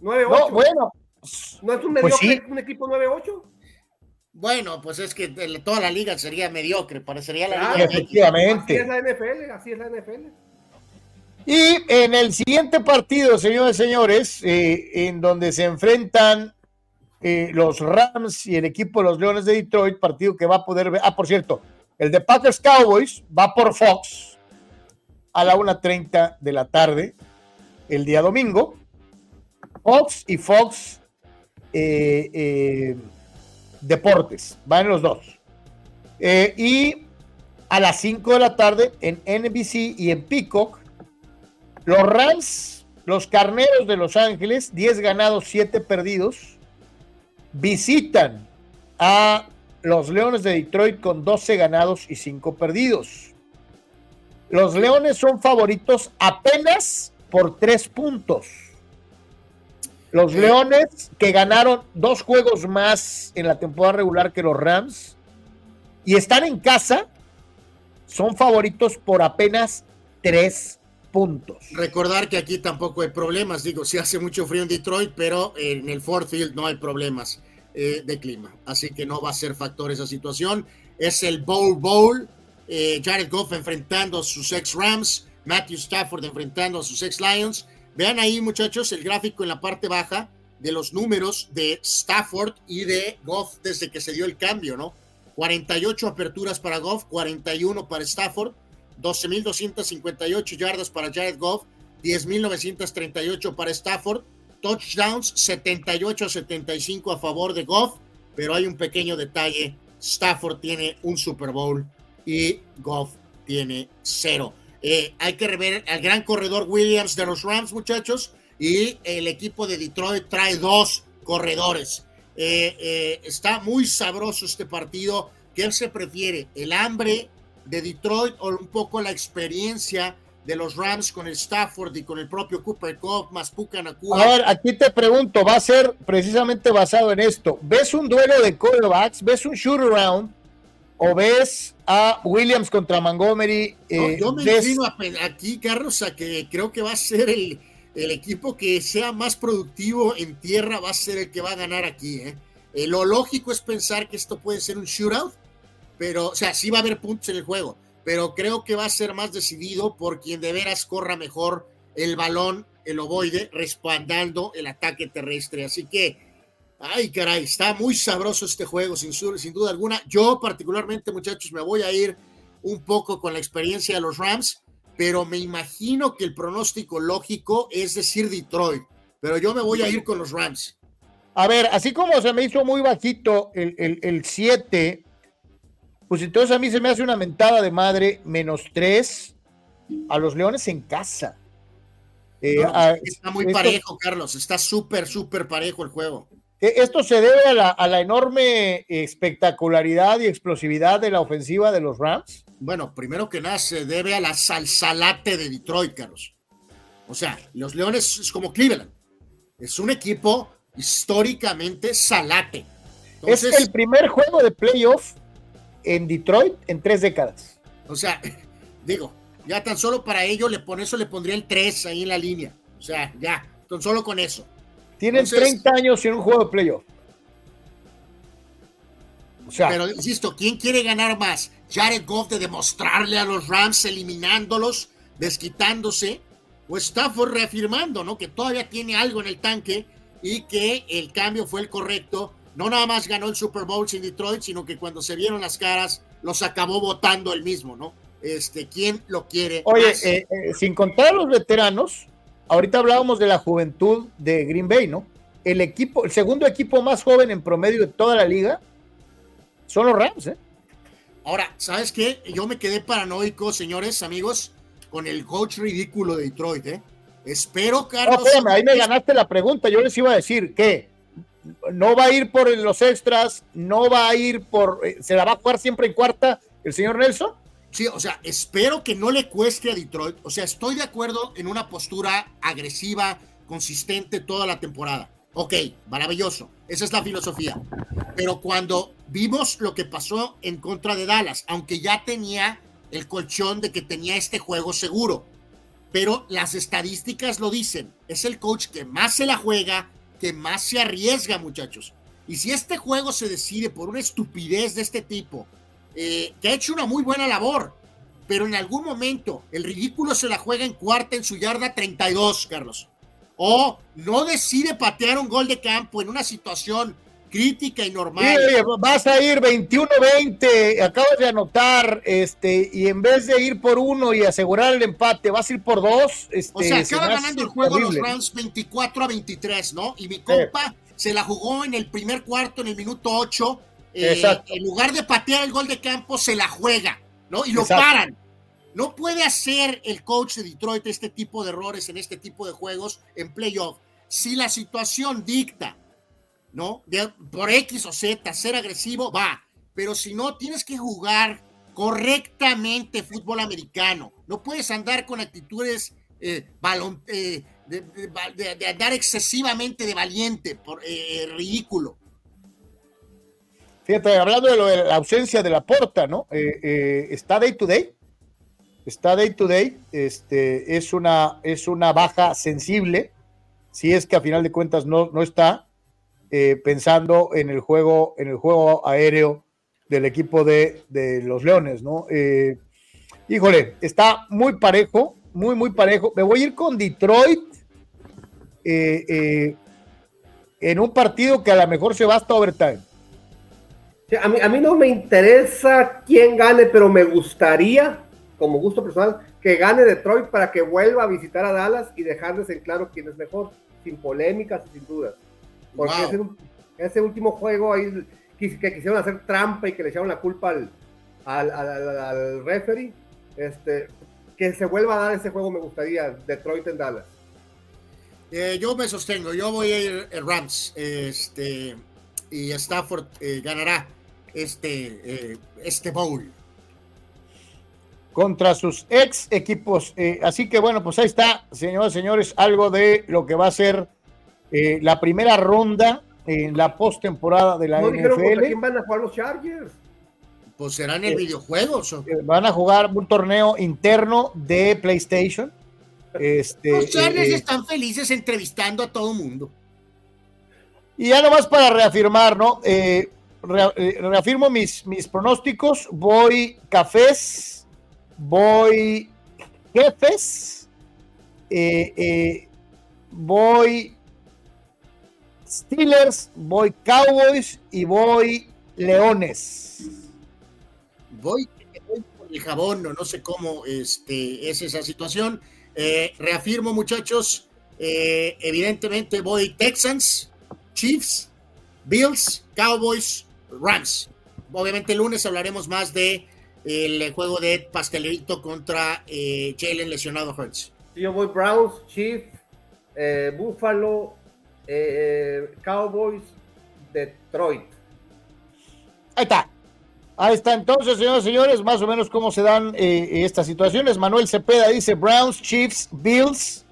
9-8. No, bueno. ¿No es un pues mediocre un equipo 9-8? Bueno, pues es que toda la liga sería mediocre, parecería la liga. Efectivamente. Así es la NFL, así es la NFL. Y en el siguiente partido, señores y señores, eh, en donde se enfrentan eh, los Rams y el equipo de los Leones de Detroit, partido que va a poder ver. Ah, por cierto, el de Packers Cowboys va por Fox a la 1.30 de la tarde el día domingo. Fox y Fox eh, eh, Deportes, van los dos. y a las 5 de la tarde en NBC y en Peacock, los Rams, los Carneros de Los Ángeles, 10 ganados, 7 perdidos visitan a los Leones de Detroit con 12 ganados y 5 perdidos. Los Leones son favoritos apenas por 3 puntos. Los Leones que ganaron dos juegos más en la temporada regular que los Rams y están en casa, son favoritos por apenas 3 puntos. Recordar que aquí tampoco hay problemas, digo, si hace mucho frío en Detroit, pero en el Ford Field no hay problemas. Eh, de clima. Así que no va a ser factor esa situación. Es el Bowl Bowl. Eh, Jared Goff enfrentando a sus ex Rams. Matthew Stafford enfrentando a sus ex Lions. Vean ahí, muchachos, el gráfico en la parte baja de los números de Stafford y de Goff desde que se dio el cambio, ¿no? 48 aperturas para Goff, 41 para Stafford, 12.258 yardas para Jared Goff, 10.938 para Stafford, touchdowns, 78 a 75 a favor de Goff, pero hay un pequeño detalle, Stafford tiene un Super Bowl y Goff tiene cero. Eh, hay que rever al gran corredor Williams de los Rams, muchachos, y el equipo de Detroit trae dos corredores. Eh, eh, está muy sabroso este partido. ¿Qué se prefiere? ¿El hambre de Detroit o un poco la experiencia de los Rams con el Stafford y con el propio Cooper Cup, más Pucanacua. A ver, aquí te pregunto, va a ser precisamente basado en esto. ¿Ves un duelo de quarterbacks? ¿Ves un shoot around? ¿O ves a Williams contra Montgomery? Eh, yo me inclino aquí, Carlos, a que creo que va a ser el, el, equipo que sea más productivo en tierra, va a ser el que va a ganar aquí. ¿eh? Eh, lo lógico es pensar que esto puede ser un shootout, pero, o sea, sí va a haber puntos en el juego pero creo que va a ser más decidido por quien de veras corra mejor el balón, el ovoide, respaldando el ataque terrestre. Así que, ay caray, está muy sabroso este juego, sin, duda alguna. Yo particularmente, muchachos, me voy a ir un poco con la experiencia de los Rams, pero me imagino que el pronóstico lógico es decir Detroit, pero yo me voy a ir con los Rams. A ver, así como se me hizo muy bajito el 7, pues entonces a mí se me hace una mentada de madre menos tres a los Leones en casa. Eh, está muy parejo, Carlos. Está súper, súper parejo el juego. E, ¿Esto se debe a la, a la enorme espectacularidad y explosividad de la ofensiva de los Rams? Bueno, primero que nada se debe a la salsalate de Detroit, Carlos. O sea, los Leones es como Cleveland. Es un equipo históricamente salate. Entonces, es el primer juego de playoff en Detroit en tres décadas. O sea, digo, ya tan solo para ello le pone eso le pondría el 3 ahí en la línea. O sea, ya, tan solo con eso. Tienen Entonces, 30 años en un juego de playoff. O sea, pero insisto, ¿quién quiere ganar más? Jared Goff de demostrarle a los Rams eliminándolos, desquitándose, o Stafford reafirmando, ¿no? Que todavía tiene algo en el tanque y que el cambio fue el correcto. No nada más ganó el Super Bowl sin Detroit, sino que cuando se vieron las caras, los acabó votando el mismo, ¿no? Este, ¿quién lo quiere? Oye, eh, eh, sin contar a los veteranos, ahorita hablábamos de la juventud de Green Bay, ¿no? El equipo, el segundo equipo más joven en promedio de toda la liga son los Rams, ¿eh? Ahora, ¿sabes qué? Yo me quedé paranoico, señores, amigos, con el coach ridículo de Detroit, ¿eh? Espero, Carlos. No, espérame, ahí me ganaste la pregunta. Yo les iba a decir que no va a ir por los extras, no va a ir por. Eh, ¿Se la va a jugar siempre en cuarta el señor Nelson? Sí, o sea, espero que no le cueste a Detroit. O sea, estoy de acuerdo en una postura agresiva, consistente toda la temporada. Ok, maravilloso. Esa es la filosofía. Pero cuando vimos lo que pasó en contra de Dallas, aunque ya tenía el colchón de que tenía este juego seguro, pero las estadísticas lo dicen, es el coach que más se la juega, que más se arriesga, muchachos. Y si este juego se decide por una estupidez de este tipo, eh, que ha hecho una muy buena labor, pero en algún momento el ridículo se la juega en cuarta en su yarda 32, Carlos o no decide patear un gol de campo en una situación crítica y normal. vas a ir 21-20, acabas de anotar, este, y en vez de ir por uno y asegurar el empate, vas a ir por dos. Este, o sea, acaba ganando el juego los Rams 24 a 23, ¿no? Y mi compa se la jugó en el primer cuarto, en el minuto 8. Eh, en lugar de patear el gol de campo, se la juega, ¿no? Y lo paran. No puede hacer el coach de Detroit este tipo de errores en este tipo de juegos en playoff. Si la situación dicta, ¿no? por X o Z, ser agresivo, va. Pero si no, tienes que jugar correctamente fútbol americano. No puedes andar con actitudes eh, eh, de, andar excesivamente de valiente, por, eh, ridículo. Fíjate, hablando de, lo de la ausencia de la porta, ¿no? ¿Está day to day? está day to day, este, es, una, es una baja sensible, si es que a final de cuentas no, no está, eh, pensando en el juego, en el juego aéreo del equipo de, los Leones, ¿no? Eh, híjole, está muy parejo, muy, muy parejo. Me voy a ir con Detroit eh, en un partido que a lo mejor se va hasta overtime. a, mí, a mí no me interesa quién gane, pero me gustaría como gusto personal, que gane Detroit para que vuelva a visitar a Dallas y dejarles en claro quién es mejor, sin polémicas y sin dudas. Porque ese, último juego ahí que, quisieron hacer trampa y que le echaron la culpa al, al, al, referee, este, que se vuelva a dar ese juego me gustaría, Detroit en Dallas. Eh, yo me sostengo, yo voy a ir a Rams, este, y Stafford eh, ganará este, eh, este bowl contra sus ex equipos. Eh, así que bueno, pues ahí está, señoras y señores, algo de lo que va a ser eh, la primera ronda en la postemporada de la no NFL. quién van a jugar los Chargers? Pues serán el eh, videojuego. van a jugar un torneo interno de PlayStation. Este, los Chargers están felices entrevistando a todo mundo. Y ya nomás para reafirmar, ¿no? reafirmo mis, mis pronósticos. Voy cafés voy jefes, eh, eh, voy Steelers, voy Cowboys y voy Leones. Voy, por el jabón, no, no sé cómo este, es esa situación. Eh, reafirmo, muchachos, evidentemente voy Texans, Chiefs, Bills, Cowboys, Rams. Obviamente el lunes hablaremos más de el juego de Pastelerito contra eh, Jalen lesionado Hurts. Yo voy Browns, Chiefs, eh, Buffalo, eh, Cowboys Detroit. Ahí está. Ahí está entonces, señores y señores, más o menos cómo se dan eh, estas situaciones. Manuel Cepeda dice Browns, Chiefs, Bills,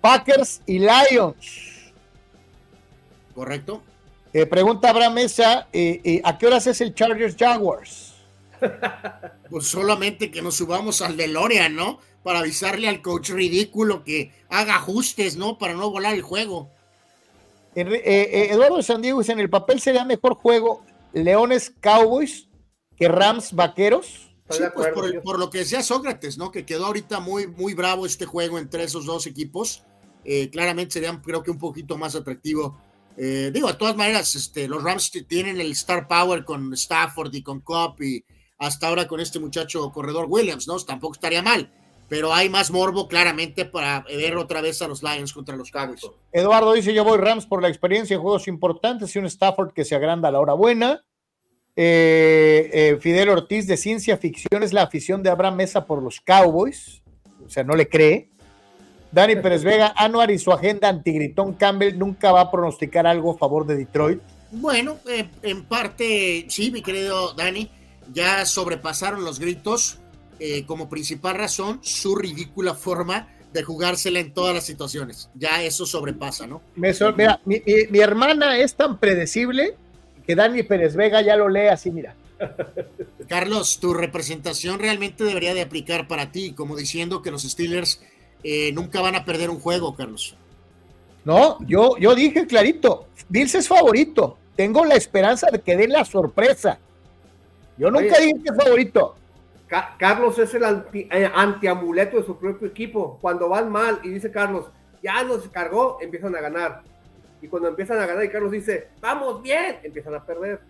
Packers y Lions. Correcto. Eh, pregunta Abraham Mesa, eh, eh, ¿a qué horas es el Chargers Jaguars? Pues solamente que nos subamos al DeLorean, ¿no? Para avisarle al coach ridículo que haga ajustes, ¿no? Para no volar el juego. Eh, eh, Eduardo San Diego dice, en el papel sería mejor juego Leones Cowboys que Rams Vaqueros. Sí, pues por, el- por lo que decía Sócrates, ¿no? Que quedó ahorita muy, muy bravo este juego entre esos dos equipos. Eh, claramente serían, creo que un poquito más atractivo. Eh, digo, de todas maneras, este, los Rams tienen el star power con Stafford y con Cobb y hasta ahora con este muchacho corredor Williams, ¿no? Tampoco estaría mal. Pero hay más morbo claramente para ver otra vez a los Lions contra los Cowboys. Eduardo dice, yo voy Rams por la experiencia en juegos importantes y un Stafford que se agranda a la hora buena. Eh, eh, Fidel Ortiz de Ciencia Ficción es la afición de Abraham Mesa por los Cowboys. O sea, no le cree. Dani Pérez Vega, Anuar y su agenda antigritón Campbell nunca va a pronosticar algo a favor de Detroit. Bueno, eh, en parte, sí, mi querido Dani, ya sobrepasaron los gritos eh, como principal razón su ridícula forma de jugársela en todas las situaciones. Ya eso sobrepasa, ¿no? Me mira, mi, mi- mi hermana es tan predecible que Dani Pérez Vega ya lo lee así, mira. Carlos, tu representación realmente debería de aplicar para ti, como diciendo que los Steelers eh, nunca van a perder un juego, Carlos. No, yo, yo dije clarito, Bills es favorito. Tengo la esperanza de que den la sorpresa. Yo nunca Oye. dije que es favorito. Ca- Carlos es el anti, eh, antiamuleto de su propio equipo. Cuando van mal y dice Carlos, ya nos cargó, empiezan a ganar. Y cuando empiezan a ganar y Carlos dice, vamos bien, empiezan a perder.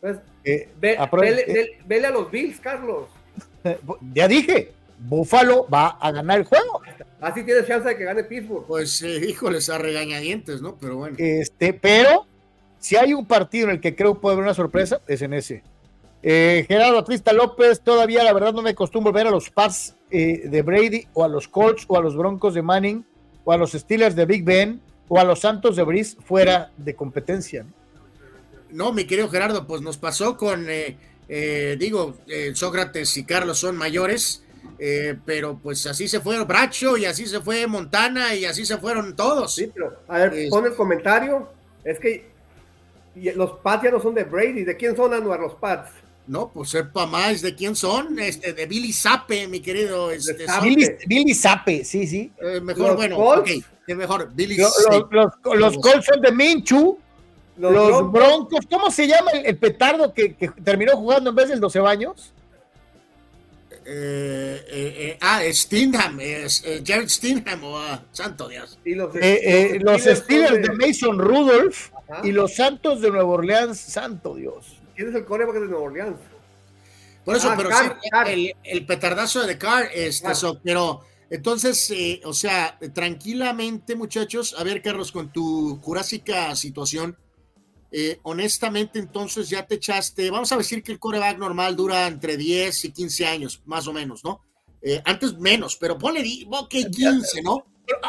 Entonces, Eh, ve- Apro- vele, eh. vele- vele a los Bills, Carlos. ya dije, Buffalo va a ganar el juego. Así tienes chance de que gane Pittsburgh. Pues, eh, híjoles, a regañadientes, ¿no? Pero bueno. Este, pero si hay un partido en el que creo puede haber una sorpresa, es en ese. Eh, Gerardo Atlista López, todavía la verdad no me acostumbro ver a los Pats eh, de Brady o a los Colts o a los Broncos de Manning o a los Steelers de Big Ben o a los Santos de Brice fuera de competencia. ¿no? No, mi querido Gerardo, pues nos pasó con, eh, eh, digo, eh, Sócrates y Carlos son mayores, eh, pero pues así se fueron Bracho y así se fue Montana y así se fueron todos. Sí, pero a ver, Es- pon el comentario. Es que y los Pats ya no son de Brady. ¿De quién son Anuar los Pats? No, pues sepa más de quién son, este, de Billy Zappe, mi querido, este. Billy, Billy Zappe, sí, sí. eh, mejor, Los bueno, Colts. ok, mejor, Billy Lo-. Los, los- los Colts son de Minchu, Los, los, Broncos, Broncos, ¿cómo se llama el, el petardo que, que terminó jugando en vez del 12 baños? Eh, eh, eh, ah, Stingham, es, eh, Jared Stingham, oh, ah, santo Dios. y los, Eh, eh, Steelers de Mason Rudolph Ajá. y los Santos de Nueva Orleans, santo Dios. ¿Quién es el coreback de Nueva Orleans? Por eso, Ah, pero Carr, sí, Carr. el, el petardazo de Carr, este, Carr. so- pero entonces, eh, o sea, tranquilamente, muchachos, a ver, Carlos, con tu jurásica situación, eh, honestamente, entonces ya te echaste, vamos a decir que el coreback normal dura entre 10 y 15 años, más o menos, ¿no? Eh, antes menos, pero ponle, di- ok, 15, ¿no?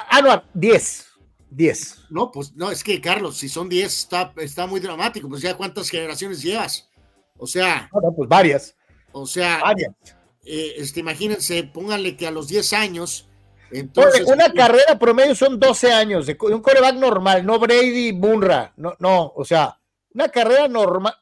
Ah, no, 10. 10. No, pues no, es que Carlos, si son 10 está, está muy dramático, pues ya cuántas generaciones llevas. O sea, No, no, pues varias. o sea, varias. eh, este, imagínense, pónganle que a los 10 años, entonces... una carrera promedio son 12 años de, un coreback normal, no Brady Bunra. No, no, o sea, una carrera normal.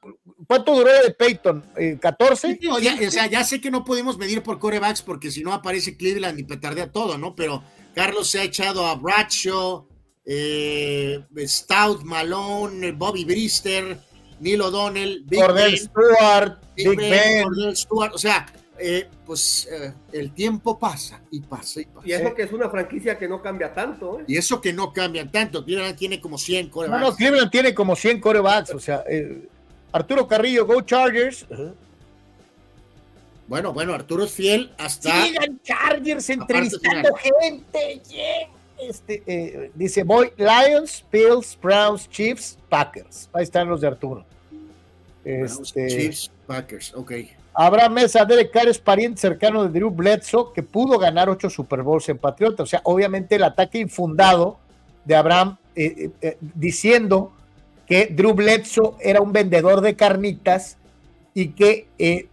¿Cuánto duró de Peyton? Eh, ¿14? Digo, ya, o sea, ya sé que no podemos medir por corebacks porque si no aparece Cleveland y petardea todo, ¿no? Pero Carlos se ha echado a Bradshaw, eh, Stout, Malone, Bobby Brister, Neil O'Donnell, Big Cordell Ben, Stewart, Big Big Ben, Ben. Cordell Stewart, o sea, eh, pues eh, el tiempo pasa y pasa y pasa. Y eso que es una franquicia que no cambia tanto, ¿eh? Y eso que no cambian tanto, Cleveland tiene como 100 No, corebacks. no, Cleveland tiene como 100 corebacks, o sea, eh, Arturo Carrillo, Go Chargers. Bueno, bueno, Arturo es fiel hasta... Sigan Chargers entrevistando gente. yeah. Este, eh, dice, voy Lions, Bills, Browns, Chiefs, Packers. Ahí están los de Arturo. Este, Chiefs, Packers, ok. Abraham Mesa, Derek Carr es pariente cercano de Drew Bledsoe, que pudo ganar ocho Super Bowls en Patriota. O sea, obviamente el ataque infundado de Abraham eh, eh, diciendo que Drew Bledsoe era un vendedor de carnitas y que eh,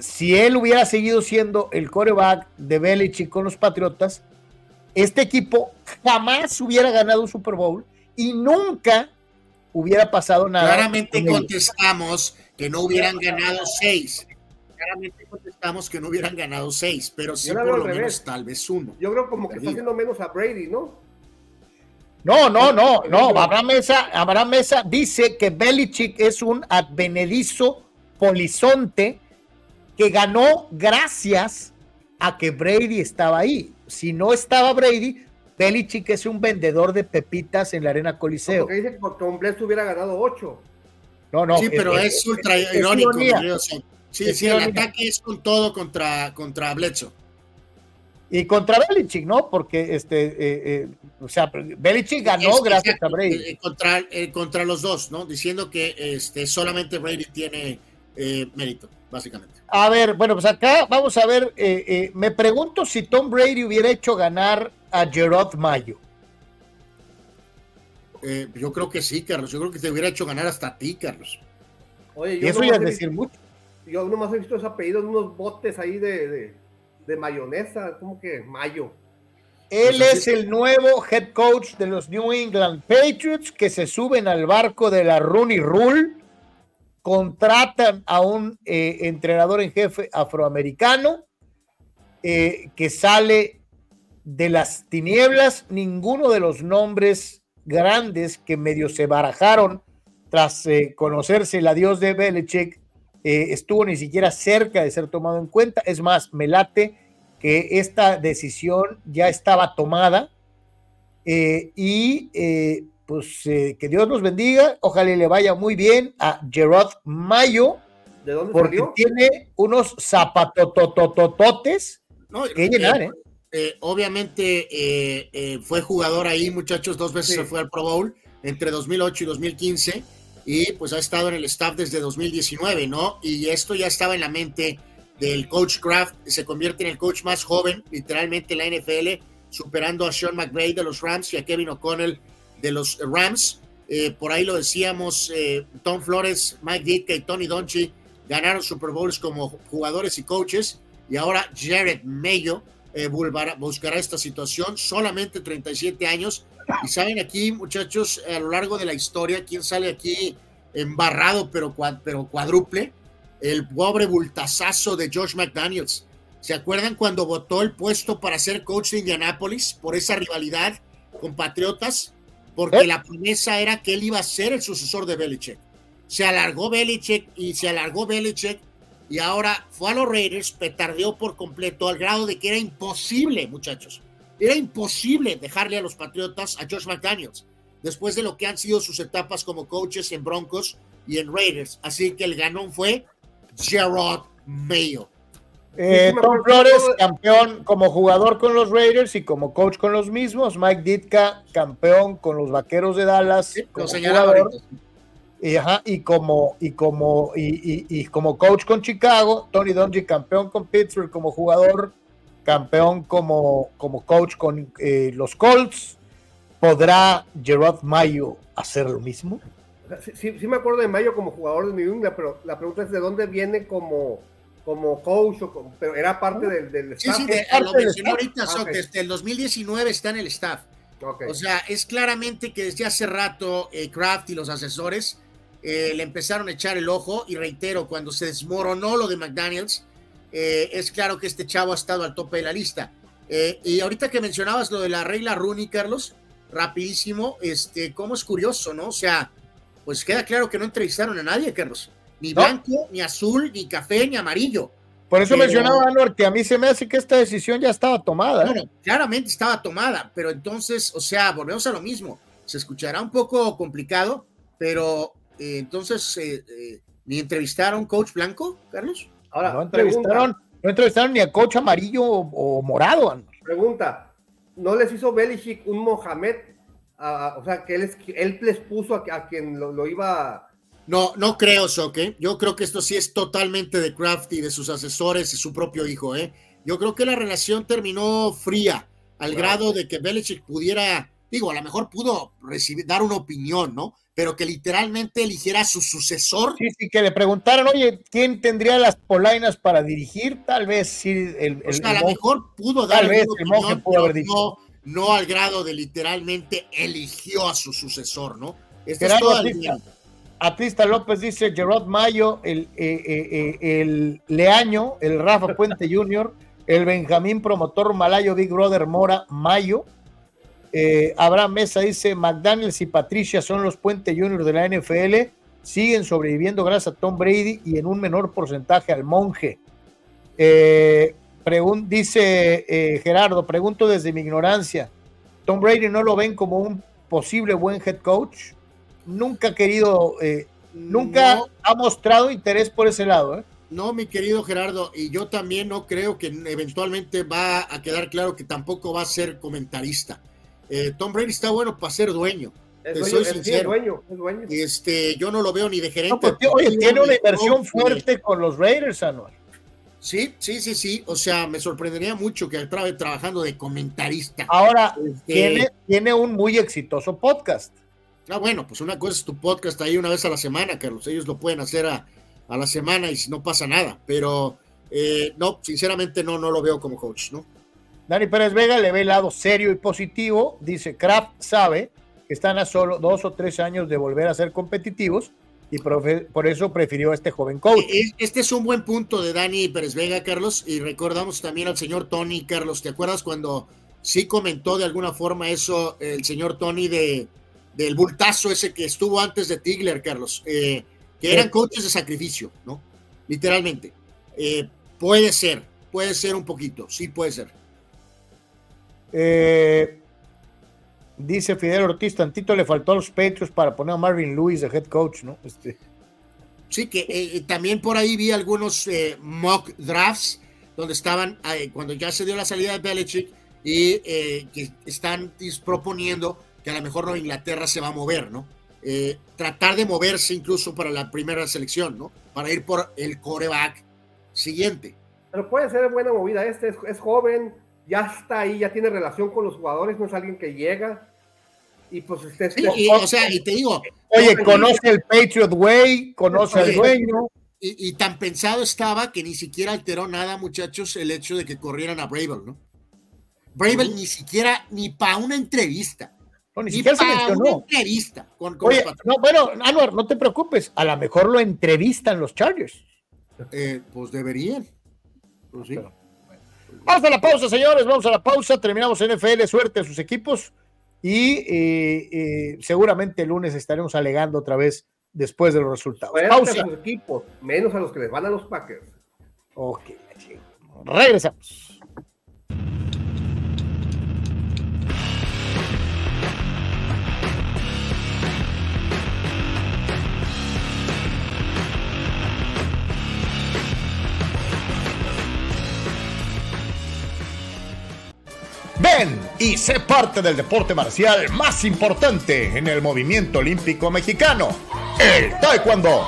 si él hubiera seguido siendo el coreback de Belichick con los Patriotas, este equipo jamás hubiera ganado un Super Bowl y nunca hubiera pasado nada. Claramente contestamos que no hubieran ganado seis. Claramente contestamos que no hubieran ganado seis, pero sí por lo menos tal vez uno. Yo creo como que está haciendo menos a Brady, ¿no? No, no, no, no. Abraham Mesa, Abraham Mesa dice que Belichick es un advenedizo polizonte que ganó gracias a que Brady estaba ahí. Si no estaba Brady, Belichick es un vendedor de pepitas en la arena Coliseo. porque dice que con Bledsoe hubiera ganado ocho. No, no. Sí, pero es, ultra irónico. sí, sí, el ataque es con todo contra, contra Bledsoe. Y contra Belichick, ¿no? Porque, este, eh, eh, o sea, Belichick ganó gracias a Brady. Eh, contra, contra los dos, ¿no? Diciendo que este, solamente Brady tiene mérito, básicamente. A ver, bueno, pues acá vamos a ver, me pregunto si Tom Brady hubiera hecho ganar a Gerard Mayo. yo creo que sí, Carlos. Yo creo que te hubiera hecho ganar hasta a ti, Carlos. Oye, yo eso ya es decir mucho. Yo nomás he visto ese apellido en unos botes ahí de de mayonesa, como que mayo. Él pues es el nuevo head coach de los New England Patriots que se suben al barco de la Rooney Rule, contratan a un eh, entrenador en jefe afroamericano eh, que sale de las tinieblas. Ninguno de los nombres grandes que medio se barajaron tras eh, conocerse el adiós de Belichick estuvo ni siquiera cerca de ser tomado en cuenta. Es más, me late que esta decisión ya estaba tomada eh, y eh, pues que Dios nos bendiga. Ojalá le vaya muy bien a Gerard Mayo. ¿De dónde porque tiene unos zapatototototes que llenar, obviamente fue jugador ahí, muchachos, dos veces se fue al Pro Bowl entre 2008 y 2015 y pues ha estado en el staff desde 2019, ¿no? Y esto ya estaba en la mente del coach Kraft, se convierte en el coach más joven, literalmente en la NFL, superando a Sean McVay de los Rams y a Kevin O'Connell de los Rams. Eh, por ahí lo decíamos, eh, Tom Flores, Mike Ditka y Tony Donchi ganaron Super Bowls como jugadores y coaches y ahora Jared Mayo eh, buscará esta situación, solamente 37 años y saben aquí, muchachos, a lo largo de la historia, ¿quién sale aquí embarrado pero, pero cuádruple? El pobre bultazazo de Josh McDaniels. ¿Se acuerdan cuando votó el puesto para ser coach de Indianapolis por esa rivalidad con Patriotas? Porque ¿Eh? la promesa era que él iba a ser el sucesor de Belichick. Se alargó Belichick y se alargó Belichick y ahora fue a los Raiders, petardeó por completo al grado de que era imposible, muchachos, era imposible dejarle a los Patriotas a Josh McDaniels después de lo que han sido sus etapas como coaches en Broncos y en Raiders. Así que el ganón fue Gerard Mayo. Eh, Tom Flores, campeón como jugador con los Raiders y como coach con los mismos. Mike Ditka, campeón con los Vaqueros de Dallas. como jugador, y, y, como, y, como, y, y, como coach con Chicago. Tony Dungy, campeón con Pittsburgh como jugador campeón como, como coach con eh, los Colts. ¿Podrá Gerard Mayo hacer lo mismo? Sí, sí, me acuerdo de Mayo como jugador de New England, pero la pregunta es de dónde viene como, como coach, o pero era parte del, del staff. Sí, sí, lo mencioné ahorita, ah, desde el 2019 está en el staff. O sea, es claramente que desde hace rato eh, Kraft y los asesores eh, le empezaron a echar el ojo y reitero, cuando se desmoronó lo de McDaniels, eh, es claro que este chavo ha estado al tope de la lista. Eh, y ahorita que mencionabas lo de la regla Rooney, Carlos, rapidísimo, este, cómo es curioso, ¿no? O sea, pues queda claro que no entrevistaron a nadie, Carlos. Ni blanco, ni azul, ni café, ni amarillo. Por eso mencionaba, Anor, que a mí se me hace que esta decisión ya estaba tomada. Bueno, claramente estaba tomada, pero entonces, o sea, volvemos a lo mismo. Se escuchará un poco complicado, pero eh, entonces, ¿ni entrevistaron coach blanco, Carlos? Ahora, no entrevistaron, no entrevistaron ni a coach amarillo o, morado. Pregunta, ¿no les hizo Belichick un Mohamed? o sea, que él, él les puso a, quien lo, iba No, no creo, Soke. Yo creo que esto sí es totalmente de Kraft y de sus asesores y su propio hijo, ¿eh? Yo creo que la relación terminó fría, al grado de que Belichick pudiera, digo, a lo mejor pudo recibir, dar una opinión, ¿no? pero que literalmente eligiera a su sucesor. Sí, sí, que le preguntaron, oye, ¿quién tendría las polainas para dirigir? Tal vez sí, el, o sea, a lo mejor pudo dar tal vez el monje pudo haber dicho. No, no al grado de literalmente eligió a su sucesor, ¿no? Es todo Atlista, López dice Gerard Mayo, el, eh, eh, eh, el Leaño, el Rafa Puente Jr., el Benjamín Promotor Malayo Big Brother Mora Mayo, eh, Abraham Mesa dice, McDaniels y Patricia son los Puente Juniors de la NFL, siguen sobreviviendo gracias a Tom Brady y en un menor porcentaje al monje. Dice Gerardo, pregunto desde mi ignorancia, ¿Tom Brady no lo ven como un posible buen head coach? Nunca ha querido, eh, nunca ha mostrado interés por ese lado. ¿eh? No, mi querido Gerardo, y yo también no creo que eventualmente va a quedar claro que tampoco va a ser comentarista. Eh, Tom Brady está bueno para ser dueño. Es dueño, soy sincero. Es dueño, es dueño. Este, yo no lo veo ni de gerente. No, porque, oye, tiene una inversión fuerte con los Raiders, Anual. Sí, sí, sí, sí. O sea, me sorprendería mucho que acabe trabajando de comentarista. Ahora, este... tiene, tiene un muy exitoso podcast. Ah, bueno, pues una cosa es tu podcast ahí una vez a la semana, Carlos. Ellos lo pueden hacer a, a la semana y no pasa nada. Pero eh, no, sinceramente no, no lo veo como coach, ¿no? Dani Pérez Vega le ve el lado serio y positivo. Dice, Kraft sabe que están a solo dos o tres años de volver a ser competitivos y por eso prefirió a este joven coach. Este es un buen punto de Dani Pérez Vega, Carlos, y recordamos también al señor Tony, Carlos, ¿te acuerdas cuando sí comentó de alguna forma eso el señor Tony de, del bultazo ese que estuvo antes de Tigler, Carlos? Eh, que eran coaches de sacrificio, ¿no? Literalmente. Eh, puede ser, puede ser un poquito, sí puede ser. Eh, dice Fidel Ortiz, tantito le faltó a los Patriots para poner a Marvin Lewis de head coach, ¿no? Este. Sí, que eh, también por ahí vi algunos eh, mock drafts donde estaban, eh, cuando ya se dio la salida de Belichick, y que están proponiendo que a lo mejor Nueva Inglaterra se va a mover, ¿no? tratar de moverse incluso para la primera selección, ¿no? Para ir por el coreback siguiente. Pero puede ser buena movida, este es, es joven, ya está ahí, ya tiene relación con los jugadores, no es alguien que llega. Y pues usted. Sí, y, o sea, y te digo. Oye, conoce el Patriot Way, conoce al dueño. Y, y, tan pensado estaba que ni siquiera alteró nada, muchachos, el hecho de que corrieran a Bravel, ¿no? Bravel ni siquiera, ni para una entrevista. No, ni, ni siquiera se mencionó. una entrevista. Con, con Oye, no, bueno, Anwar, no te preocupes, a lo mejor lo entrevistan los Chargers. Eh, pues deberían. Pues sí. Pero, Vamos a la pausa, señores. Vamos a la pausa. Terminamos NFL. Suerte a sus equipos. Y eh, eh, seguramente el lunes estaremos alegando otra vez después de los resultados. Suerte pausa. A sus equipos, menos a los que les van a los Packers. Ok, regresamos. Y sé parte del deporte marcial más importante en el movimiento olímpico mexicano, el taekwondo.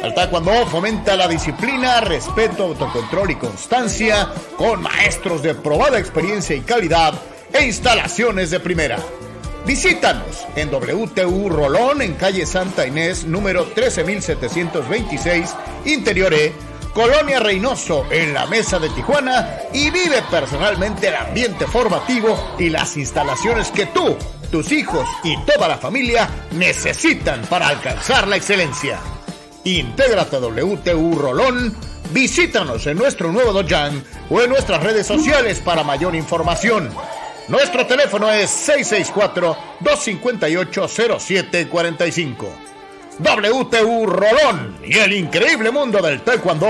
El taekwondo fomenta la disciplina, respeto, autocontrol y constancia con maestros de probada experiencia y calidad e instalaciones de primera. Visítanos en WTU Rolón en calle Santa Inés número 13726 Interior E Colonia Reynoso en la Mesa de Tijuana y vive personalmente el ambiente formativo y las instalaciones que tú, tus hijos y toda la familia necesitan para alcanzar la excelencia. Intégrate a WTU Rolón, visítanos en nuestro nuevo Dojan o en nuestras redes sociales para mayor información. Nuestro teléfono es 664-258-0745. WTU Rolón y el increíble mundo del taekwondo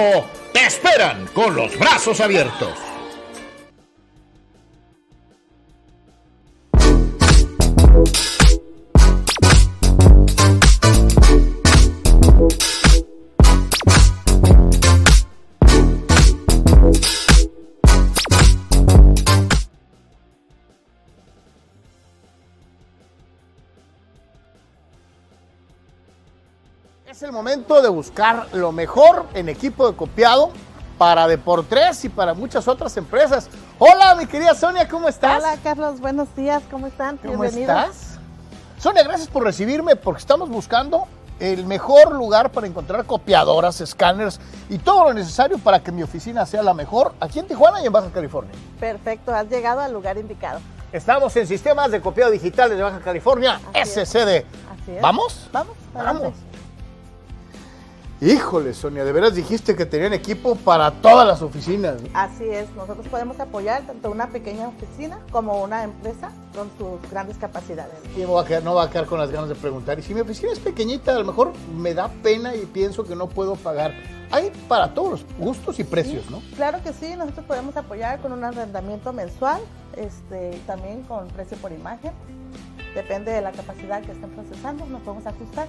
te esperan con los brazos abiertos. El momento de buscar lo mejor en equipo de copiado para Deportes y para muchas otras empresas. Hola, mi querida Sonia, ¿cómo estás? Hola, Carlos, buenos días, ¿cómo están? ¿Cómo estás? Sonia, gracias por recibirme porque estamos buscando el mejor lugar para encontrar copiadoras, escáneres y todo lo necesario para que mi oficina sea la mejor aquí en Tijuana y en Baja California. Perfecto, has llegado al lugar indicado. Estamos en sistemas de copiado digital de Baja California, Así es. SCD. Así es. ¿Vamos? Vamos, Vamos. Híjole, Sonia, de veras dijiste que tenían equipo para todas las oficinas. Así es, nosotros podemos apoyar tanto una pequeña oficina como una empresa con sus grandes capacidades. Y no va, a quedar, no va a quedar con las ganas de preguntar. Y si mi oficina es pequeñita, a lo mejor me da pena y pienso que no puedo pagar. Hay para todos los gustos y precios, Sí, ¿no? Claro que sí, nosotros podemos apoyar con un arrendamiento mensual, este, también con precio por imagen. Depende de la capacidad que estén procesando, nos podemos ajustar.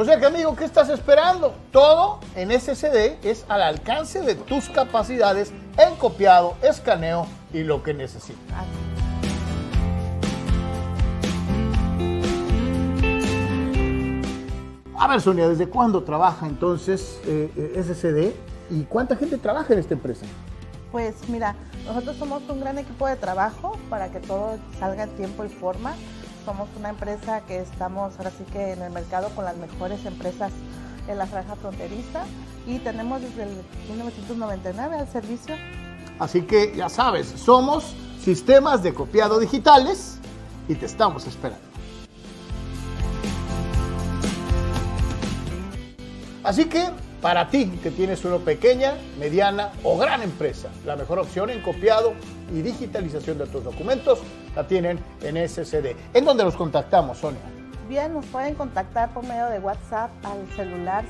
O sea que, amigo, ¿qué estás esperando? Todo en SSD es al alcance de tus capacidades en copiado, escaneo y lo que necesitas. A ver, Sonia, ¿desde cuándo trabaja entonces eh, eh, SSD y cuánta gente trabaja en esta empresa? Pues mira, nosotros somos un gran equipo de trabajo para que todo salga en tiempo y forma. Somos una empresa que estamos ahora sí que en el mercado con las mejores empresas en la franja fronteriza y tenemos desde el 1999 al servicio. Así que ya sabes, somos sistemas de copiado digitales y te estamos esperando. Así que para ti que tienes una pequeña, mediana o gran empresa, la mejor opción en copiado y digitalización de tus documentos la tienen en SCD. ¿En dónde los contactamos, Sonia? Bien, nos pueden contactar por medio de WhatsApp al celular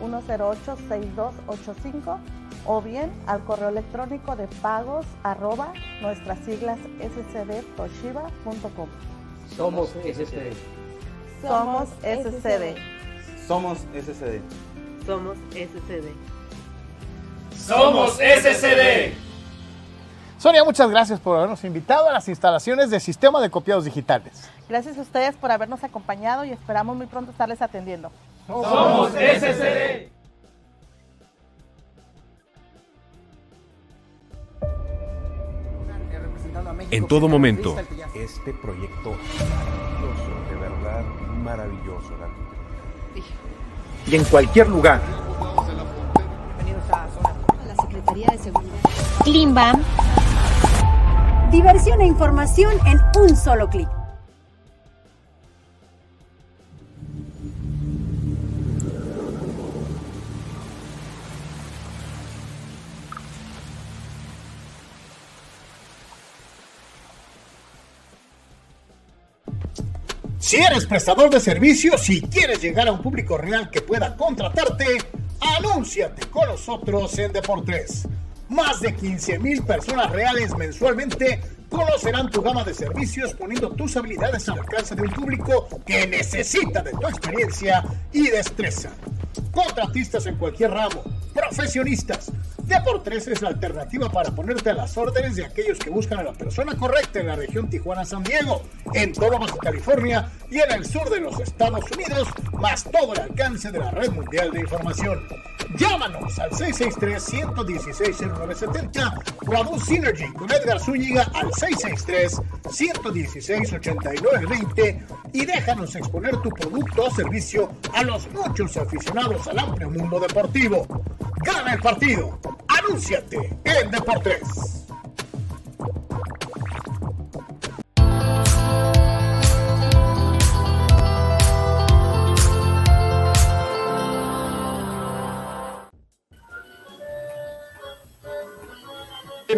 664-108-6285 o bien al correo electrónico de pagos arroba nuestras siglas scdtoshiba.com. Somos SSD. Somos SCD. Somos SSD. Somos SCD. Somos SCD. Sonia, muchas gracias por habernos invitado a las instalaciones de Sistema de Copiados Digitales. Gracias a ustedes por habernos acompañado y esperamos muy pronto estarles atendiendo. Somos SCD. En todo momento. Este proyecto maravilloso, de verdad maravilloso. Y en cualquier lugar. Klimbam. Diversión e información en un solo clic. Si eres prestador de servicios y quieres llegar a un público real que pueda contratarte, anúnciate con nosotros en Deportes. Más de 15 mil personas reales mensualmente conocerán tu gama de servicios poniendo tus habilidades al alcance de un público que necesita de tu experiencia y destreza. Contratistas en cualquier ramo, profesionistas. Deportes es la alternativa para ponerte a las órdenes de aquellos que buscan a la persona correcta en la región Tijuana-San Diego, en todo Baja California y en el sur de los Estados Unidos, más todo el alcance de la red mundial de información. Llámanos al 663-116-0970 o a Bus Synergy con Edgar Zúñiga al 663-116-8920 y déjanos exponer tu producto o servicio a los muchos aficionados al amplio mundo deportivo. Gana el partido. Anúnciate en Deportes.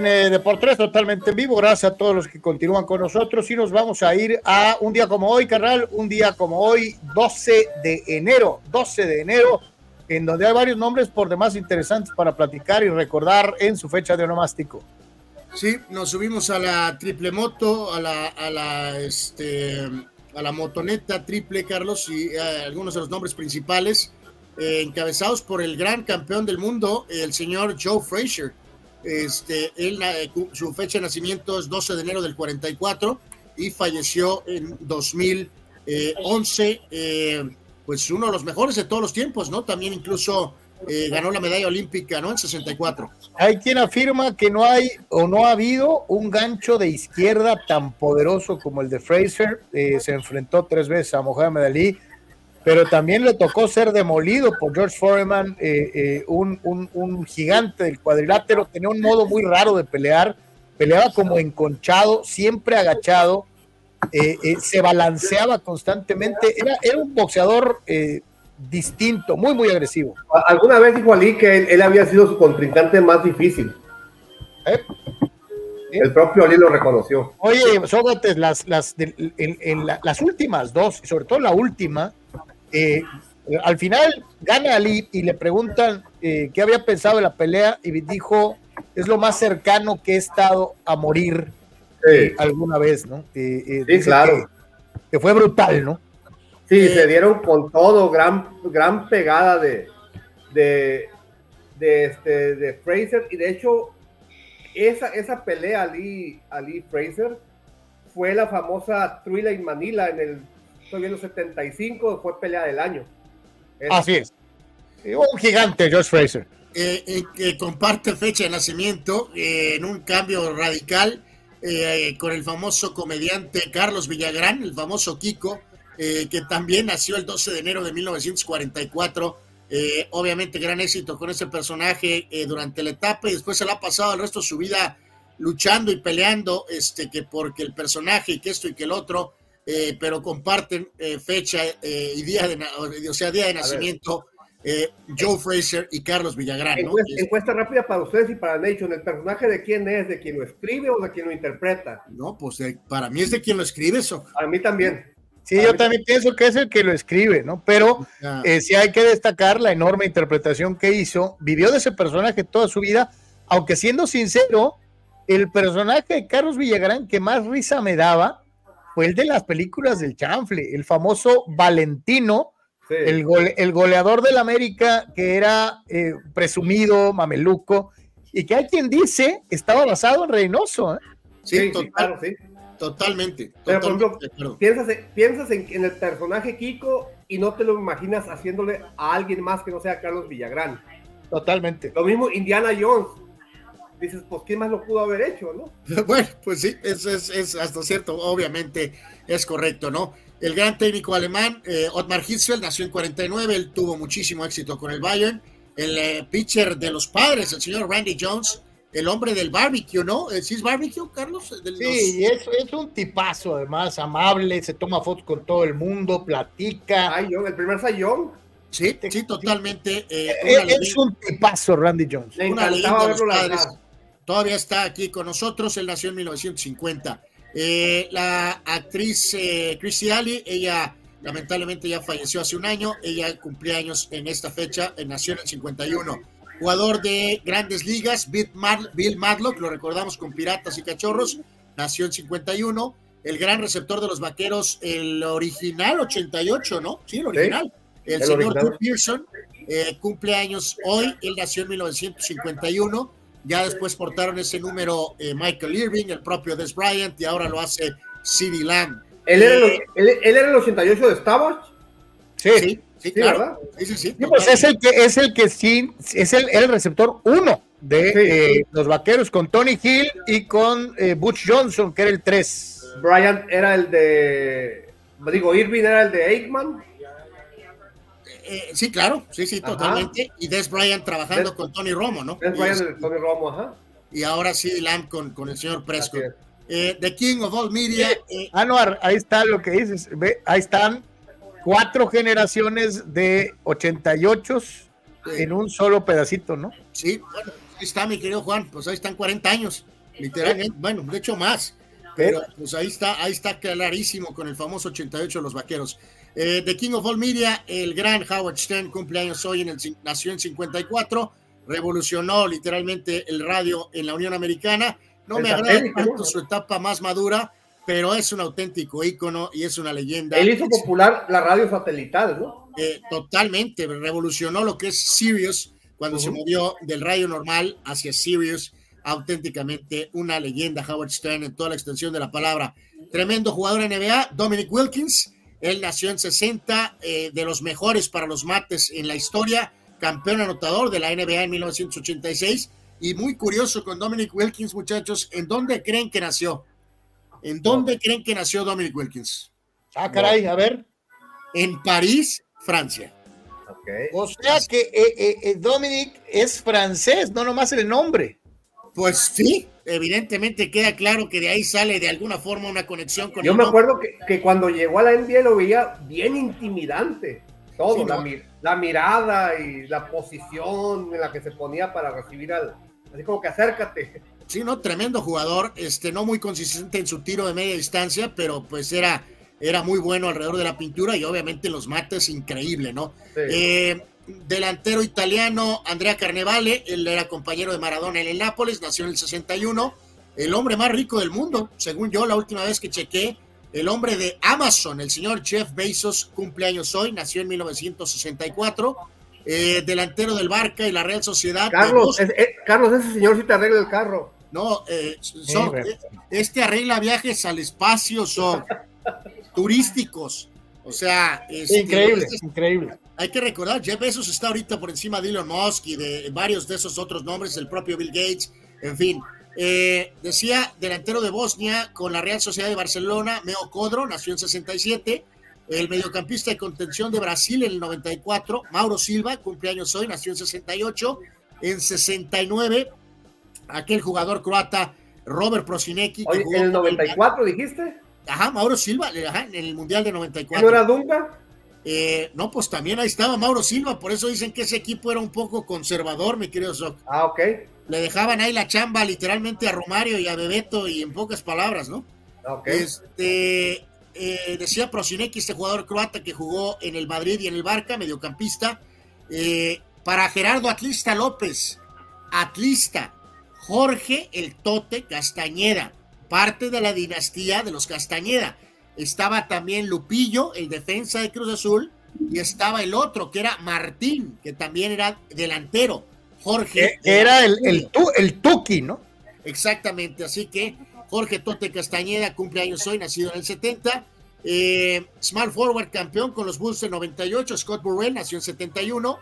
En eh, Deportes totalmente en vivo, gracias a todos los que continúan con nosotros y nos vamos a ir a un día como hoy, carnal, un día como hoy, 12 de enero, 12 de enero, en donde hay varios nombres por demás interesantes para platicar y recordar en su fecha de onomástico. Sí, nos subimos a la triple moto, a la, a la, este, a la motoneta triple, Carlos, y eh, algunos de los nombres principales, eh, encabezados por el gran campeón del mundo, el señor Joe Frazier. Este, él, eh, su fecha de nacimiento es 12 de enero del 44 y falleció en 2011. Eh, pues uno de los mejores de todos los tiempos, ¿no? También incluso eh, ganó la medalla olímpica, ¿no? En 64. Hay quien afirma que no hay o no ha habido un gancho de izquierda tan poderoso como el de Fraser. Eh, se enfrentó tres veces a Mohamed Ali, pero también le tocó ser demolido por George Foreman, eh, eh, un, un, un gigante del cuadrilátero. Tenía un modo muy raro de pelear. Peleaba como enconchado, siempre agachado. eh, se balanceaba constantemente. Era, era un boxeador distinto, muy, muy agresivo. Alguna vez dijo Ali que él, él había sido su contrincante más difícil. El propio Ali lo reconoció. Oye, Sócrates, las, las, de- en- en la- las últimas dos, y sobre todo la última, eh, al final gana Ali y le preguntan eh, qué había pensado de la pelea y dijo, es lo más cercano que he estado a morir eh, alguna vez, ¿no? Eh, eh, Sí, claro. Que, que fue brutal, ¿no? Sí, se dieron con todo, gran, gran pegada de, de, de, este, de Fraser. Y de hecho, esa, esa pelea Ali, Ali Fraser fue la famosa Thriller in Manila en el, estoy viendo, 75, fue pelea del año. Es- Así es. Eh, Un gigante, George Fraser. eh, eh, que comparte fecha de nacimiento eh, en un cambio radical eh, con el famoso comediante Carlos Villagrán, el famoso Kiko, eh, que también nació el 12 de enero de 1944. Eh, obviamente gran éxito con ese personaje eh, durante la etapa y después se la ha pasado el resto de su vida luchando y peleando, este, que porque el personaje y que esto y que el otro, eh, pero comparten eh, fecha eh, y día de, o sea, día de nacimiento eh, Joe Fraser y Carlos Villagrán, ¿no? Encuesta, encuesta rápida para ustedes y para Nation. ¿El personaje de quién es? ¿De quien lo escribe o de quien lo interpreta? No, pues de- para mí es de quien lo escribe eso. A mí también. Sí, yo también pienso que es el que lo escribe, ¿no? Pero Ah. eh, sí hay que destacar la enorme interpretación que hizo. Vivió de ese personaje toda su vida, aunque siendo sincero, el personaje de Carlos Villagrán que más risa me daba fue el de las películas del chanfle, el famoso Valentino, Sí. el, gole- el goleador del América que era eh, presumido, mameluco, y que hay quien dice estaba basado en Reynoso. ¿eh? Sí, Sí, sí, total- claro, sí. totalmente. Pero, por ejemplo, piensas en, en el personaje Kiko y no te lo imaginas haciéndole a alguien más que no sea Carlos Villagrán. Totalmente. Lo mismo Indiana Jones. Dices, pues, ¿quién más lo pudo haber hecho, no? Bueno, pues sí, es, es, es hasta cierto, obviamente es correcto, ¿no? El gran técnico alemán, eh, Otmar Hitzfeld, nació en 49, él tuvo muchísimo éxito con el Bayern. El eh, pitcher de los padres, el señor Randy Jones, el hombre del barbecue, ¿no? Eh, ¿Sí es barbecue, Carlos? Los- Sí, y es, es un tipazo, además, amable, se toma fotos con todo el mundo, platica. Sayón, el primer Sayón. Sí, sí, totalmente. eh, es un tipazo, Randy Jones. Le encantaba de los verlo. Todavía está aquí con nosotros, él nació en 1950. Eh, la actriz eh, Chrissy Alley, ella lamentablemente ya falleció hace un año, ella cumplía años en esta fecha, eh, nació en el 51. Jugador de grandes ligas, Bill, Mar- Bill Madlock, lo recordamos con Piratas y Cachorros, nació en 51. El gran receptor de los vaqueros, el original 88, ¿no? Sí, el original. El, el señor original. Pearson eh, cumple años hoy, él nació en 1951. Ya después portaron ese número eh, Michael Irving, el propio Des Bryant, y ahora lo hace CeeDee Lamb. ¿Él era, el, Eh, él, él era el 88 de Staubach? Sí, sí, sí, Sí, claro. ¿verdad? Sí, sí, sí, Sí, pues es el que es el que sí, es el, el receptor uno de Sí. eh, los vaqueros con Tony Hill y con eh, Butch Johnson, que era el 3. Bryant era el de. Digo, Irving era el de Aikman. Eh, sí, claro, sí, sí, Ajá. totalmente. Y Des Bryant trabajando Des- con Tony Romo, ¿no? Es Y, Bryant Tony Romo, ajá. y ahora sí, Lamb con, con el señor Prescott. Eh, the King of All Media, eh, Anuar, ahí está lo que dices. Ve, ahí están cuatro generaciones de 88 en un solo pedacito, ¿no? Sí, bueno, ahí está mi querido Juan, pues ahí están 40 años, literalmente, bueno, de hecho más, pero pues ahí está, ahí está clarísimo con el famoso 88 de los vaqueros. Eh, The King of All Media, el gran Howard Stern, cumpleaños hoy, en el, nació en 54, revolucionó literalmente el radio en la Unión Americana. No me agrada tanto su etapa más madura, pero es un auténtico ícono y es una leyenda. Él hizo popular la radio satelital, ¿no? Eh, totalmente, revolucionó lo que es Sirius cuando se movió del radio normal hacia Sirius, auténticamente una leyenda, Howard Stern en toda la extensión de la palabra. Tremendo jugador NBA, Dominic Wilkins, él nació en 60, eh, de los mejores para los mates en la historia, campeón anotador de la NBA en 1986. Y muy curioso con Dominic Wilkins, muchachos, ¿en dónde creen que nació? ¿En dónde creen que nació Dominic Wilkins? Ah, caray, a ver. En París, Francia. Okay. O sea que eh, eh, Dominic es francés, no nomás el nombre. Pues sí, evidentemente queda claro que de ahí sale de alguna forma una conexión con Yo me acuerdo que, que, cuando llegó a la NBA lo veía bien intimidante. Todo, sí, la, no. la, mirada y la posición en la que se ponía para recibir al. Así como que acércate. Sí, no, tremendo jugador, este, no muy consistente en su tiro de media distancia, pero pues era, era muy bueno alrededor de la pintura y obviamente los mates increíble, ¿no? Sí. Eh, delantero italiano Andrea Carnevale, él era compañero de Maradona en el Nápoles, nació en el 61, el hombre más rico del mundo, según yo la última vez que chequé, el hombre de Amazon, el señor Jeff Bezos, cumpleaños hoy, nació en 1964, eh, delantero del Barca y la Real Sociedad. Carlos, es, eh, Carlos, ese señor sí te arregla el carro. No, eh, son, este arregla viajes al espacio, son turísticos. O sea, este, increíble, este, increíble. Hay que recordar, Jeff Bezos está ahorita por encima de Elon Musk y de varios de esos otros nombres, el propio Bill Gates, en fin. Eh, decía, delantero de Bosnia con la Real Sociedad de Barcelona, Meo Codro, nació en 67. El mediocampista de contención de Brasil en el 94, Mauro Silva, cumpleaños hoy, nació en 68. En 69, aquel jugador croata, Robert Prosinecki. Oye, ¿En el 94 dijiste? Ajá, Mauro Silva, ajá, en el Mundial de 94. ¿No era Dunga? Eh, no, pues también ahí estaba Mauro Silva, por eso dicen que ese equipo era un poco conservador, mi querido Zoc. Ah, ok. Le dejaban ahí la chamba literalmente a Romario y a Bebeto y en pocas palabras, ¿no? Ok. Este, eh, decía Prosinecki, este jugador croata que jugó en el Madrid y en el Barca, mediocampista. Eh, para Gerardo Atlista López, Atlista, Jorge el Tote Castañeda, parte de la dinastía de los Castañeda estaba también Lupillo, el defensa de Cruz Azul, y estaba el otro, que era Martín, que también era delantero, Jorge. Que era el, el, el Tuki, ¿no? Exactamente, así que Jorge Tote Castañeda cumple años hoy, nacido en el 70. Eh, Small Forward campeón con los Bulls en 98, Scott Burrell nació en 71.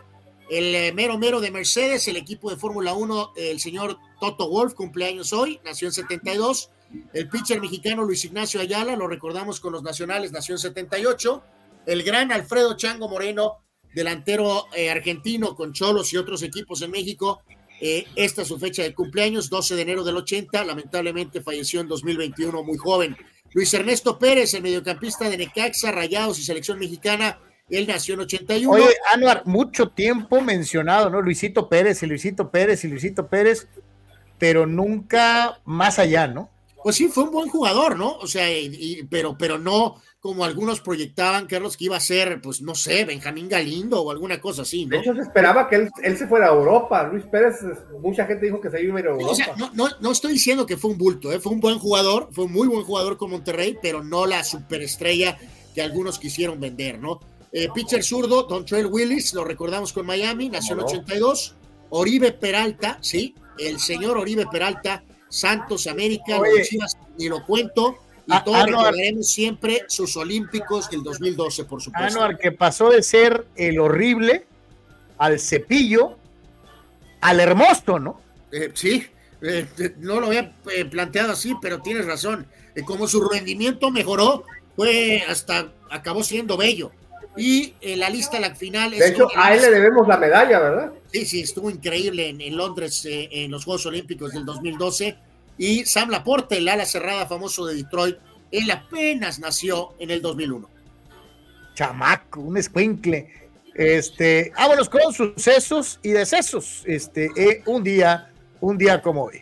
El eh, mero mero de Mercedes, el equipo de Fórmula 1, el señor Toto Wolf, cumpleaños hoy, nació en 72. El pitcher mexicano Luis Ignacio Ayala, lo recordamos con los nacionales, nació en 78. El gran Alfredo Chango Moreno, delantero eh, argentino con Cholos y otros equipos en México. Eh, esta es su fecha de cumpleaños, 12 de enero del 80. Lamentablemente falleció en 2021, muy joven. Luis Ernesto Pérez, el mediocampista de Necaxa, Rayados y Selección Mexicana. Él nació en 81. Oye, Anuar, mucho tiempo mencionado, ¿no? Luisito Pérez y Luisito Pérez y Luisito Pérez, pero nunca más allá, ¿no? Pues sí, fue un buen jugador, ¿no? O sea, y, y, pero, pero no como algunos proyectaban, Carlos, que iba a ser, pues no sé, Benjamín Galindo o alguna cosa así, ¿no? De hecho, se esperaba que él, él se fuera a Europa. Luis Pérez, mucha gente dijo que se iba a ir a Europa. O sea, no, no, no, estoy diciendo que fue un bulto, ¿eh? fue un buen jugador, fue un muy buen jugador con Monterrey, pero no la superestrella que algunos quisieron vender, ¿no? Eh, pitcher zurdo, Don Trail Willis, lo recordamos con Miami, nació en 82. Oribe Peralta, sí, el señor Oribe Peralta, Santos América, Oye. Chivas, ni lo cuento. Y todos Anuar. recordaremos siempre sus Olímpicos del 2012, por supuesto. Anuar, que pasó de ser el horrible al cepillo al hermoso, ¿no? Eh, sí, eh, no lo había eh, planteado así, pero tienes razón. Eh, como su rendimiento mejoró, fue hasta acabó siendo bello. Y eh, la lista la final De hecho, a él le debemos la medalla, ¿verdad? Sí, sí, estuvo increíble en, en Londres eh, en los Juegos Olímpicos del 2012. Y Sam Laporte, el ala cerrada famoso de Detroit, él apenas nació en el 2001. Chamaco, un escuincle. Este, vámonos con sucesos y decesos. Este, eh, un día, un día como hoy.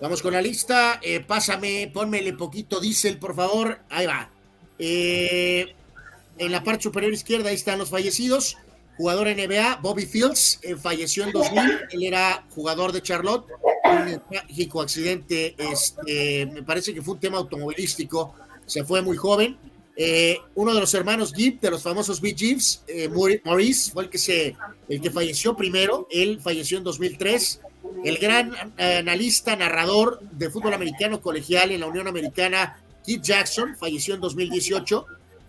Vamos con la lista. Eh, pásame, pónmele poquito diésel, por favor. Ahí va. Eh, en la parte superior izquierda, ahí están los fallecidos. Jugador NBA, Bobby Fields, eh, falleció en 2000. Él era jugador de Charlotte. Un trágico accidente, este, me parece que fue un tema automovilístico. Se fue muy joven. Eh, uno de los hermanos Gibb, de los famosos Bee Gibbs, eh, Mauri- Maurice, fue el que, se, el que falleció primero. Él falleció en 2003. El gran eh, analista, narrador de fútbol americano colegial en la Unión Americana, Keith Jackson, falleció en 2018.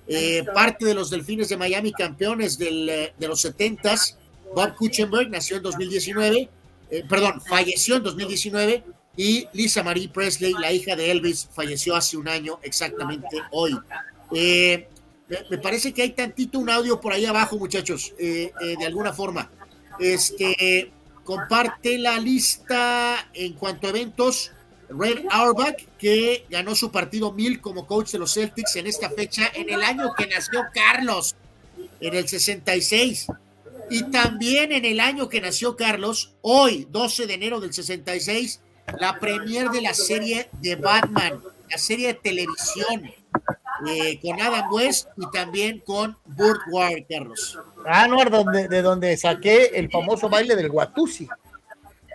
Eh, parte de los Delfines de Miami, campeones del, eh, de los 70s. Bob Kuchenberg nació en 2019, eh, perdón, falleció en 2019 y Lisa Marie Presley, la hija de Elvis, falleció hace un año exactamente hoy. Eh, me, me parece que hay tantito un audio por ahí abajo, muchachos, eh, eh, de alguna forma. Este, comparte la lista en cuanto a eventos. Red Auerbach, que ganó su partido mil como coach de los Celtics en esta fecha, en el año que nació Carlos, en el 66. Y también en el año que nació Carlos, hoy, 12 de enero del 66, la premier de la serie de Batman, la serie de televisión, eh, con Adam West y también con Burt Ward, Carlos. Ah, no, donde, de donde saqué el famoso baile del Guatusi.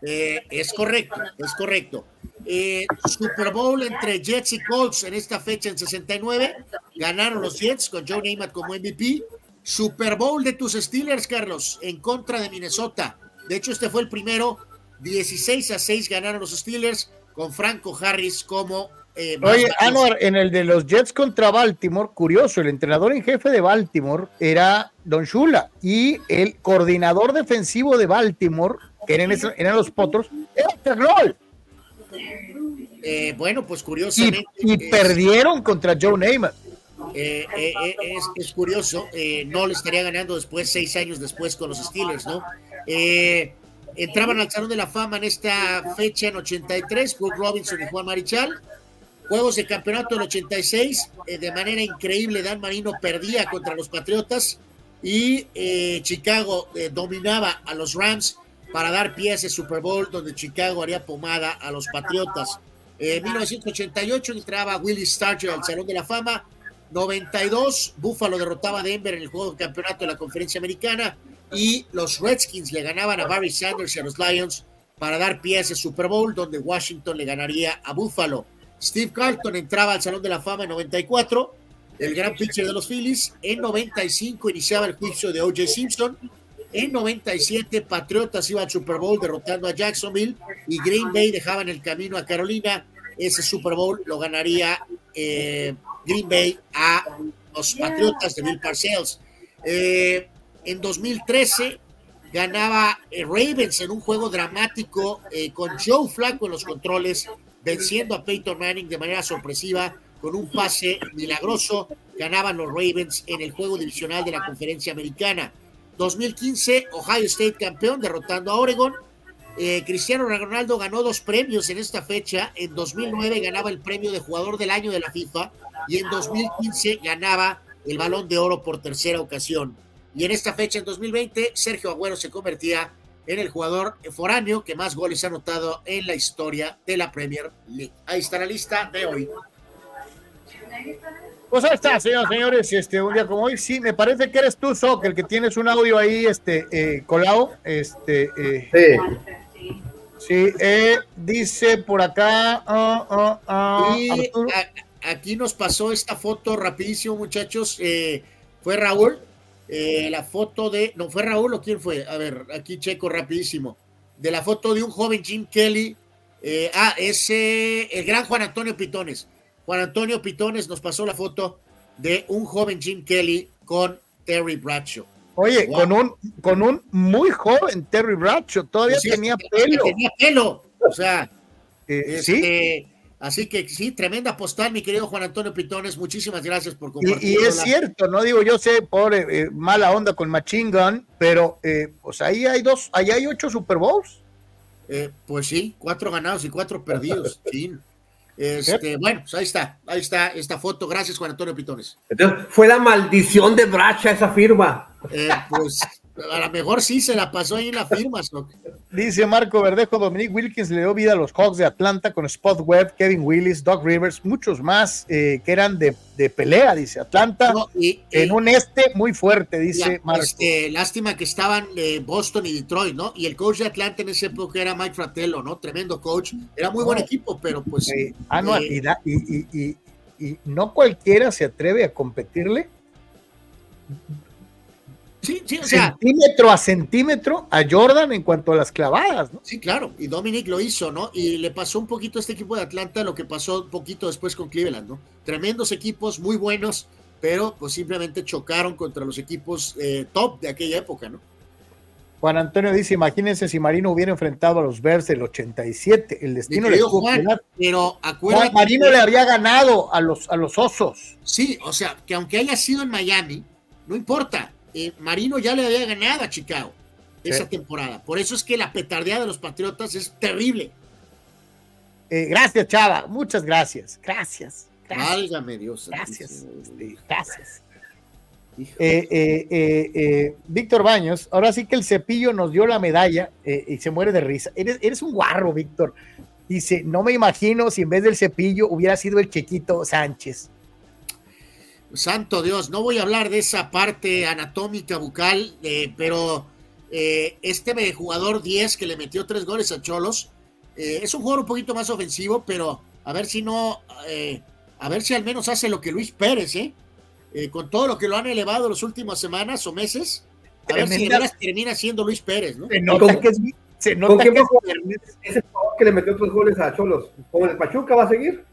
Eh, es correcto, es correcto. Eh, Super Bowl entre Jets y Colts en esta fecha en 69. Ganaron los Jets con Joe Namath como MVP. Super Bowl de tus Steelers, Carlos, en contra de Minnesota. De hecho, este fue el primero. 16 a 6 ganaron los Steelers con Franco Harris como. Eh, Oye, Anuar, en el de los Jets contra Baltimore, curioso, el entrenador en jefe de Baltimore era Don Shula y el coordinador defensivo de Baltimore, que eran, los potros, era Terrell. eh, bueno, pues curiosamente. y perdieron contra Joe Namath. Eh, eh, es, es curioso, no le estaría ganando después, seis años después con los Steelers, ¿no? Entraban al Salón de la Fama en esta fecha en 83, Brooke Robinson y Juan Marichal. Juegos de campeonato en 86, eh, de manera increíble, Dan Marino perdía contra los Patriotas y Chicago dominaba a los Rams para dar pie a ese Super Bowl donde Chicago haría pomada a los Patriotas. En 1988 entraba Willie Starcher al Salón de la Fama. 92, Buffalo derrotaba a Denver en el juego de campeonato de la conferencia americana y los Redskins le ganaban a Barry Sanders y a los Lions para dar pie a ese Super Bowl donde Washington le ganaría a Buffalo. Steve Carlton entraba al Salón de la Fama en 94, el gran pitcher de los Phillies. En 95 iniciaba el juicio de O.J. Simpson. En 97 Patriotas iba al Super Bowl derrotando a Jacksonville y Green Bay dejaba en el camino a Carolina. Ese Super Bowl lo ganaría eh, Green Bay a los Patriotas de Bill Parcells. Eh, en 2013 ganaba eh, Ravens en un juego dramático eh, con Joe Flacco en los controles, venciendo a Peyton Manning de manera sorpresiva con un pase milagroso. Ganaban los Ravens en el juego divisional de la conferencia americana. 2015, Ohio State campeón, derrotando a Oregon. Eh, Cristiano Ronaldo ganó dos premios en esta fecha. En 2009 ganaba el premio de jugador del año de la FIFA y en 2015 ganaba el balón de oro por tercera ocasión. Y en esta fecha, en 2020, Sergio Agüero se convertía en el jugador foráneo que más goles ha anotado en la historia de la Premier League. Ahí está la lista de hoy. Pues ahí está, señoras y señores, este, un día como hoy, sí, me parece que eres tú, Sok, el que tienes un audio ahí, este, eh, colado, este, eh, Sí. sí, eh, dice por acá, ah, ah, ah, Y a- aquí nos pasó esta foto rapidísimo, muchachos. Eh, fue Raúl. eh, la foto de. No, fue Raúl o quién fue. A ver, aquí checo rapidísimo. De la foto de un joven Jim Kelly. eh, ah, ese. El gran Juan Antonio Pitones. Juan Antonio Pitones nos pasó la foto de un joven Jim Kelly con Terry Bradshaw. Oye, Wow. con un, con un muy joven Terry Bradshaw, todavía Sí, tenía pelo. Tenía pelo. O sea. Eh, sí, Este, Así que sí, tremenda postal, mi querido Juan Antonio Pitones. Muchísimas gracias por compartir. y es cierto, no digo yo sé, pobre, eh, mala onda con Machine Gun, pero eh, pues ahí hay dos, ahí hay ocho Super Bowls. Eh, pues sí, cuatro ganados y cuatro perdidos. Sí. Este, bueno, pues ahí está, ahí está esta foto. Gracias, Juan Antonio Pitones. Entonces, fue la maldición de Bracha esa firma. Eh, pues a lo mejor sí se la pasó ahí en la firma. Dice Marco Verdejo, Dominic Wilkins le dio vida a los Hawks de Atlanta con Spot Webb, Kevin Willis, Doc Rivers, muchos más eh, que eran de, de pelea, dice Atlanta, No, y, en un este muy fuerte, dice la- Marco. este, lástima que estaban eh, Boston y Detroit, ¿no? Y el coach de Atlanta en esa época era Mike Fratello, ¿no? Tremendo coach. Era muy buen equipo, pero pues. Eh, ah, no, y- y- y no cualquiera se atreve a competirle sí, sí, o sea, centímetro a centímetro a Jordan en cuanto a las clavadas, ¿no? Sí, claro, y Dominic lo hizo, ¿no? Y le pasó un poquito a este equipo de Atlanta lo que pasó un poquito después con Cleveland, ¿no? Tremendos equipos, muy buenos, pero pues simplemente chocaron contra los equipos eh, top de aquella época, ¿no? Juan Antonio dice, imagínense si Marino hubiera enfrentado a los Bears del 87, el destino le Juan, Pero acuérdate. Marino le había ganado a los, a los Osos. Sí, o sea, que aunque haya sido en Miami, no importa. Eh, Marino ya le había ganado a Chicago esa temporada. Por eso es que la petardeada de los Patriotas es terrible. Eh, gracias, Chava. Muchas gracias. Gracias. gracias. Válgame Dios. Gracias. Gracias. Eh, Víctor Baños, ahora sí que el cepillo nos dio la medalla y se muere de risa. Eres, eres un guarro, Víctor. Dice, no me imagino si en vez del cepillo hubiera sido el Chequito Sánchez. Santo Dios, no voy a hablar de esa parte anatómica bucal, pero este jugador 10 que le metió tres goles a Cholos, eh, es un jugador un poquito más ofensivo, pero a ver si no, eh, a ver si al menos hace lo que Luis Pérez, ¿eh? ¿eh? con todo lo que lo han elevado las últimas semanas o meses, a ver si termina siendo Luis Pérez, ¿no? Se nota que es, se nota que es ese jugador que le metió tres goles a Cholos, ¿con el Pachuca va a seguir?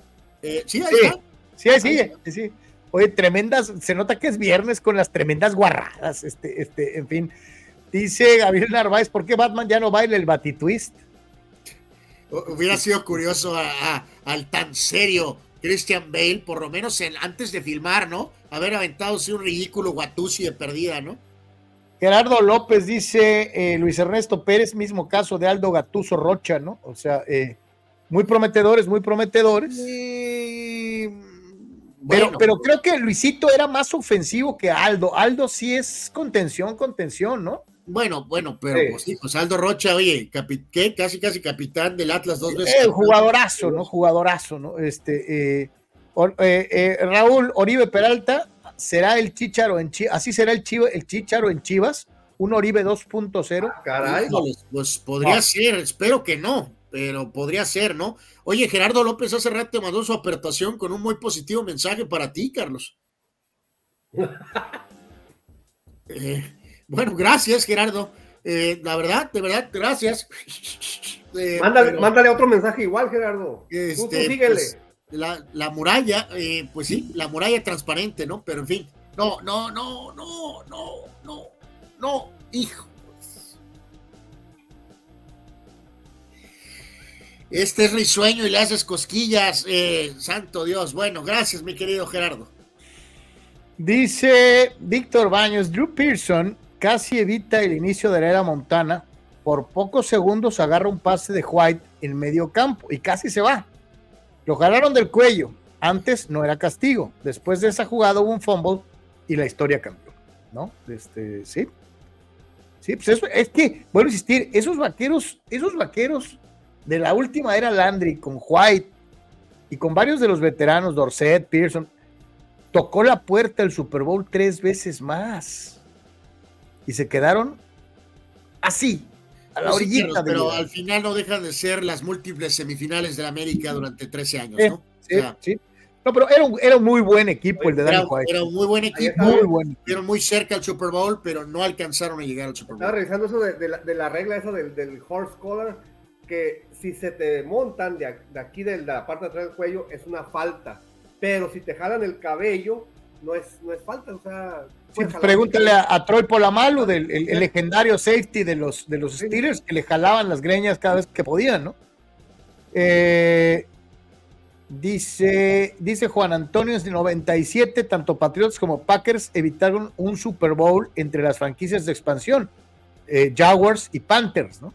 sí, ahí está. Sí, ahí sigue, sí. Oye, tremendas, se nota que es viernes con las tremendas guarradas, este, este, en fin. Dice Gabriel Narváez, ¿por qué Batman ya no baila el batitwist? Hubiera sido curioso al tan serio Christian Bale, por lo menos antes de filmar, ¿no? Haber aventado un ridículo guatusi de perdida, ¿no? Gerardo López dice eh, Luis Ernesto Pérez, mismo caso de Aldo Gatuso Rocha, ¿no? O sea, eh, muy prometedores, muy prometedores. Pero, pero creo que Luisito era más ofensivo que Aldo. Aldo sí es contención, contención, ¿no? Bueno, bueno, pero pues, sí. pues, Aldo Rocha, oye, ¿qué? casi casi capitán del Atlas dos veces. Eh, jugadorazo, ¿no? Jugadorazo, ¿no? Este, eh, eh, Raúl Oribe Peralta será el Chicharo en Chivas, así será el, Chivo, el Chicharo en Chivas, un Oribe 2.0. Ah, caray. pues podría ser, espero que no, pero podría ser, ¿no? Oye, Gerardo López hace rato mandó su apertación con un muy positivo mensaje para ti, Carlos. eh, bueno, gracias, Gerardo. Eh, la verdad, de verdad, gracias. Eh, mándale, otro mensaje igual, Gerardo. Este, pues, la, muralla, eh, pues sí, la muralla transparente, ¿no? Pero en fin, no, no, no, no, no, no, no, hijo. Este es risueño y le haces cosquillas, santo Dios. Bueno, gracias, mi querido Gerardo. Dice Víctor Baños, Drew Pearson casi evita el inicio de la era Montana. Por pocos segundos agarra un pase de White en medio campo y casi se va. Lo jalaron del cuello. Antes no era castigo. Después de esa jugada hubo un fumble y la historia cambió. ¿No? Este, sí. Sí, pues eso, es que, vuelvo a insistir, esos vaqueros, esos vaqueros de la última era Landry con White y con varios de los veteranos, Dorset, Pearson, tocó la puerta del Super Bowl tres veces más y se quedaron así, a la orillita. pero, al final no dejan de ser las múltiples semifinales de la América durante 13 años, ¿no? Sí, sí. No, pero era un, era un muy buen equipo el de Daniel White. Era un muy buen equipo. Muy buen. Estuvieron muy cerca al Super Bowl, pero no alcanzaron a llegar al Super Bowl. Estaba revisando eso de, la, regla esa del, horse collar, que si se te montan de, aquí de la parte de atrás del cuello es una falta, pero si te jalan el cabello no es, no es falta, o sea, pregúntale a, Troy Polamalu, del el, legendario safety de los, de los Steelers, que le jalaban las greñas cada vez que podían, ¿no? Eh, dice, dice Juan Antonio, en el 97, tanto Patriots como Packers evitaron un Super Bowl entre las franquicias de expansión, eh, Jaguars y Panthers, ¿no?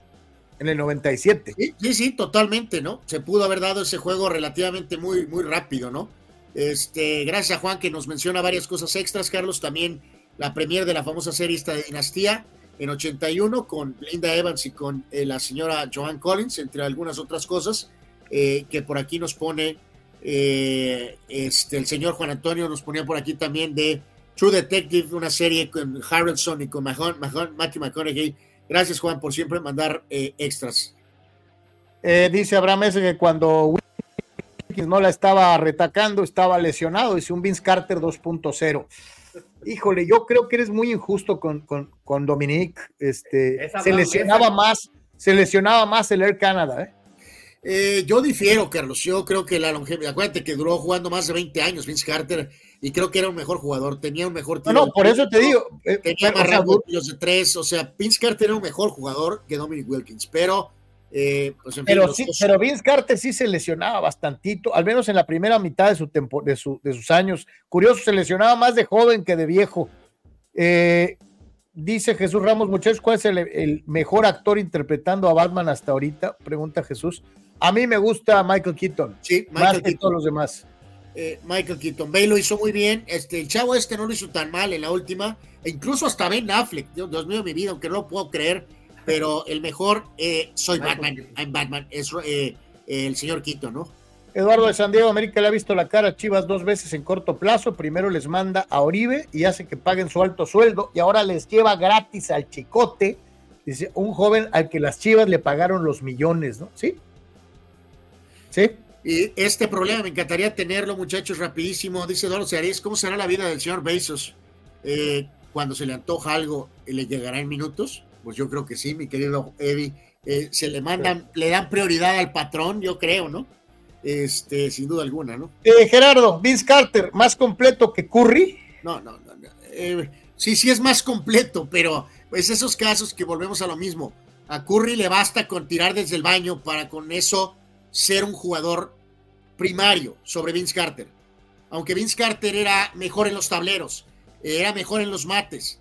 En el 97. Sí, sí, totalmente, ¿no? Se pudo haber dado ese juego relativamente muy, muy rápido, ¿no? Este, gracias a Juan que nos menciona varias cosas extras, Carlos. También la premier de la famosa serie esta de Dinastía en 81 con Linda Evans y con eh, la señora Joan Collins, entre algunas otras cosas, eh, que por aquí nos pone eh, este, el señor Juan Antonio, nos ponía por aquí también de True Detective, una serie con Harrelson y con Matthew McConaughey. Gracias Juan por siempre mandar extras. dice Abraham ese que cuando no la estaba retacando, estaba lesionado, dice un Vince Carter 2.0. Híjole, yo creo que eres muy injusto con, con, con Dominique. Este, se lesionaba más, se lesionaba más el Air Canada, ¿eh? Eh, yo difiero, Carlos. Yo creo que la longevidad, acuérdate que duró jugando más de 20 años Vince Carter y creo que era un mejor jugador, tenía un mejor tiro. No, no por eso te digo. Eh, tenía más rangos de tres, o sea, Vince Carter era un mejor jugador que Dominic Wilkins, pero eh, pues en pero, sí, pero Vince Carter sí se lesionaba bastantito, al menos en la primera mitad de, su tempo, de, su, de sus años. Curioso, se lesionaba más de joven que de viejo. Eh, dice Jesús Ramos, muchachos, ¿cuál es el, mejor actor interpretando a Batman hasta ahorita? Pregunta Jesús. A mí me gusta Michael Keaton. Sí, Michael más que todos los demás. Eh, Michael Keaton. Bay lo hizo muy bien. Este, el chavo este no lo hizo tan mal en la última. E incluso hasta Ben Affleck. Dios, Dios mío, mi vida, aunque no lo puedo creer. Pero el mejor, eh, soy Batman. I'm Batman. Es eh, el señor Keaton, ¿no? Eduardo de San Diego, América le ha visto la cara a Chivas dos veces en corto plazo. Primero les manda a Oribe y hace que paguen su alto sueldo y ahora les lleva gratis al Chicote. Dice, un joven al que las Chivas le pagaron los millones, ¿no? ¿Sí? ¿Sí? Y este problema me encantaría tenerlo, muchachos, rapidísimo. Dice Eduardo Ceares, ¿cómo será la vida del señor Bezos? Eh, cuando se le antoja algo, ¿le llegará en minutos? Pues yo creo que sí, mi querido Eddie. Eh, se le mandan, le dan prioridad al patrón, yo creo, ¿no? Este, sin duda alguna, ¿no? Eh, Gerardo, Vince Carter, ¿más completo que Curry? No, no, no. Eh, sí, sí es más completo, pero es esos casos que volvemos a lo mismo. A Curry le basta con tirar desde el baño para con eso ser un jugador primario sobre Vince Carter. Aunque Vince Carter era mejor en los tableros, era mejor en los mates,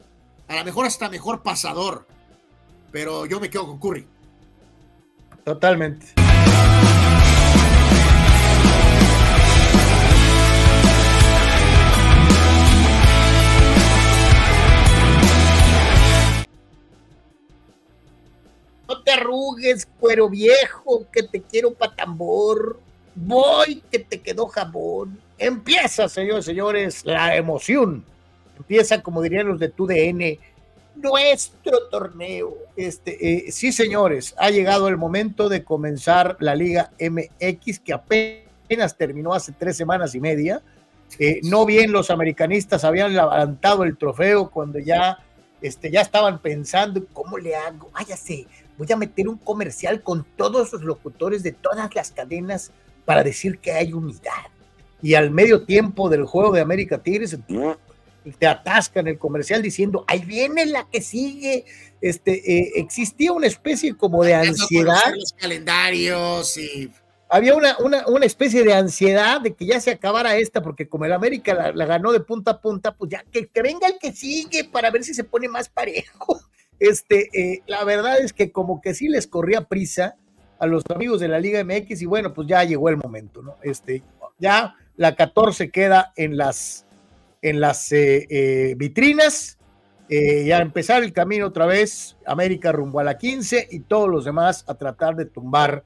a lo mejor hasta mejor pasador, pero yo me quedo con Curry. Totalmente. No te arrugues, cuero viejo, que te quiero pa' tambor. Voy, que te quedó jabón. Empieza, señores señores, la emoción. Empieza, como dirían los de TUDN, nuestro torneo. Este, eh, sí, señores, ha llegado el momento de comenzar la Liga MX, que apenas terminó hace tres semanas y media. Eh, no bien los americanistas habían levantado el trofeo cuando ya, este, ya estaban pensando, ¿cómo le hago? Váyase, voy a meter un comercial con todos los locutores de todas las cadenas para decir que hay unidad. Y al medio tiempo del juego de América Tigres, te atascan el comercial diciendo, ahí viene la que sigue. Este, eh, existía una especie como de ansiedad. Los calendarios y... Había una, una, especie de ansiedad de que ya se acabara esta, porque como el América la, ganó de punta a punta, pues ya que, que, venga el que sigue para ver si se pone más parejo. Este, eh, la verdad es que como que sí les corría prisa a los amigos de la Liga MX y bueno, pues ya llegó el momento, ¿no? Este, ya la 14 queda en las, en las eh, eh, vitrinas y a empezar el camino otra vez, América rumbo a la 15 y todos los demás a tratar de tumbar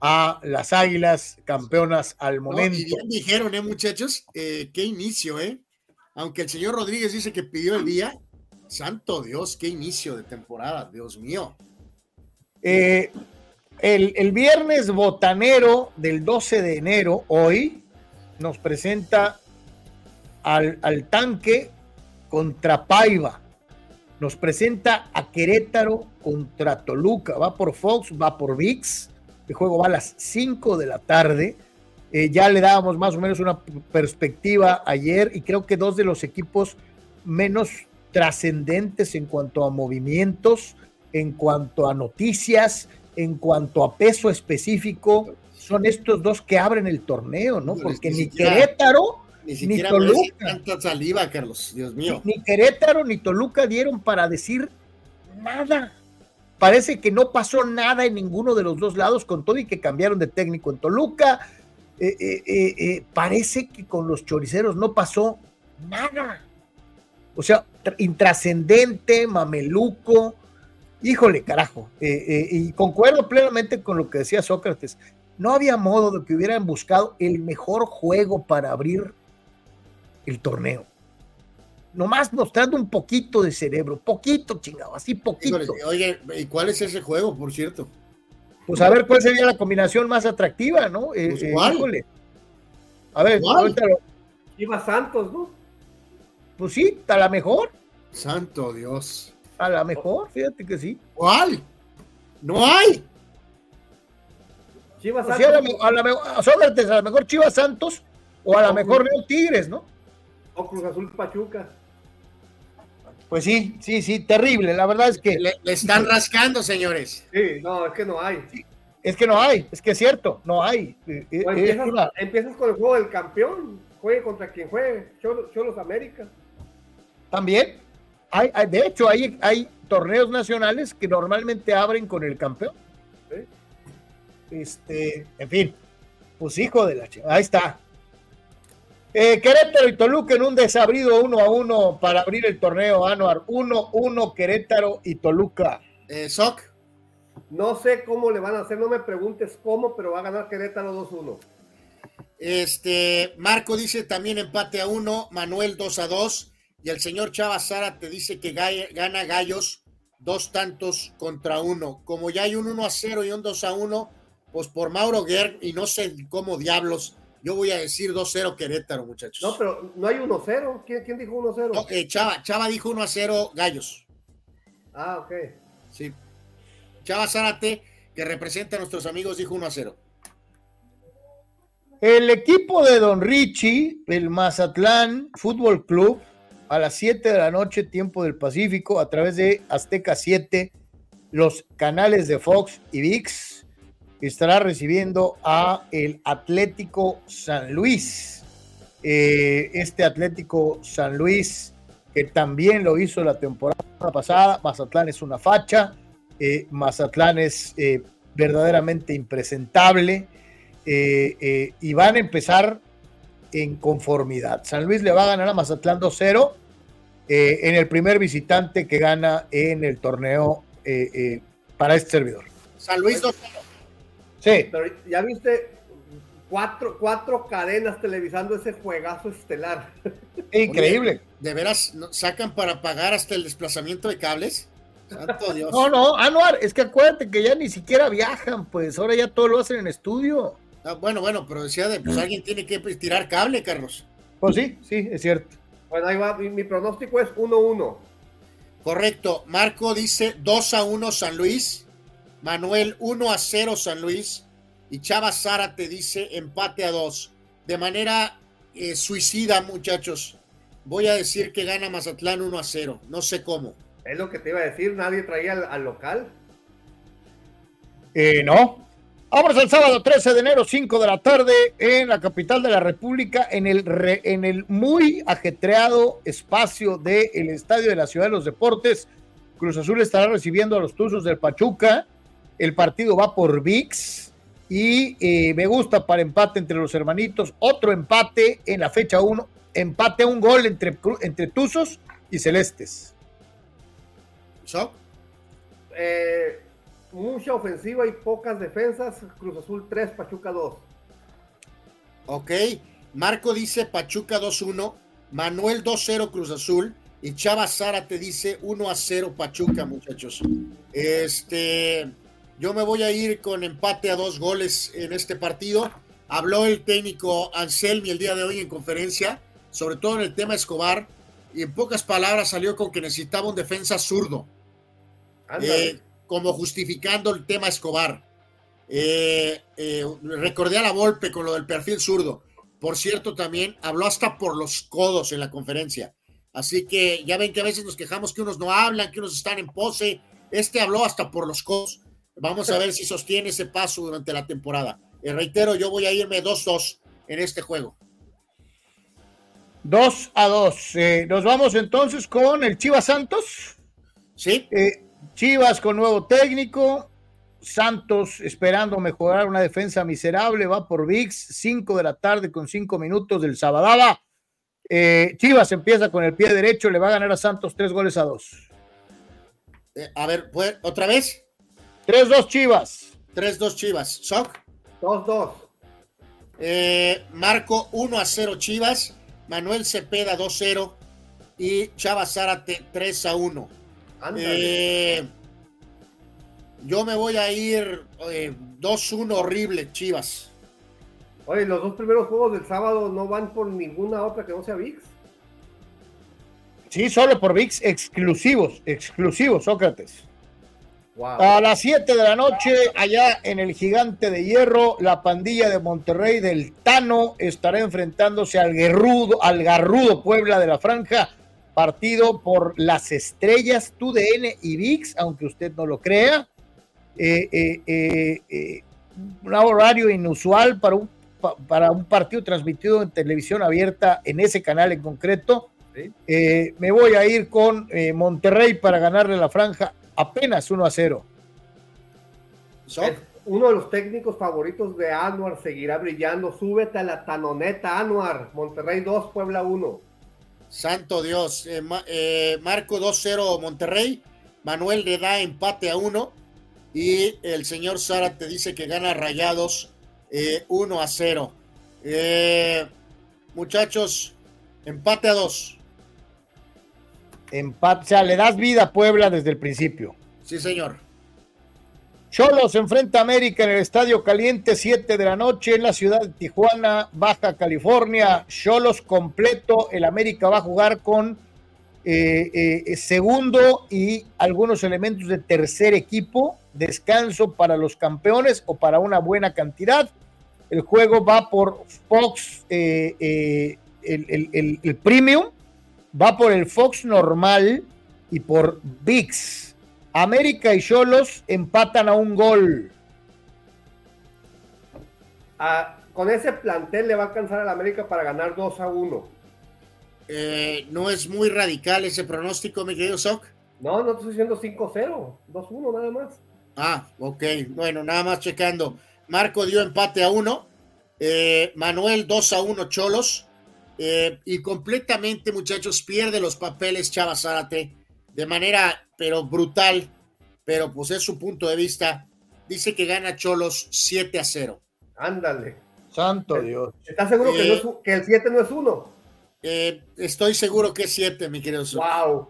a las Águilas campeonas al momento. y bien dijeron, ¿eh, muchachos? qué inicio, ¿eh? Aunque el señor Rodríguez dice que pidió el día, Santo Dios, qué inicio de temporada, Dios mío. Eh, el, viernes botanero del 12 de enero, hoy, nos presenta al, al tanque contra Paiva. Nos presenta a Querétaro contra Toluca. Va por Fox, va por VIX. El juego va a las 5 de la tarde. Eh, ya le dábamos más o menos una perspectiva ayer y creo que dos de los equipos menos trascendentes en cuanto a movimientos, en cuanto a noticias, en cuanto a peso específico, son estos dos que abren el torneo, ¿no? Porque ni, Querétaro ni, Toluca. saliva, Carlos, Dios mío. Ni, Querétaro ni Toluca dieron para decir nada. Parece que no pasó nada en ninguno de los dos lados, con todo y que cambiaron de técnico en Toluca. Eh, eh, eh, parece que con los choriceros no pasó nada. O sea, intrascendente, mameluco. Híjole, carajo. Eh, eh, y concuerdo plenamente con lo que decía Sócrates. No había modo de que hubieran buscado el mejor juego para abrir el torneo. Nomás mostrando un poquito de cerebro, poquito chingado, así poquito. Oye, ¿y cuál es ese juego, por cierto? Pues a ver cuál sería la combinación más atractiva, ¿no? Eh, pues, híjole. A ver, Iba Santos, ¿no? Pues sí, a la mejor. Santo Dios. A la mejor, fíjate que sí. ¿Cuál? No hay. Chivas pues Santos. a, la, a, lo mejor Chivas Santos o a lo mejor León Tigres, ¿no? O Cruz Azul Pachuca. Pues sí, sí, sí, terrible. La verdad es que. Le, están rascando, señores. Sí, no, es que no hay. Es que no hay, es que es cierto, no hay. Eh, eh, empiezas, con el juego del campeón, juegue contra quien juegue, Cholos América. También, hay, de hecho, hay, hay torneos nacionales que normalmente abren con el campeón. Este, en fin, pues hijo de la chica, ahí está. Eh, Querétaro y Toluca en un desabrido uno a uno para abrir el torneo Anuar. 1-1 Querétaro y Toluca. Eh, Soc. No sé cómo le van a hacer, no me preguntes cómo, pero va a ganar Querétaro 2-1. Este, Marco dice también empate a 1, Manuel 2 a 2, y el señor Chava Zara te dice que gana Gallos dos tantos contra uno. Como ya hay un 1 a 0 y un 2 a 1, pues por Mauro Guerr y no sé cómo diablos yo voy a decir 2-0 Querétaro, muchachos. No, pero no hay 1-0. ¿Quién, dijo 1-0? Ok, Chava, Chava dijo 1-0 Gallos. Ah, ok. Sí. Chava Zárate, que representa a nuestros amigos, dijo 1-0. El equipo de Don Richie, el Mazatlán Fútbol Club, a las 7 de la noche, tiempo del Pacífico, a través de Azteca 7, los canales de Fox y VIX estará recibiendo a el Atlético San Luis. Eh, este Atlético San Luis, que también lo hizo la temporada pasada, Mazatlán es una facha, eh, Mazatlán es eh, verdaderamente impresentable y van a empezar en conformidad. San Luis le va a ganar a Mazatlán 2-0 en el primer visitante que gana en el torneo para este servidor. San Luis 2-0. Sí. Pero ya viste cuatro, cuatro cadenas televisando ese juegazo estelar. Increíble. ¿De veras sacan para pagar hasta el desplazamiento de cables? Santo Dios. No, no, Anuar, es que acuérdate que ya ni siquiera viajan, pues ahora ya todo lo hacen en estudio. Ah, bueno, bueno, pero decía de, pues alguien tiene que tirar cable, Carlos. Pues sí, sí, es cierto. Bueno, ahí va, mi, mi pronóstico es 1-1. Correcto, Marco dice 2 a 1 San Luis. Manuel 1 a 0 San Luis y Chava te dice empate a 2. De manera eh, suicida, muchachos. Voy a decir que gana Mazatlán 1 a 0. No sé cómo. Es lo que te iba a decir. Nadie traía al, local. Eh, no. Vamos al sábado 13 de enero, 5 de la tarde, en la capital de la República, en el, en el muy ajetreado espacio del Estadio de la Ciudad de los Deportes. Cruz Azul estará recibiendo a los Tuzos del Pachuca el partido va por VIX y eh, me gusta para empate entre los hermanitos. Otro empate en la fecha 1. Empate a un gol entre, entre Tuzos y Celestes. Eh, mucha ofensiva y pocas defensas. Cruz Azul 3, Pachuca 2. Ok. Marco dice Pachuca 2-1. Manuel 2-0 Cruz Azul. Y Chava Zara te dice 1 0 Pachuca, muchachos. Este. Yo me voy a ir con empate a dos goles en este partido. Habló el técnico Anselmi el día de hoy en conferencia, sobre todo en el tema Escobar, y en pocas palabras salió con que necesitaba un defensa zurdo, eh, como justificando el tema Escobar. Eh, eh, recordé a la Volpe con lo del perfil zurdo. Por cierto, también habló hasta por los codos en la conferencia. Así que ya ven que a veces nos quejamos que unos no hablan, que unos están en pose. Este habló hasta por los codos. Vamos a ver si sostiene ese paso durante la temporada. Y reitero, yo voy a irme 2-2 en este juego. 2 a 2. Eh, nos vamos entonces con el Chivas Santos. Sí. Eh, Chivas con nuevo técnico. Santos esperando mejorar una defensa miserable. Va por VIX. 5 de la tarde con 5 minutos del Sabadaba. Eh, Chivas empieza con el pie derecho. Le va a ganar a Santos 3 goles a 2. a ver, ¿otra vez? 3-2 Chivas. 3-2 Chivas. ¿Soc? 2-2. Eh, Marco 1 a 0 Chivas. Manuel Cepeda 2-0. Y Chava Zárate 3 a 1. Eh, yo me voy a ir eh, 2-1 horrible, Chivas. Oye, los dos primeros juegos del sábado no van por ninguna otra que no sea VIX. Sí, solo por VIX exclusivos, exclusivos, Sócrates. A las 7 de la noche, allá en el Gigante de Hierro, la pandilla de Monterrey del Tano estará enfrentándose al guerrudo, al garrudo Puebla de la Franja, partido por las estrellas TUDN y VIX, aunque usted no lo crea. Eh, eh, eh, eh, un horario inusual para un, pa- para un partido transmitido en televisión abierta en ese canal en concreto. Eh, me voy a ir con eh, Monterrey para ganarle la franja apenas 1 a 0. Es uno de los técnicos favoritos de Anuar seguirá brillando. Súbete a la tanoneta, Anuar. Monterrey 2, Puebla 1. Santo Dios. Eh, eh, Marco 2-0 Monterrey. Manuel le da empate a 1. Y el señor Sara te dice que gana Rayados eh, 1 a 0. Eh, muchachos, empate a 2. Empate, o sea, le das vida a Puebla desde el principio. Sí, señor. Cholos enfrenta a América en el Estadio Caliente, 7 de la noche en la ciudad de Tijuana, Baja California. Cholos completo. El América va a jugar con eh, eh, segundo y algunos elementos de tercer equipo. Descanso para los campeones o para una buena cantidad. El juego va por Fox, eh, el- el Premium, va por el Fox normal y por VIX. América y Cholos empatan a un gol. Ah, con ese plantel le va a alcanzar al América para ganar 2 a 1. Eh, no es muy radical ese pronóstico, mi querido Soc. No, no te estoy diciendo 5-0. 2-1 nada más. Ah, ok. Bueno, nada más checando. Marco dio empate a uno. Eh, Manuel 2 a 1 Cholos. Eh, y completamente, muchachos, pierde los papeles Chava Zárate de manera, pero brutal. Pero pues es su punto de vista. Dice que gana Cholos 7 a 0. Ándale. Santo Dios. ¿Estás seguro que, Eh, no es un- que el 7 no es 1? Eh, estoy seguro que es 7, mi querido. Wow.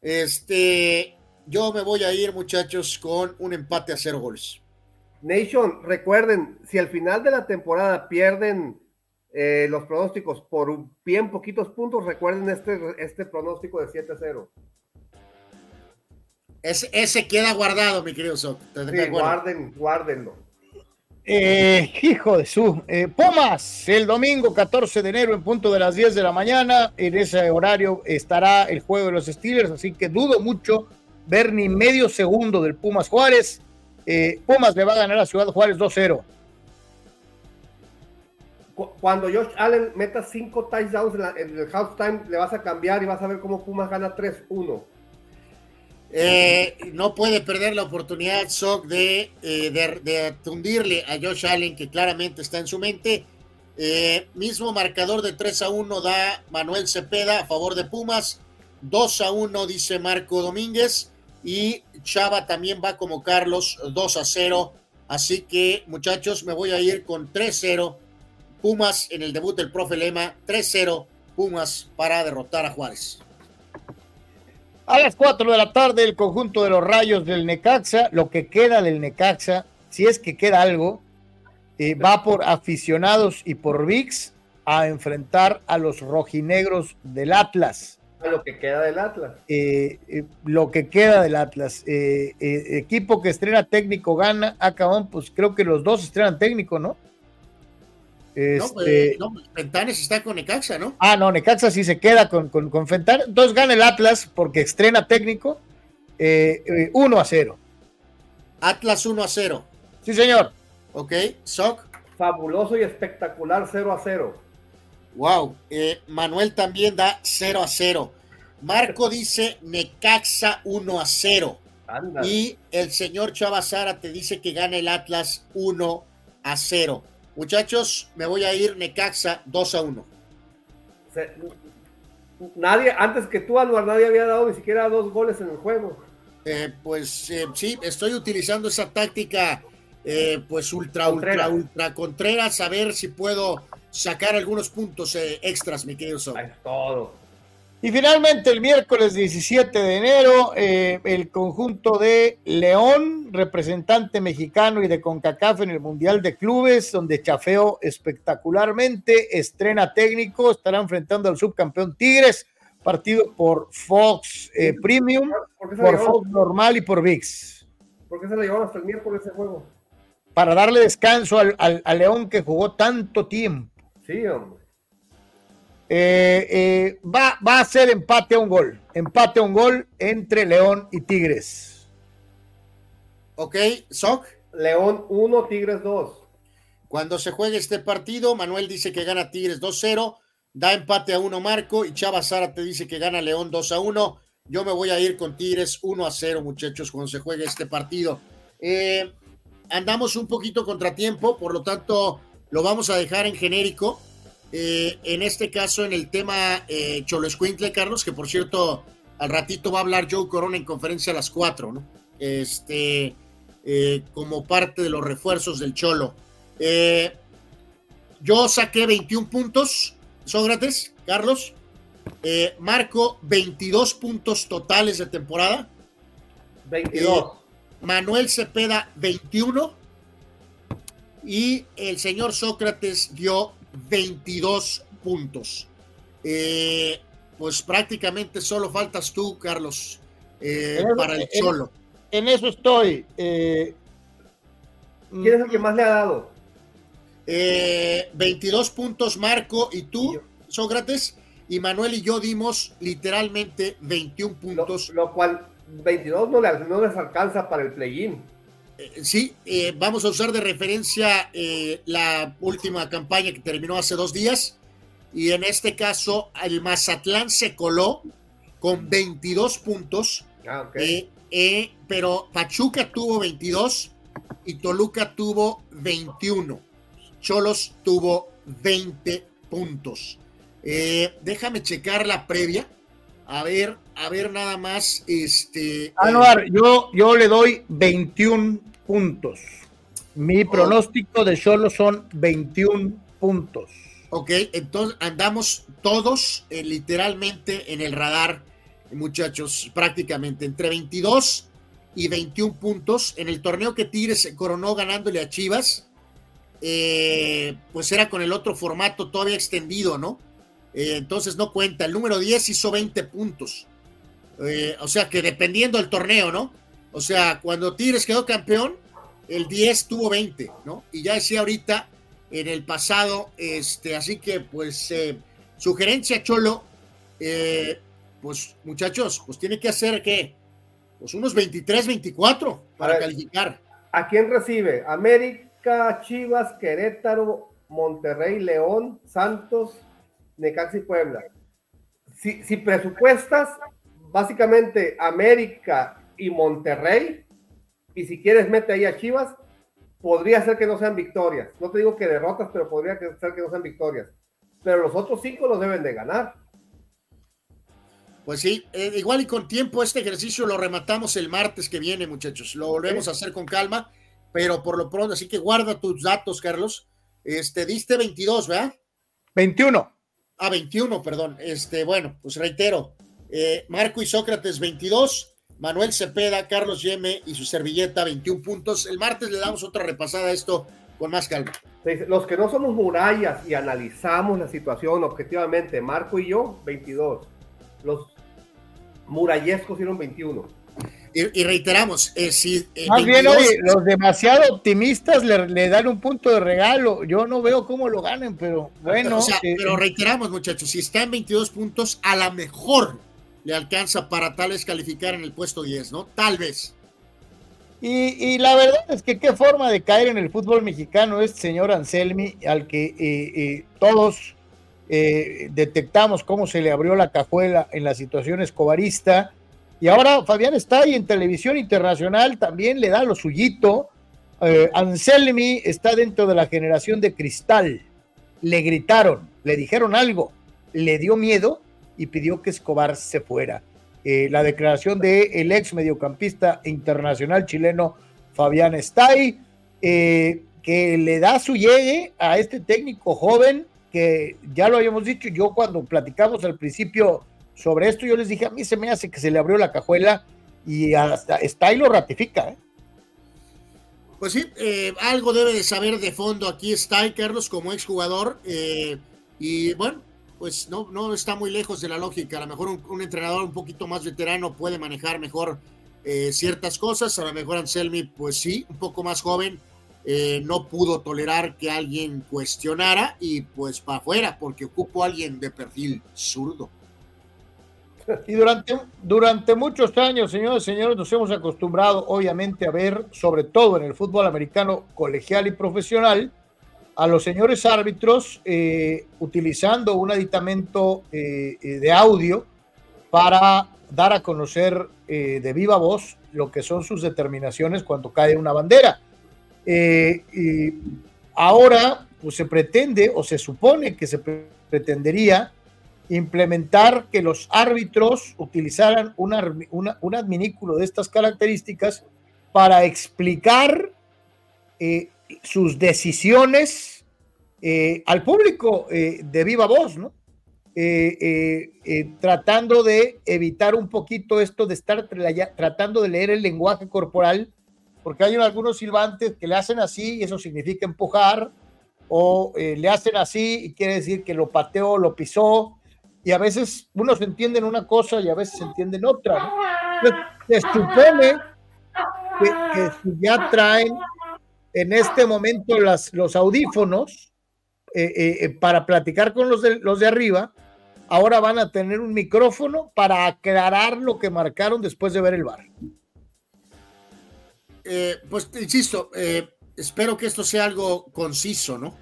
Este, yo me voy a ir, muchachos, con un empate a cero goles. Nation, recuerden, si al final de la temporada pierden eh, los pronósticos por un- bien poquitos puntos, recuerden este, este pronóstico de 7-0. Ese, ese queda guardado, mi querido guarden, guárdenlo. Eh, hijo de su. eh, Pumas, el domingo 14 de enero en punto de las 10 de la mañana. En ese horario estará el juego de los Steelers, así que dudo mucho ver ni medio segundo del Pumas Juárez. Eh, Pumas le va a ganar a Ciudad Juárez 2-0. Cu- Cuando Josh Allen meta 5 touchdowns en, la- en el halftime, le vas a cambiar y vas a ver cómo Pumas gana 3-1. Eh, no puede perder la oportunidad, Soc, de, eh, de, de tundirle a Josh Allen, que claramente está en su mente. Eh, mismo marcador de 3 a 1 da Manuel Cepeda a favor de Pumas. 2 a 1 dice Marco Domínguez. Y Chava también va como Carlos, 2 a 0. Así que, muchachos, me voy a ir con 3-0. Pumas en el debut del profe Lema. 3-0 Pumas para derrotar a Juárez. A las 4 de la tarde, el conjunto de los rayos del Necaxa, lo que queda del Necaxa, si es que queda algo, eh, va por aficionados y por VIX a enfrentar a los rojinegros del Atlas. A lo que queda del Atlas. Eh, eh, lo que queda del Atlas. Equipo que estrena técnico gana. Acabón, pues creo que los dos estrenan técnico, ¿no? No, pues, Este, no, Fentanes está con Necaxa, ¿no? Ah, no, Necaxa sí se queda con, con, con Fentar. Entonces gana el Atlas porque estrena técnico eh, eh, 1 a 0. Atlas 1 a 0. Sí, señor. Ok, Soc. Fabuloso y espectacular 0 a 0. Wow. Eh, Manuel también da 0 a 0. Marco dice Necaxa 1 a 0. Ándale. Y el señor Chava Zara te dice que gana el Atlas 1 a 0. Muchachos, me voy a ir Necaxa 2 a 1. Se- nadie, antes que tú, Anuar, nadie había dado ni siquiera dos goles en el juego. Eh, pues eh, sí, estoy utilizando esa táctica, eh, pues ultra, Contreras. ultra, ultra contreras, a ver si puedo sacar algunos puntos eh, extras, mi querido Soc. Todo. Y finalmente el miércoles 17 de enero, eh, el conjunto de León, representante mexicano y de CONCACAF en el Mundial de Clubes, donde chafeó espectacularmente, estrena técnico, estará enfrentando al subcampeón Tigres, partido por Fox eh, Premium, ¿Por Fox normal y por VIX. ¿Por qué se la llevaron hasta el miércoles ese juego? Para darle descanso al, al, al León que jugó tanto tiempo. Sí, hombre. Eh, eh, va, va a ser empate a un gol. Empate a un gol entre León y Tigres. Ok, Soc. León 1, Tigres 2. Cuando se juegue este partido, Manuel dice que gana Tigres 2-0, da empate a 1 Marco y Chava te dice que gana León 2-1. Yo me voy a ir con Tigres 1-0, muchachos, cuando se juegue este partido. Eh, andamos un poquito contratiempo, por lo tanto, lo vamos a dejar en genérico. Eh, en este caso, en el tema eh, Cholo Escuintle, Carlos, que por cierto, al ratito va a hablar Joe Corona en conferencia a las 4, ¿no? Este, eh, como parte de los refuerzos del Cholo. Yo saqué 21 puntos, Sócrates, Carlos. Marco, 22 puntos totales de temporada. 22. Manuel Cepeda, 21. Y el señor Sócrates dio 22 puntos. Eh, pues prácticamente solo faltas tú, Carlos, eh, para el Cholo. En, en eso estoy. Eh, ¿Quién es el que más le ha dado? Eh, 22 puntos Marco y tú, Sócrates, y Manuel y yo dimos literalmente 21 puntos. Lo, lo cual 22 no, le, no les alcanza para el play-in. Eh, sí, eh, vamos a usar de referencia eh, la última campaña que terminó hace dos días. Y en este caso, el Mazatlán se coló con 22 puntos. Ah. Eh, pero Pachuca tuvo 22 y Toluca tuvo 21. Cholos tuvo 20 puntos. Déjame checar la previa. A ver, a ver nada más. Este, Anuar, yo, yo le doy 21 puntos. Mi pronóstico de Cholo son 21 puntos. Ok, entonces andamos todos eh, literalmente en el radar, muchachos, prácticamente entre 22 y 21 puntos. En el torneo que Tigres se coronó ganándole a Chivas, eh, pues era con el otro formato todavía extendido, ¿no? Eh, entonces no cuenta. El número 10 hizo 20 puntos. Eh, o sea que dependiendo del torneo, ¿no? O sea, cuando Tigres quedó campeón, el 10 tuvo 20, ¿no? Y ya decía ahorita en el pasado, este, así que pues eh, sugerencia Cholo, eh, pues muchachos, pues tiene que hacer que pues unos 23, 24 para ver. calificar. ¿A quién recibe? América, Chivas, Querétaro, Monterrey, León, Santos, Necaxa y Puebla. Si, si presupuestas, básicamente América y Monterrey, y si quieres mete ahí a Chivas, podría ser que no sean victorias. No te digo que derrotas, pero podría ser que no sean victorias. Pero los otros cinco los deben de ganar. Pues sí, eh, igual y con tiempo este ejercicio lo rematamos el martes que viene, muchachos. Lo volvemos Sí. a hacer con calma, pero por lo pronto, así que guarda tus datos, Carlos. Este, diste 22, ¿verdad? 21. Ah, 21, perdón. Este, bueno, pues reitero. Eh, Marco y Sócrates 22, Manuel Cepeda, Carlos Yeme y su servilleta 21 puntos. El martes le damos otra repasada a esto con más calma. Los que no somos murallas y analizamos la situación objetivamente, Marco y yo, 22. Los murallescos dieron 21. Y, y reiteramos, eh, si eh, Más bien, 22 oye, los demasiado optimistas le, le dan un punto de regalo. Yo no veo cómo lo ganen, pero bueno. O sea, eh, pero reiteramos, muchachos, si está en 22 puntos, a lo mejor le alcanza para tal vez calificar en el puesto 10, ¿no? Tal vez. Y, la verdad es que qué forma de caer en el fútbol mexicano este señor Anselmi, al que eh, eh, todos eh, detectamos cómo se le abrió la cajuela en la situación escobarista. Y ahora Fabián está ahí en televisión internacional, también le da lo suyito. Anselmi está dentro de la generación de cristal. Le gritaron, le dijeron algo, le dio miedo y pidió que Escobar se fuera eh, la declaración del el ex mediocampista internacional chileno Fabián Stay, eh, que le da su llegue a este técnico joven, que ya lo habíamos dicho, yo cuando platicamos al principio sobre esto, yo les dije, a mí se me hace que se le abrió la cajuela y hasta Stay lo ratifica. ¿eh? Pues sí, algo debe de saber de fondo aquí está Carlos como exjugador. Y bueno, pues no, no está muy lejos de la lógica. A lo mejor un, entrenador un poquito más veterano puede manejar mejor eh, ciertas cosas. A lo mejor Anselmi, pues sí, un poco más joven, eh, no pudo tolerar que alguien cuestionara y pues para afuera, porque ocupo a alguien de perfil zurdo. Y durante, durante muchos años, señores y señores, nos hemos acostumbrado, obviamente, a ver, sobre todo en el fútbol americano colegial y profesional, a los señores árbitros eh, utilizando un aditamento eh, eh, de audio para dar a conocer de viva voz lo que son sus determinaciones cuando cae una bandera. y ahora, pues se pretende o se supone que se pretendería implementar que los árbitros utilizaran una, un adminículo de estas características para explicar eh, sus decisiones eh, al público eh, de viva voz, ¿no? tratando de evitar un poquito esto de estar tratando de leer el lenguaje corporal, porque hay algunos silbantes que le hacen así y eso significa empujar, o le hacen así y quiere decir que lo pateó, lo pisó, y a veces unos entienden una cosa y a veces entienden otra. Se supone que, ya traen en este momento los audífonos eh, eh, eh, para platicar con los de, los de arriba, ahora van a tener un micrófono para aclarar lo que marcaron después de ver el bar. pues insisto, espero que esto sea algo conciso, ¿no?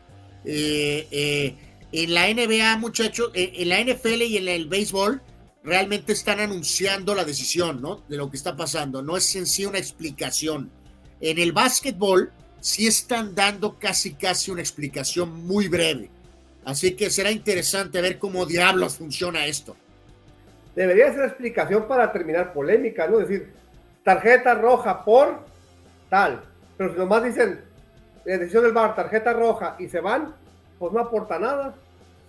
en la NBA, muchachos, en la NFL y en el béisbol, realmente están anunciando la decisión, ¿no? De lo que está pasando. No es en sí una explicación. En el básquetbol, sí están dando casi, casi una explicación muy breve. Así que será interesante ver cómo diablos funciona esto. Debería ser explicación para terminar polémica, ¿no? Es decir, tarjeta roja por tal. Pero si nomás dicen, decisión del bar, tarjeta roja y se van, pues no aporta nada.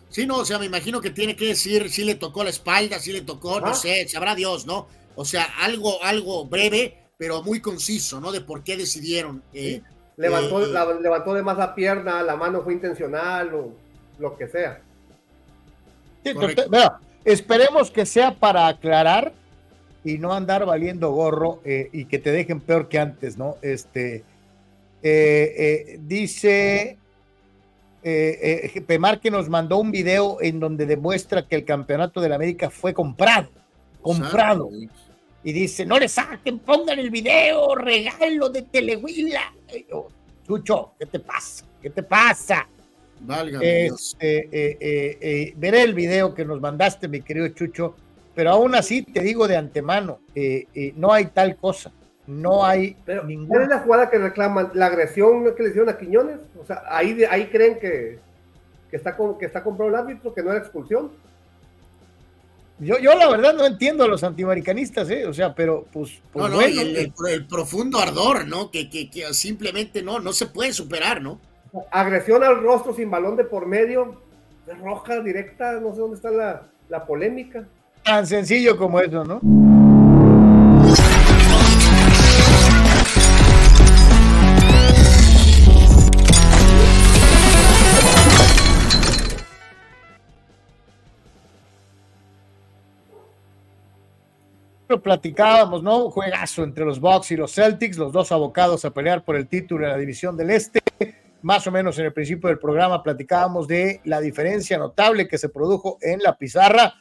Sí, no, o sea, me imagino que tiene que decir si le tocó la espalda, si le tocó, no sé, sabrá Dios, ¿no? O sea, algo, algo breve, pero muy conciso, ¿no? De por qué decidieron. Eh, levantó, eh, levantó de más la pierna, la mano fue intencional o lo que sea. esperemos que sea para aclarar y no andar valiendo gorro eh, y que te dejen peor que antes, ¿no? Este dice eh, eh, Pemar que nos mandó un video en donde demuestra que el campeonato de la América fue comprado, comprado. Y dice, no le saquen, pongan el video, regalo de Telehuila. Chucho, ¿qué te pasa? ¿Qué te pasa? Válgame este, eh, eh, veré el video que nos mandaste, mi querido Chucho, pero aún así te digo de antemano, no hay tal cosa. No hay Pero, ninguna. es la jugada que reclaman? ¿La agresión que le hicieron a Quiñones? O sea, ahí, ahí creen que, que, está, que está comprado el árbitro, que no era expulsión. Yo, yo la verdad no entiendo a los antiamericanistas, ¿eh? O sea, pero pues. pues no, no, el, el, profundo ardor, ¿no? Que, que, que, simplemente no, no se puede superar, ¿no? Agresión al rostro sin balón de por medio, roja directa, no sé dónde está la, la polémica. Tan sencillo como eso, ¿no? Lo platicábamos, ¿no? Juegazo entre los Bucks y los Celtics, los dos abocados a pelear por el título en la división del Este. Más o menos en el principio del programa platicábamos de la diferencia notable que se produjo en la pizarra.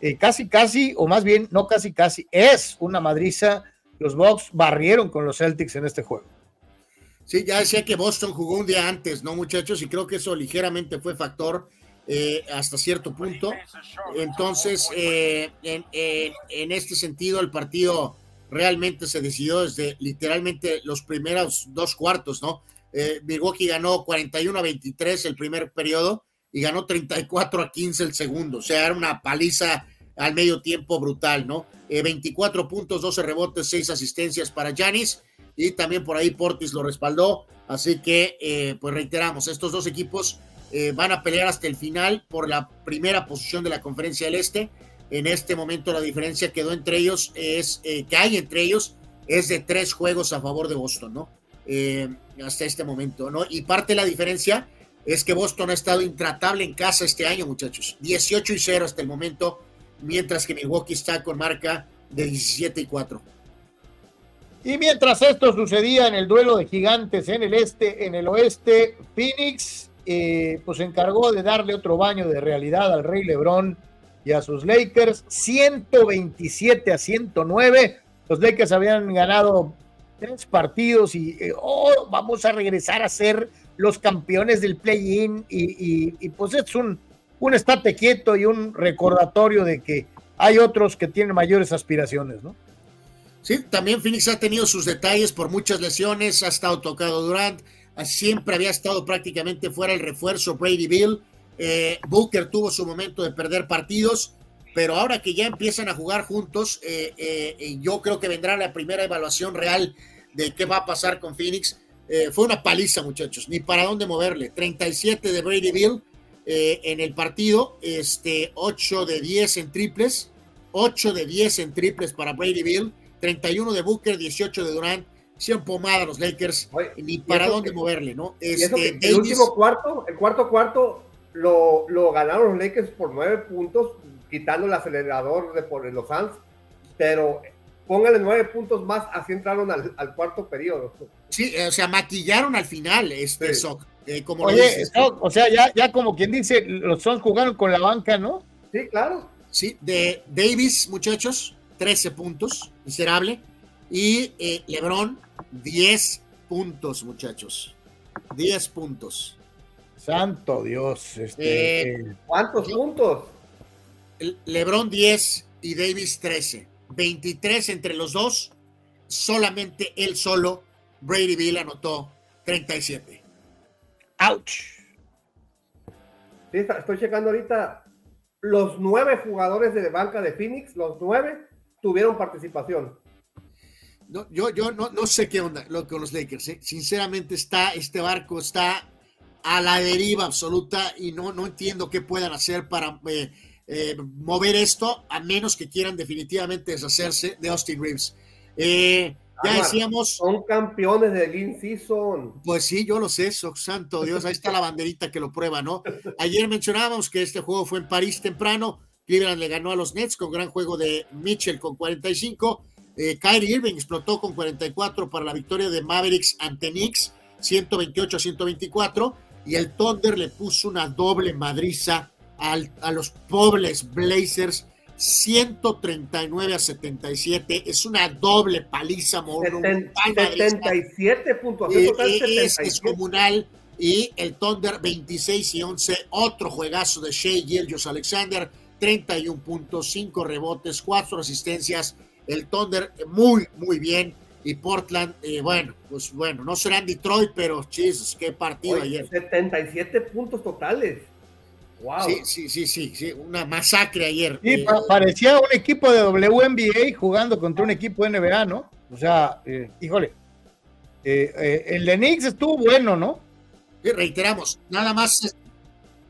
Eh, casi, casi, o más bien, no casi, casi, es una madriza. Los Bucks barrieron con los Celtics en este juego. Sí, ya decía que Boston jugó un día antes, ¿no, muchachos? Y creo que eso ligeramente fue factor eh, hasta cierto punto. Entonces, eh, en, este sentido, el partido realmente se decidió desde literalmente los primeros dos cuartos, ¿no? Eh, Milwaukee ganó 41 a 23 el primer periodo y ganó 34 a 15 el segundo. O sea, era una paliza al medio tiempo brutal, ¿no? 24 puntos, 12 rebotes, 6 asistencias para Janis y también por ahí Portis lo respaldó. Así que, pues reiteramos, estos dos equipos eh, van a pelear hasta el final por la primera posición de la conferencia del Este. En este momento la diferencia quedó entre ellos, es eh, que hay entre ellos, es de tres juegos a favor de Boston, ¿no? Eh, hasta este momento, ¿no? Y parte de la diferencia es que Boston ha estado intratable en casa este año, muchachos. 18 y 0 hasta el momento, mientras que Milwaukee está con marca de 17 y 4. Y mientras esto sucedía en el duelo de gigantes en el este, en el oeste, Phoenix eh, pues se encargó de darle otro baño de realidad al Rey Lebron y a sus Lakers, 127 a 109. Los Lakers habían ganado tres partidos y eh, oh, vamos a regresar a ser los campeones del play-in y, pues es un, un estate quieto y un recordatorio de que hay otros que tienen mayores aspiraciones, ¿no? Sí, también Phoenix ha tenido sus detalles por muchas lesiones, ha estado tocado Durant, siempre había estado prácticamente fuera el refuerzo Brady Bill, eh, Booker tuvo su momento de perder partidos, pero ahora que ya empiezan a jugar juntos, eh, eh, yo creo que vendrá la primera evaluación real de qué va a pasar con Phoenix. fue una paliza, muchachos, ni para dónde moverle. 37 de Brady Bill en el partido, este, 8 de 10 en triples, 8 de 10 en triples para Brady Bill, 31 de Booker, 18 de Durant. Hicieron pomada los Lakers, ni para dónde moverle, ¿no? Este, el último cuarto, el cuarto cuarto, lo, lo, ganaron los Lakers por nueve puntos, quitando el acelerador de por los Suns, pero póngale nueve puntos más, así entraron al, al cuarto periodo. Sí, o sea, maquillaron al final este eh, como Oye, o sea, ya, ya como quien dice, los Suns jugaron con la banca, ¿no? Sí, claro. Sí, de Davis, muchachos, 13 puntos, miserable. Y eh, Lebron, 10 puntos, muchachos. 10 puntos. Santo Dios. Este, eh, ¿Cuántos puntos? Lebron 10 y Davis 13. 23 entre los dos. Solamente él solo, Brady Bill, anotó 37. ¡Auch! Sí, estoy checando ahorita. Los nueve jugadores de banca de Phoenix, los nueve, tuvieron participación. No, yo yo no, no sé qué onda lo, con los Lakers. ¿eh? Sinceramente, está, este barco está a la deriva absoluta y no, no entiendo qué puedan hacer para eh, eh, mover esto, a menos que quieran definitivamente deshacerse de Austin Reeves. ya decíamos. Son campeones de Lean Season. Pues sí, yo lo sé, eso, santo Dios. Ahí está la banderita que lo prueba, ¿no? Ayer mencionábamos que este juego fue en París temprano. Cleveland le ganó a los Nets con gran juego de Mitchell con 45. Eh, Kyrie Irving explotó con 44 para la victoria de Mavericks ante Knicks, 128 a 124. Y el Thunder le puso una doble madriza a los pobres Blazers, 139 a 77. Es una doble paliza, Morro. 77 puntos. Es descomunal. Y el Thunder 26 y 11, otro juegazo de Shea Gilgios Alexander, 31 puntos, 5 rebotes, 4 asistencias. El Thunder muy, muy bien. Y Portland, eh, bueno, pues bueno, no serán Detroit, pero Jesus, qué partido ayer. 77 puntos totales. Wow. Sí, sí, sí, sí, una masacre ayer. Sí, eh, parecía un equipo de WNBA jugando contra un equipo de NBA, ¿no? O sea, eh, híjole, el de Knicks estuvo bueno, ¿no? Sí, reiteramos, nada más,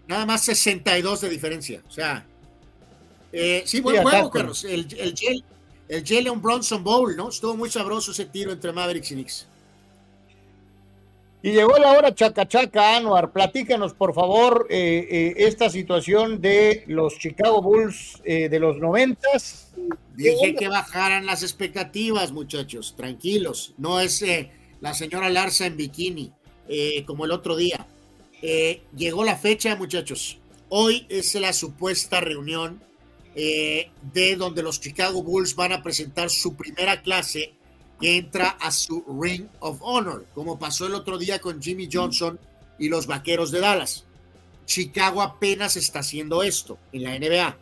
nada más 62 de diferencia. O sea, sí, buen juego, Carlos. El, el, el Jalen Bronson Bowl, ¿no? Estuvo muy sabroso ese tiro entre Mavericks y Knicks. Y llegó la hora chacachaca, Anuar. Platícanos, por favor, eh, eh, esta situación de los Chicago Bulls eh, de los noventas. Dije que bajaran las expectativas, muchachos. Tranquilos. No es la señora Larsa en bikini, como el otro día. llegó la fecha, muchachos. Hoy es la supuesta reunión eh, de donde los Chicago Bulls van a presentar su primera clase que entra a su Ring of Honor, como pasó el otro día con Jimmy Johnson y los Vaqueros de Dallas. Chicago apenas está haciendo esto en la NBA.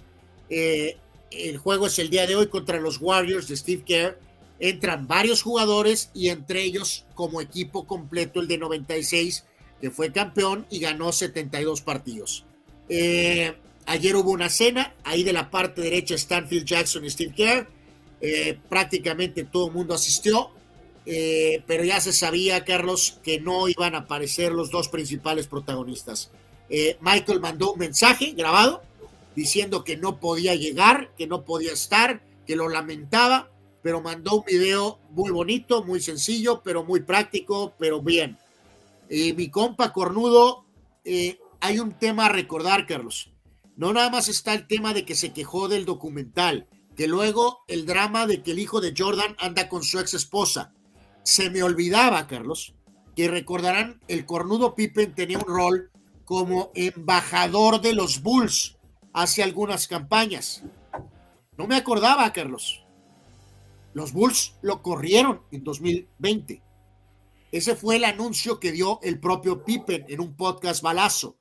Eh, el juego es el día de hoy contra los Warriors de Steve Kerr. Entran varios jugadores y entre ellos como equipo completo el de 96 que fue campeón y ganó 72 partidos. Eh, Ayer hubo una cena, ahí de la parte derecha Stanfield Jackson y Steve Kerr. Eh, prácticamente todo el mundo asistió, eh, pero ya se sabía, Carlos, que no iban a aparecer los dos principales protagonistas. Eh, Michael mandó un mensaje grabado diciendo que no podía llegar, que no podía estar, que lo lamentaba, pero mandó un video muy bonito, muy sencillo, pero muy práctico, pero bien. mi compa Cornudo, hay un tema a recordar, Carlos no nada más está el tema de que se quejó del documental, que luego el drama de que el hijo de Jordan anda con su ex esposa. se me olvidaba, Carlos, que recordarán, el cornudo Pippen tenía un rol como embajador de los Bulls hace algunas campañas. No me acordaba, Carlos. Los Bulls lo corrieron en 2020. Ese fue el anuncio que dio el propio Pippen en un podcast balazo.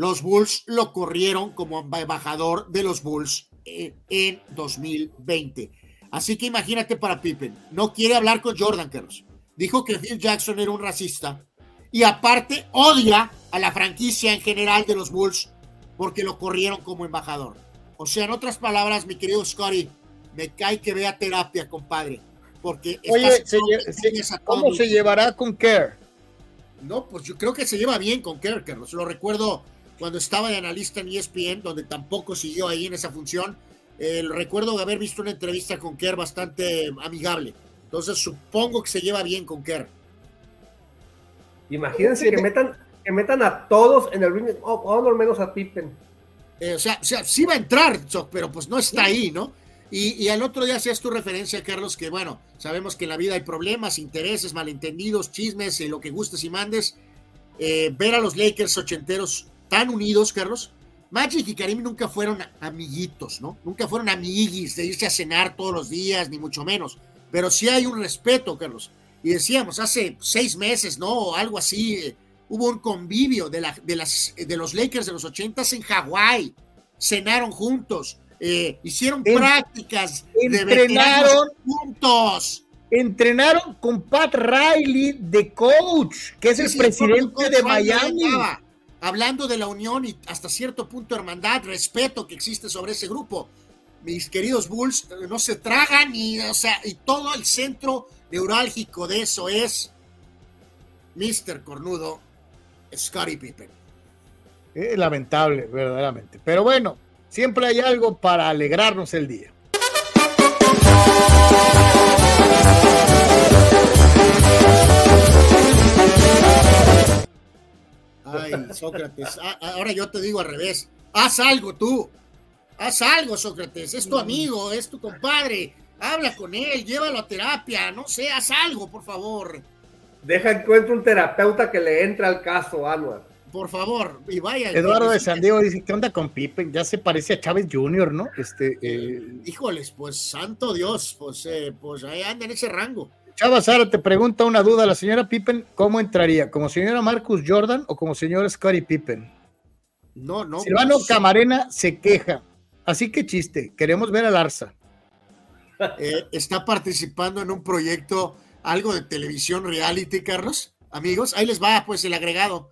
Los Bulls lo corrieron como embajador de los Bulls en 2020. Así que imagínate para Pippen, no quiere hablar con Jordan, Carlos. Dijo que Phil Jackson era un racista y aparte odia a la franquicia en general de los Bulls porque lo corrieron como embajador. O sea, en otras palabras, mi querido Scotty, me cae que vea terapia, compadre. Porque Oye, ¿cómo se llevará con Kerr? No, pues yo creo que se lleva bien con Kerr, Carlos. Lo recuerdo cuando estaba de analista en ESPN, donde tampoco siguió ahí en esa función. Eh, recuerdo haber visto una entrevista con Kerr bastante amigable. Entonces supongo que se lleva bien con Kerr. Imagínense que metan, que metan a todos en el ring, o al menos a Pippen. Eh, o, sea, o sea, sí va a entrar, pero pues no está ahí, ¿no? Y, al otro día hacías tu referencia, Carlos, que bueno, sabemos que en la vida hay problemas, intereses, malentendidos, chismes, y lo que gustes y mandes. Eh, ver a los Lakers ochenteros tan unidos, Carlos. Magic y Karim nunca fueron amiguitos, ¿no? Nunca fueron amiguis de irse a cenar todos los días, ni mucho menos. Pero sí hay un respeto, Carlos. Y decíamos, hace seis meses, ¿no? O algo así, eh, hubo un convivio de, la, de, las, de los Lakers de los ochentas en Hawái. Cenaron juntos eh, hicieron prácticas, entrenaron juntos. Entrenaron con Pat Riley de coach, que es el presidente de Miami. Hablando de la unión y hasta cierto punto hermandad, respeto que existe sobre ese grupo. Mis queridos Bulls eh, no se tragan y, o sea, y todo el centro neurálgico de eso es Mr. Cornudo, Scottie Pippen. Es lamentable, verdaderamente. Pero bueno, Siempre hay algo para alegrarnos el día. Sócrates, ah, ah, ahora yo te digo al revés. Haz algo tú. Haz algo, Sócrates. Es tu amigo, es tu compadre. Habla con él, llévalo a terapia. No sé, haz algo, por favor. Deja encuentro un terapeuta que le entre al caso, Anuar por favor, y vaya. Eduardo de San Diego dice, ¿qué onda con Pippen? Ya se parece a Chávez Jr., ¿no? Este, eh, Híjoles, pues santo Dios, pues, eh, pues ahí anda en ese rango. Chava Sara te pregunta una duda, la señora Pippen, ¿cómo entraría? ¿Como señora Marcus Jordan o como señor Scottie Pippen? No, no. Silvano pues, Camarena se queja. Así que chiste, queremos ver a Larza. Eh, está participando en un proyecto, algo de televisión reality, Carlos. Amigos, ahí les va pues el agregado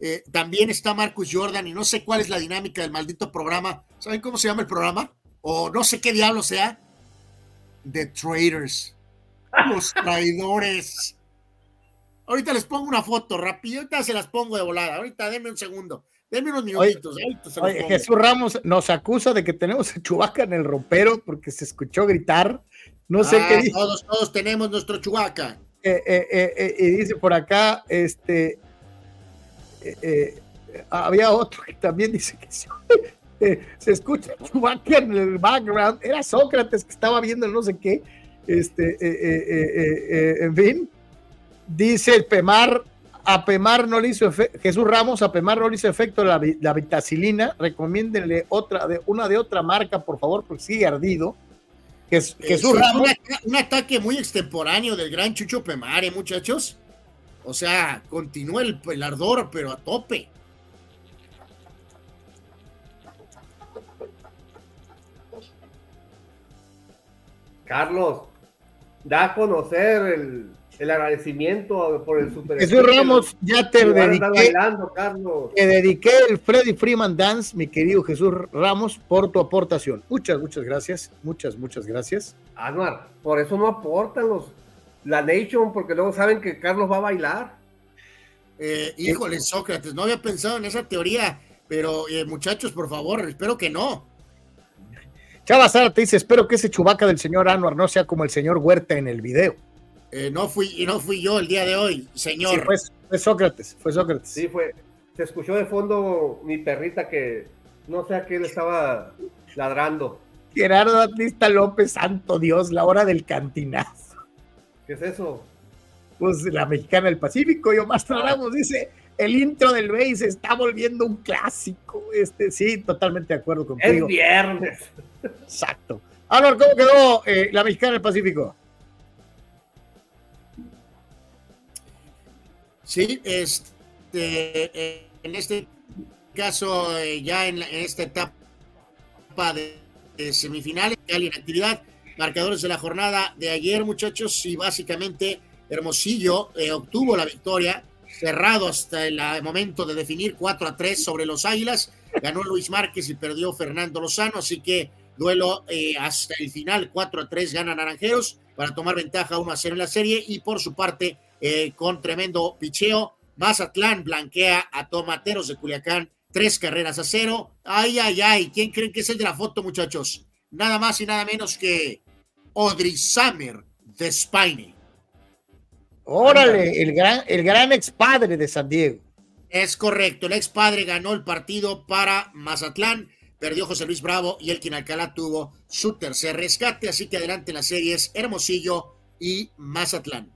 eh, también está Marcus Jordan y no sé cuál es la dinámica del maldito programa. ¿Saben cómo se llama el programa? O no sé qué diablo sea. The Traitors. Los traidores. Ahorita les pongo una foto rápido. Ahorita se las pongo de volada. Ahorita denme un segundo. Denme unos minutitos. Jesús Ramos nos acusa de que tenemos a Chubaca en el rompero porque se escuchó gritar. No sé qué ah, dice. Todos, todos tenemos nuestro Chubaca. Eh, eh, y dice por acá, este, eh, eh, había otro que también dice que se, eh, escucha en el background. Era Sócrates que estaba viendo no sé qué. Este, en fin, dice el Pemar, a Pemar no le hizo efecto, Jesús Ramos, a Pemar no le hizo efecto la, la vitacilina, recomiéndenle otra, de, una de otra marca, por favor, porque sigue ardido. Jesús Ramos. Un, ataque muy extemporáneo del gran Chucho Pemar, muchachos. O sea, continúa el, el ardor, pero a tope. Carlos, da a conocer el, el agradecimiento por el super. Jesús Ramos, ya te dediqué. Carlos. Te dediqué el Freddy Freeman Dance, mi querido Jesús Ramos, por tu aportación. Muchas, muchas gracias. Muchas, muchas gracias. Anuar, por eso no aportan los la Nation, porque luego saben que Carlos va a bailar. Eh, híjole, Sócrates, no había pensado en esa teoría, pero eh, muchachos, por favor, espero que no. Chava Sara te dice, espero que ese chubaca del señor Anuar no sea como el señor Huerta en el video. Eh, no fui, y no fui yo el día de hoy, señor. Sí, fue, Sócrates, fue Sócrates. Sí, fue. Se escuchó de fondo mi perrita que no sé a qué le estaba ladrando. Gerardo Batista López, santo Dios, la hora del cantinazo. ¿Qué es eso? Pues la mexicana del Pacífico, yo más Ramos dice, el intro del BASE se está volviendo un clásico. Este, sí, totalmente de acuerdo contigo. Es viernes. Exacto. Álvaro, ¿cómo quedó eh, la mexicana del Pacífico? Sí, este, eh, en este caso, eh, ya en, en, esta etapa de, de semifinales, en actividad, marcadores de la jornada de ayer, muchachos, y básicamente Hermosillo eh, obtuvo la victoria, cerrado hasta el momento de definir 4 a 3 sobre los Águilas, ganó Luis Márquez y perdió Fernando Lozano, así que duelo eh, hasta el final, 4 a 3 gana Naranjeros para tomar ventaja 1 a 0 en la serie, y por su parte, eh, con tremendo picheo, Mazatlán blanquea a Tomateros de Culiacán, tres carreras a cero. Ay, ay, ay, ¿quién creen que es el de la foto, muchachos? Nada más y nada menos que Audrey Summer de Spiny. Órale, el gran, el gran ex padre de San Diego. Es correcto, el ex padre ganó el partido para Mazatlán, perdió José Luis Bravo y el Alcalá tuvo su tercer rescate, así que adelante las series Hermosillo y Mazatlán.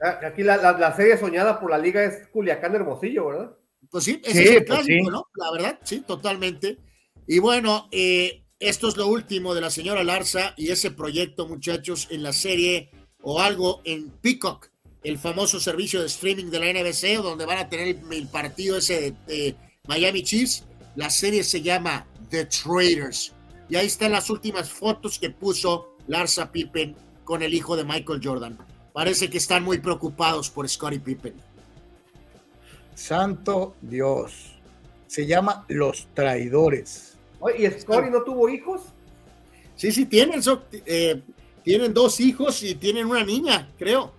Aquí la, la, la, serie soñada por la liga es Culiacán Hermosillo, ¿verdad? Pues sí, ese sí, es el clásico, pues sí. ¿no? La verdad, sí, totalmente. Y bueno, eh, esto es lo último de la señora Larza y ese proyecto, muchachos, en la serie o algo en Peacock, el famoso servicio de streaming de la NBC, donde van a tener el, el partido ese de, de, Miami Chiefs. La serie se llama The Traders. Y ahí están las últimas fotos que puso Larsa Pippen con el hijo de Michael Jordan. Parece que están muy preocupados por Scottie Pippen. Santo Dios. Se llama Los Traidores. ¿y Scottie no tuvo hijos? Sí, sí, tienen, eh, tienen dos hijos y tienen una niña, creo.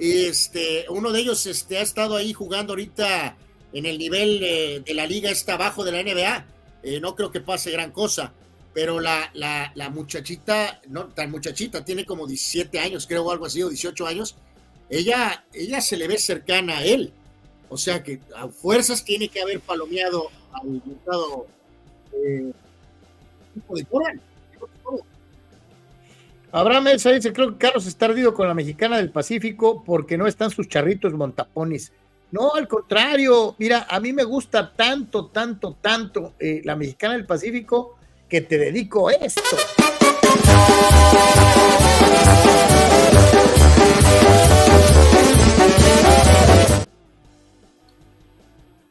Este, uno de ellos este, ha estado ahí jugando ahorita en el nivel eh, de la liga, está abajo de la NBA. Eh, no creo que pase gran cosa, pero la, la, la, muchachita, no tan muchachita, tiene como 17 años, creo, o algo así, o 18 años. Ella, ella se le ve cercana a él. O sea que a fuerzas tiene que haber palomeado al diputado eh, de Coran. Abraham Elsa dice, creo que Carlos está ardido con la mexicana del Pacífico porque no están sus charritos montapones. No, al contrario, mira, a mí me gusta tanto, tanto, tanto eh, la mexicana del Pacífico que te dedico esto.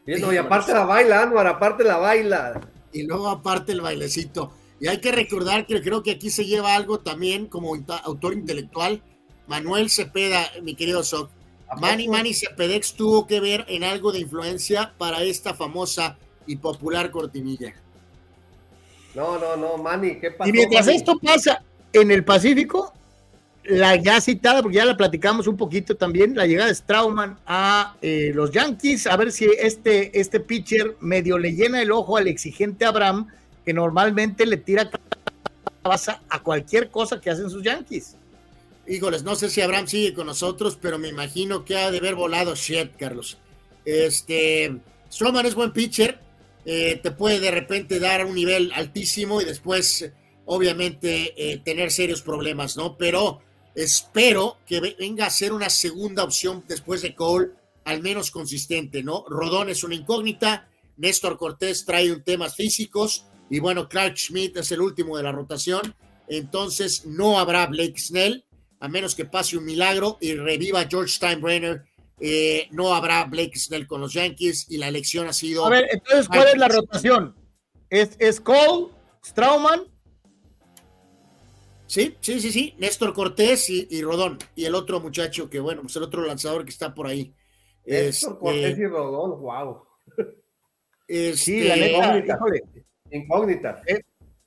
y aparte la baila, Anuar, aparte la baila. Y luego aparte el bailecito. Y hay que recordar que creo que aquí se lleva algo también como autor intelectual. Manuel Cepeda, mi querido Soc. Manny Manny Cepedex tuvo que ver en algo de influencia para esta famosa y popular cortinilla. No, no, no, Manny, ¿qué pasa? Y mientras Manny? esto pasa en el Pacífico, la ya citada, porque ya la platicamos un poquito también, la llegada de Strauman a eh, los Yankees, a ver si este, este pitcher medio le llena el ojo al exigente Abraham, que normalmente le tira a cualquier cosa que hacen sus Yankees. Híjoles, no sé si Abraham sigue con nosotros, pero me imagino que ha de haber volado shit, Carlos. Este, Strowman es buen pitcher, eh, te puede de repente dar un nivel altísimo y después, obviamente, eh, tener serios problemas, ¿no? Pero espero que venga a ser una segunda opción después de Cole, al menos consistente, ¿no? Rodón es una incógnita, Néstor Cortés trae un temas físicos y bueno, Clark Schmidt es el último de la rotación, entonces no habrá Blake Snell, a menos que pase un milagro y reviva George Steinbrenner. Eh, no habrá Blake Snell con los Yankees y la elección ha sido. A ver, entonces, ¿cuál es la rotación? ¿Es, es Cole, Strauman? Sí, sí, sí, sí. Néstor Cortés y, y, Rodón. Y el otro muchacho que, bueno, pues el otro lanzador que está por ahí. Néstor este, Cortés y Rodón, wow. Este, sí, la neta, híjole. Incógnita. Eh,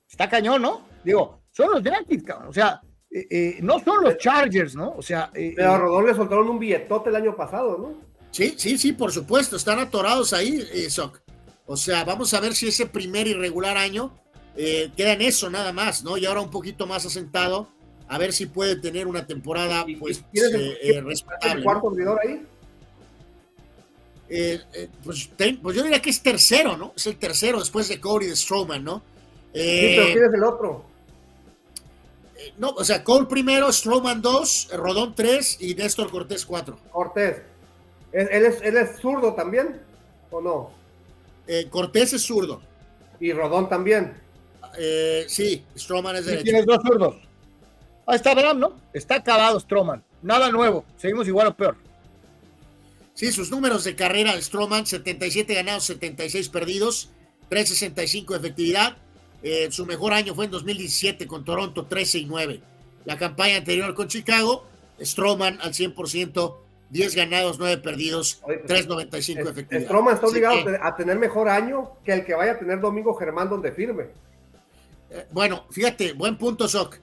está cañón, ¿no? Digo, son los Yankees, cabrón. O sea, eh, eh, no son los Chargers, ¿no? O sea. Eh, Pero a Rodón le soltaron un billetote el año pasado, ¿no? Sí, sí, sí, por supuesto. Están atorados ahí, Soc. O sea, vamos a ver si ese primer irregular año queda en eso nada más, ¿no? Y ahora un poquito más asentado. A ver si puede tener una temporada, pues, respetable. ¿El cuarto abridor ahí? Pues, ten, pues, yo diría que es tercero, ¿no? Es el tercero después de Cody de Strowman, ¿no? sí, pero ¿quién es el otro? Eh, no, o sea, Cole primero, Strowman 2, Rodón 3 y Néstor Cortés 4. Cortés. ¿Él, él es, ¿Él es zurdo también? ¿O no? Eh, Cortés es zurdo. Y Rodón también. Eh, sí, Strowman es derecho. tienes dos zurdos. Ahí está Abraham, ¿no? Está acabado Stroman. Nada nuevo. Seguimos igual o peor. Sí, sus números de carrera de Strowman, 77 ganados, 76 perdidos, 365 de efectividad. Eh, su mejor año fue en 2017 con Toronto, 13 y 9. La campaña anterior con Chicago, Strowman al 100%, 10 ganados, 9 perdidos, 395 de efectividad. Stroman está obligado que, a tener- mejor año que el que vaya a tener Domingo Germán donde firme. eh, bueno, fíjate, buen punto, Soc.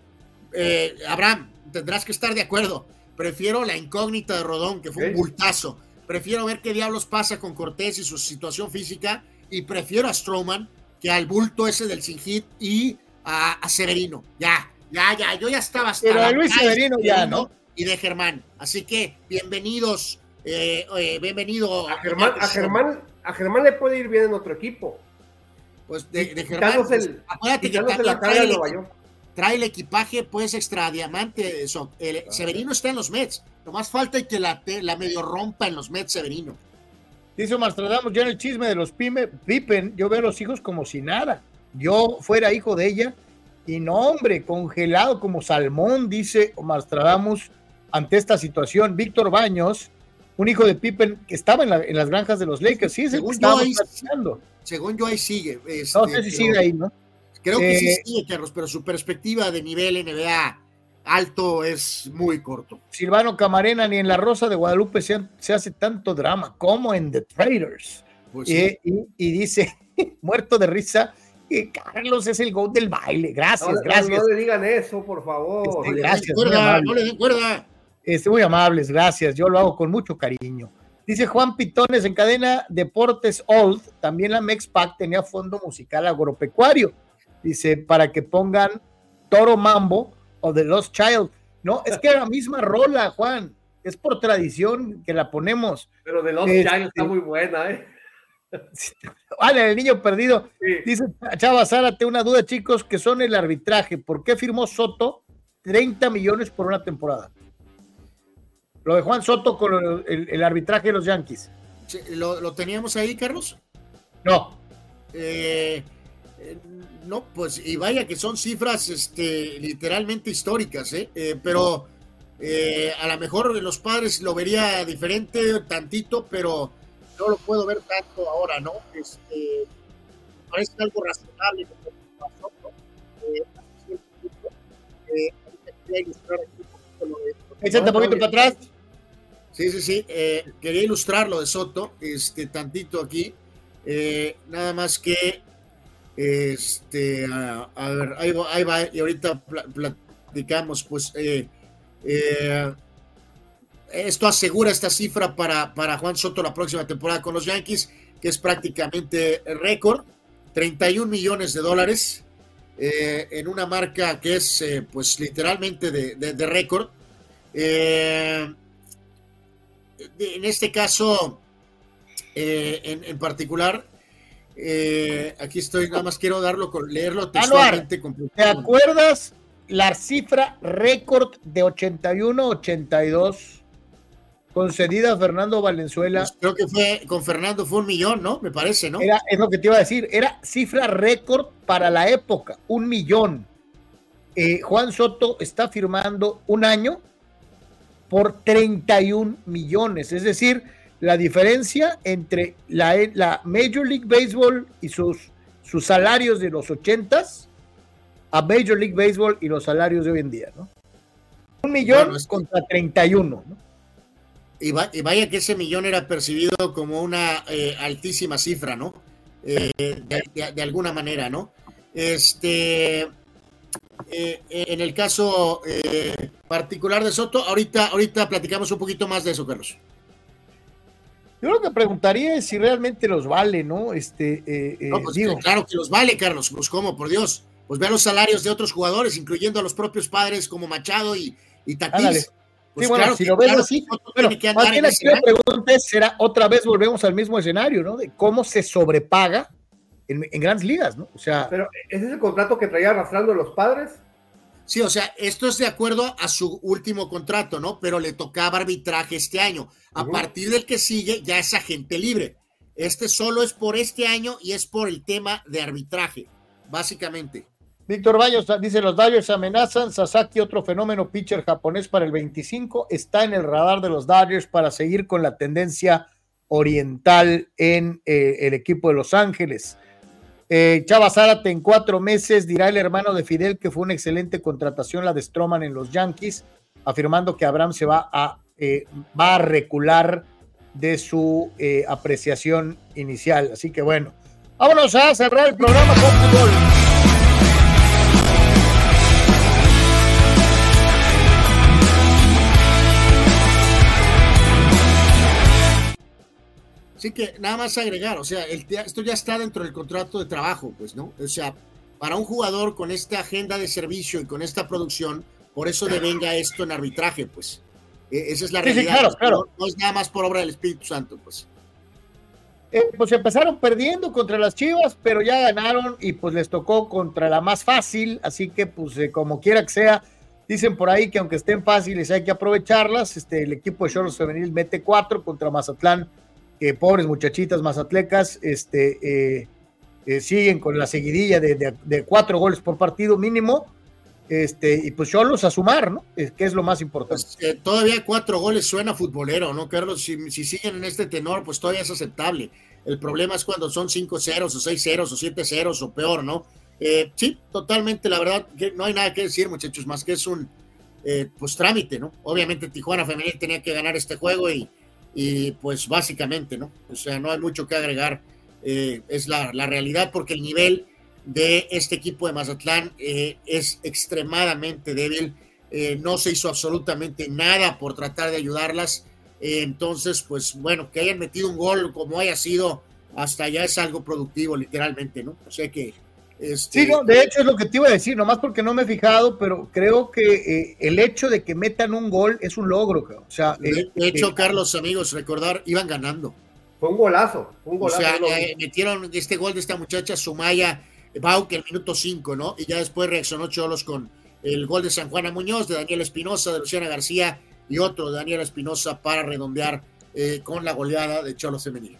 Eh, Abraham, tendrás que estar de acuerdo. Prefiero la incógnita de Rodón, que fue un bultazo. Prefiero ver qué diablos pasa con Cortés y su situación física. Y prefiero a Strowman que al bulto ese del sin hit y a, a Severino. Ya, ya, ya. Yo ya estaba hasta Pero de Luis Severino ya, ¿no? Y de Germán. Así que bienvenidos. eh, eh, bienvenido A Germán, a, Germán, a Germán le puede ir bien en otro equipo. Pues de, de Germán. Pues, el- acuérdate que quitándose también la carga trae de el, Nueva York. Trae el equipaje pues extra diamante. Eso. El, Severino está en los Mets. Nomás falta que la, la medio rompa en los Mets Severino. Dice Mastradamos, yo en el chisme de los Pime, Pippen, yo veo a los hijos como si nada. Yo fuera hijo de ella y no, hombre, congelado como salmón, dice Mastradamos ante esta situación. Víctor Baños, un hijo de Pippen que estaba en, la- en las granjas de los Lakers, sí, Según yo, ahí-. Según yo ahí sigue. este, No sé si pero- sigue ahí, ¿no? Creo que sí Eh, sigue, Carlos, pero su perspectiva de nivel NBA alto es muy corto. Silvano Camarena, ni en La Rosa de Guadalupe se, hace tanto drama como en The Traders. Pues y, y- y dice, muerto de risa, que Carlos es el GOAT del baile. Gracias, No, gracias. no le digan eso, por favor. Este, gracias, cuerda, no le den cuerda. Este, muy amables, gracias. Yo lo hago con mucho cariño. Dice Juan Pitones en cadena Deportes Old, también la Mexpac tenía fondo musical agropecuario. Dice, para que pongan Toro Mambo o The Lost Child. No, es que era la misma rola, Juan. Es por tradición que la ponemos. Pero de los Este- Giants está muy buena, ¿eh? Vale, el niño perdido. Sí. Dice Chava Zárate, una duda, chicos, que son el arbitraje. ¿Por qué firmó Soto 30 millones por una temporada? Lo de Juan Soto con el, el- el arbitraje de los Yankees. ¿Lo, lo teníamos ahí, Carlos? No, eh, no, pues, y vaya que son cifras este, literalmente históricas, ¿eh? Eh, pero eh, a lo mejor los padres lo vería diferente tantito, pero no lo puedo ver tanto ahora, ¿no? Este, parece algo razonable lo que pasó, ¿no? Eh, quería ilustrar aquí un poquito lo de- échate un poquito para atrás. Sí, sí, sí. eh, quería ilustrar lo de Soto, este, tantito aquí. Eh, nada más que, este, a, ver, ahí va, y ahorita pla- platicamos, pues, eh, eh, esto asegura esta cifra para, para Juan Soto la próxima temporada con los Yankees, que es prácticamente récord, 31 millones de dólares, eh, en una marca que es, pues, literalmente de, de- de récord. En este caso, en, en particular, eh, aquí estoy, nada más quiero darlo, con, leerlo textualmente. ¿te acuerdas la cifra récord de 81-82 concedida a Fernando Valenzuela? Pues creo que fue con Fernando fue un millón, ¿no? Me parece, ¿no? Era, es lo que te iba a decir, era cifra récord para la época, un millón. Eh, Juan Soto está firmando un año por 31 millones, es decir, la diferencia entre la, la Major League Baseball y sus, sus salarios de los 80s a Major League Baseball y los salarios de hoy en día, ¿no? Un millón Bueno, es contra 31, ¿no? Y, va- y vaya que ese millón era percibido como una eh, altísima cifra, ¿no? Eh, de, de- de alguna manera, ¿no? Este, eh, en el caso particular de Soto, ahorita, ahorita platicamos un poquito más de eso, Carlos. Yo lo que preguntaría es si realmente los vale, ¿no? Este, eh, eh, No, pues, digo, claro que los vale, Carlos. Pues cómo, por Dios. Pues ve los salarios de otros jugadores, incluyendo a los propios padres como Machado y, y Tatís. Pues sí, bueno, claro si que- lo ves claro así, bueno, más bien aquí la pregunta es, será otra vez volvemos al mismo escenario, ¿no? De cómo se sobrepaga en, en grandes ligas, ¿no? O sea, Pero ese es el contrato que traía arrastrando los padres. Sí, o sea, esto es de acuerdo a su último contrato, ¿no? Pero le tocaba arbitraje este año. A partir del que sigue, ya es agente libre. Este solo es por este año y es por el tema de arbitraje, básicamente. Víctor Bayos dice: Los Dodgers amenazan. Sasaki, otro fenómeno pitcher japonés para el 25, está en el radar de los Dodgers para seguir con la tendencia oriental en eh, el equipo de Los Ángeles. Eh, Chava Zárate en cuatro meses dirá el hermano de Fidel que fue una excelente contratación la de Stroman en los Yankees, afirmando que Abraham se va a, eh, va a recular de su eh, apreciación inicial. Así que bueno, vámonos a cerrar el programa con fútbol. Así que nada más agregar, o sea, el, esto ya está dentro del contrato de trabajo, pues, ¿no? O sea, para un jugador con esta agenda de servicio y con esta producción, por eso devenga esto en arbitraje, pues. E, esa es la realidad. claro, claro. No, es nada más por obra del Espíritu Santo, pues. Eh, pues empezaron perdiendo contra las Chivas, pero ya ganaron y pues les tocó contra la más fácil, así que pues eh, como quiera que sea, dicen por ahí que aunque estén fáciles hay que aprovecharlas. Este, el equipo de Choros Femenil mete cuatro contra Mazatlán que pobres muchachitas mazatlecas este, eh, eh, siguen con la seguidilla de, cuatro goles por partido mínimo. Este, y pues los a sumar, ¿no? Que es lo más importante. Pues, eh, todavía cuatro goles suena futbolero, ¿no, Carlos? Si, si, siguen en este tenor, pues todavía es aceptable. El problema es cuando son cinco ceros o seis ceros o siete ceros o peor, ¿no? sí, totalmente, la verdad, que no hay nada que decir, muchachos, más que es un pues trámite, ¿no? Obviamente Tijuana Femenil tenía que ganar este juego y, y pues básicamente, ¿no? O sea, no hay mucho que agregar, eh, es la, realidad porque el nivel de este equipo de Mazatlán eh, es extremadamente débil, eh, no se hizo absolutamente nada por tratar de ayudarlas, entonces pues bueno, que hayan metido un gol como haya sido, hasta allá es algo productivo literalmente, ¿no? O sea que este, sí, no, de hecho es lo que te iba a decir, nomás porque no me he fijado, pero creo que eh, el hecho de que metan un gol es un logro. O sea, de, eh, hecho, eh, Carlos, amigos, recordar, iban ganando. Fue un golazo, un golazo. O sea, metieron este gol de esta muchacha Sumaya Bauke el minuto 5, ¿no? Y ya después reaccionó Cholos con el gol de San Juana Muñoz, de Daniel Espinosa, de Luciana García y otro de Daniel Espinosa para redondear con la goleada de Cholos Femenil.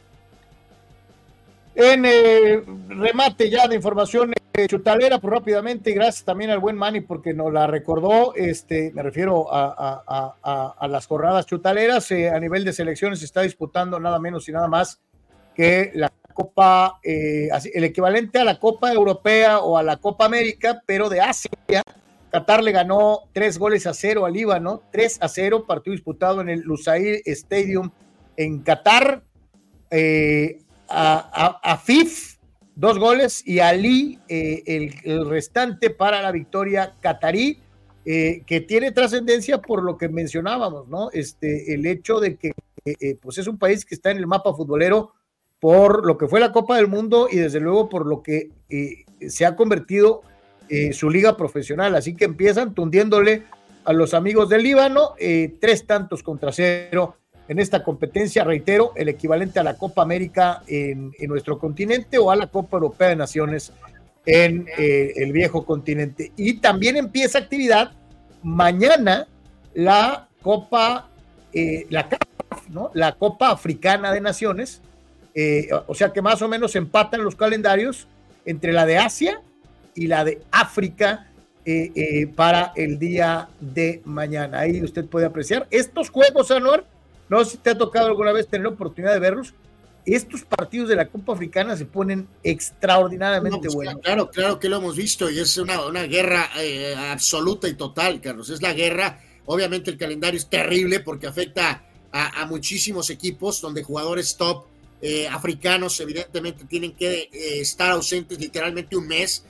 En eh, remate ya de información eh, chutalera, pues rápidamente, gracias también al buen Manny porque nos la recordó, este, me refiero a, las jornadas chutaleras, eh, a nivel de selecciones se está disputando nada menos y nada más que la Copa, el equivalente a la Copa Europea o a la Copa América, pero de Asia. Qatar le ganó tres goles a cero al Líbano, tres a cero, partido disputado en el Lusail Stadium en Qatar. Eh, a, Fif, dos goles, y a Ali, eh, el, restante para la victoria catarí, eh, que tiene trascendencia por lo que mencionábamos, ¿no? Este, el hecho de que eh, pues es un país que está en el mapa futbolero por lo que fue la Copa del Mundo y desde luego por lo que se ha convertido su liga profesional. Así que empiezan tundiéndole a los amigos del Líbano, tres tantos contra cero en esta competencia, reitero, el equivalente a la Copa América en, nuestro continente o a la Copa Europea de Naciones en eh, el viejo continente. Y también empieza actividad mañana la Copa, eh, la, ¿no? la Copa Africana de Naciones, eh, o sea que más o menos empatan los calendarios entre la de Asia y la de África para el día de mañana. Ahí usted puede apreciar estos juegos, Anuar no sé si te ha tocado alguna vez tener la oportunidad de verlos. Estos partidos de la Copa Africana se ponen extraordinariamente pues, buenos. Claro, claro que lo hemos visto y es una, una guerra eh, absoluta y total, Carlos. Es la guerra. Obviamente el calendario es terrible porque afecta a, muchísimos equipos donde jugadores top eh, africanos evidentemente tienen que eh, estar ausentes literalmente un mes.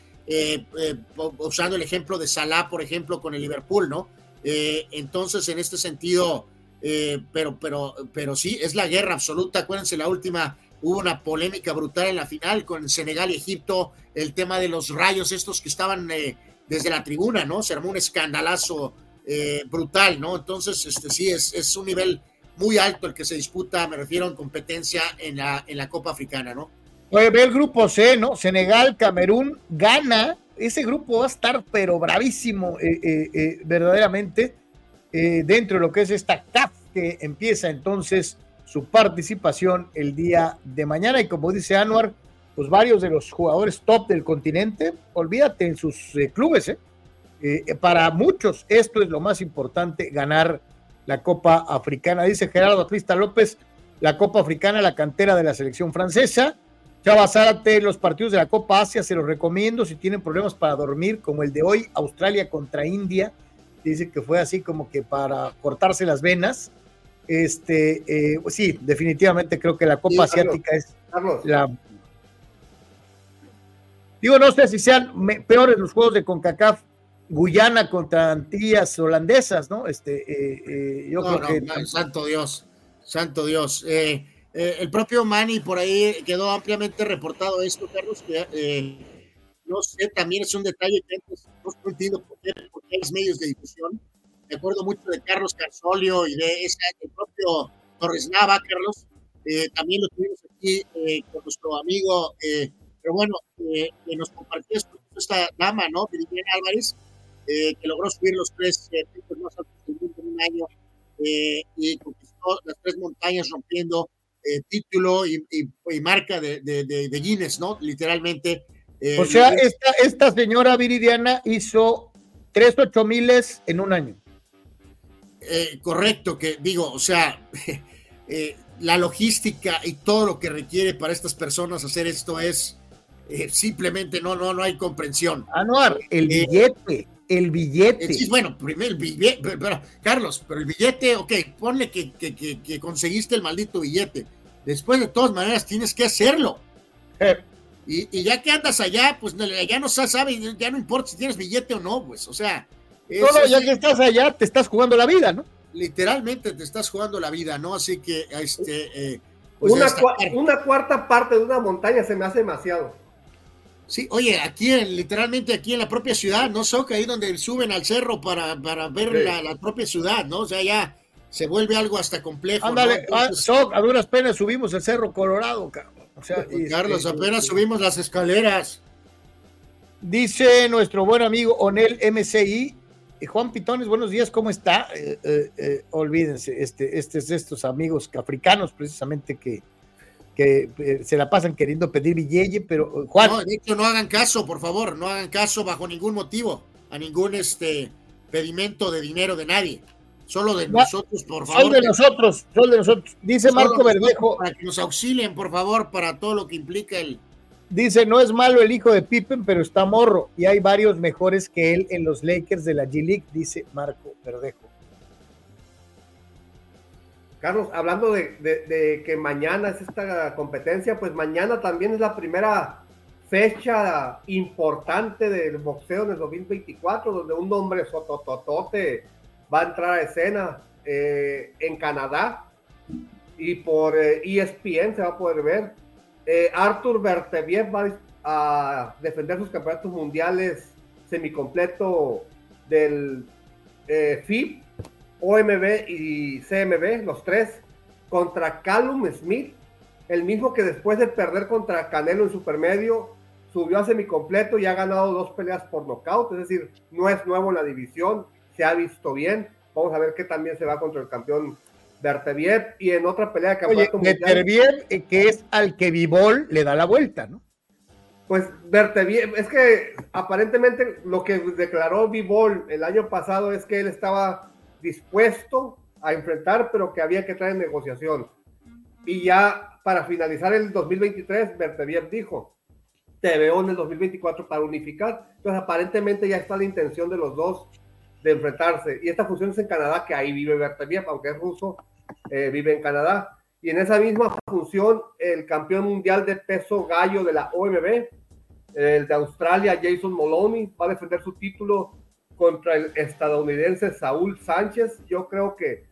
usando el ejemplo de Salah, por ejemplo, con el Liverpool, ¿no? entonces, en este sentido, eh, pero, pero, pero sí, es la guerra absoluta. Acuérdense, la última hubo una polémica brutal en la final con Senegal y Egipto, el tema de los rayos estos que estaban eh, desde la tribuna, ¿no? Se armó un escandalazo eh, brutal, ¿no? Entonces, este sí, es, es un nivel muy alto el que se disputa, me refiero en competencia en la, en la Copa Africana, ¿no? Oye, ve el grupo C, ¿no? Senegal, Camerún, Ghana, ese grupo va a estar pero bravísimo verdaderamente dentro de lo que es esta CAF que empieza entonces su participación el día de mañana y como dice Anuar, pues varios de los jugadores top del continente, olvídate en sus clubes, ¿eh? Eh, para muchos esto es lo más importante, ganar la Copa Africana. Dice Gerardo Atlista López, la Copa Africana, la cantera de la selección francesa. Chava Zárate, los partidos de la Copa Asia se los recomiendo si tienen problemas para dormir, como el de hoy, Australia contra India. Dice que fue así como que para cortarse las venas. Este, eh, sí, definitivamente creo que la Copa Asiática es la. Digo, no sé si sean peores los juegos de CONCACAF Guyana contra Antillas holandesas, ¿no? Este, eh, eh, yo creo que. santo Dios, santo Dios. El propio Manny por ahí quedó ampliamente reportado esto, Carlos, que no sé, también es un detalle que antes no entiendo por qué, medios de difusión. Me acuerdo mucho de Carlos Carsolio y de ese, propio Torres Nava, Carlos. también lo tuvimos aquí con nuestro amigo, pero bueno, que nos compartió esta dama, ¿no? Viviana Álvarez, eh, que logró subir los tres eh, picos más altos del mundo en un año eh, y conquistó las tres montañas rompiendo título y, marca de, de, Guinness, ¿no? Literalmente. O sea, esta, esta señora Viridiana hizo tres ocho miles en un año. correcto, que digo, o sea, la logística y todo lo que requiere para estas personas hacer esto es simplemente no, no, no hay comprensión. Anuar, el billete el billete. Sí, bueno, primero el billete, pero, Carlos, pero el billete, ok, ponle que, que, conseguiste el maldito billete. Después, de todas maneras, tienes que hacerlo. Y, ya que andas allá, pues ya no sabes, ya no importa si tienes billete o no, pues, o sea. no, ya que estás allá, te estás jugando la vida, ¿no? Literalmente te estás jugando la vida, ¿no? Así que, este. Eh, pues una, una cuarta parte de una montaña se me hace demasiado. Sí, oye, aquí literalmente aquí en la propia ciudad, ¿no? Soca, ahí donde suben al cerro para, para ver la, propia ciudad, ¿no? O sea, ya se vuelve algo hasta complejo. Ándale, ah, a duras penas subimos el cerro Colorado, O sea, Carlos, este, apenas subimos las escaleras. Dice nuestro buen amigo Onel MCI, Juan Pitones, buenos días, ¿cómo está? Eh, eh, eh, olvídense, este, este es de estos amigos africanos precisamente que, que eh, se la pasan queriendo pedir billete, pero eh, Juan. No, de hecho, no hagan caso, por favor, no hagan caso bajo ningún motivo a ningún este pedimento de dinero de nadie. Solo de nosotros, por favor. Solo de nosotros, solo de nosotros. Dice Marco Verdejo. Para que nos auxilien, por favor, para todo lo que implica el. Dice, no es malo el hijo de Pippen, pero está morro. Y hay varios mejores que él en los Lakers de la G-League, dice Marco Verdejo. Carlos, hablando de, que mañana es esta competencia, pues mañana también es la primera fecha importante del boxeo en el 2024, donde un hombre sotototote va a entrar a escena eh, en Canadá y por ESPN eh, e se va a poder ver. Eh, Arthur Berteviev va a defender sus campeonatos mundiales semicompleto del FIB OMB y CMB, los tres, contra Callum Smith, el mismo que después de perder contra Canelo en supermedio, subió a semicompleto y ha ganado dos peleas por nocaut, es decir, no es nuevo en la división, se ha visto bien. Vamos a ver qué también se va contra el campeón Berteviev y en otra pelea de campeonato Oye, Berteviev, eh, que es al que Vivol le da la vuelta, ¿no? Pues Berteviev, es que aparentemente lo que declaró Vivol el año pasado es que él estaba dispuesto a enfrentar, pero que había que traer negociación. Y ya para finalizar el 2023, Berteviev dijo, te veo en el 2024 para unificar. Entonces aparentemente ya está la intención de los dos de enfrentarse. Y esta función es en Canadá, que ahí vive Berteviev, aunque es ruso, eh, vive en Canadá. Y en esa misma función, el campeón mundial de peso gallo de la OMB, el de Australia, Jason Moloney, va a defender su título contra el estadounidense Saúl Sánchez. Yo creo que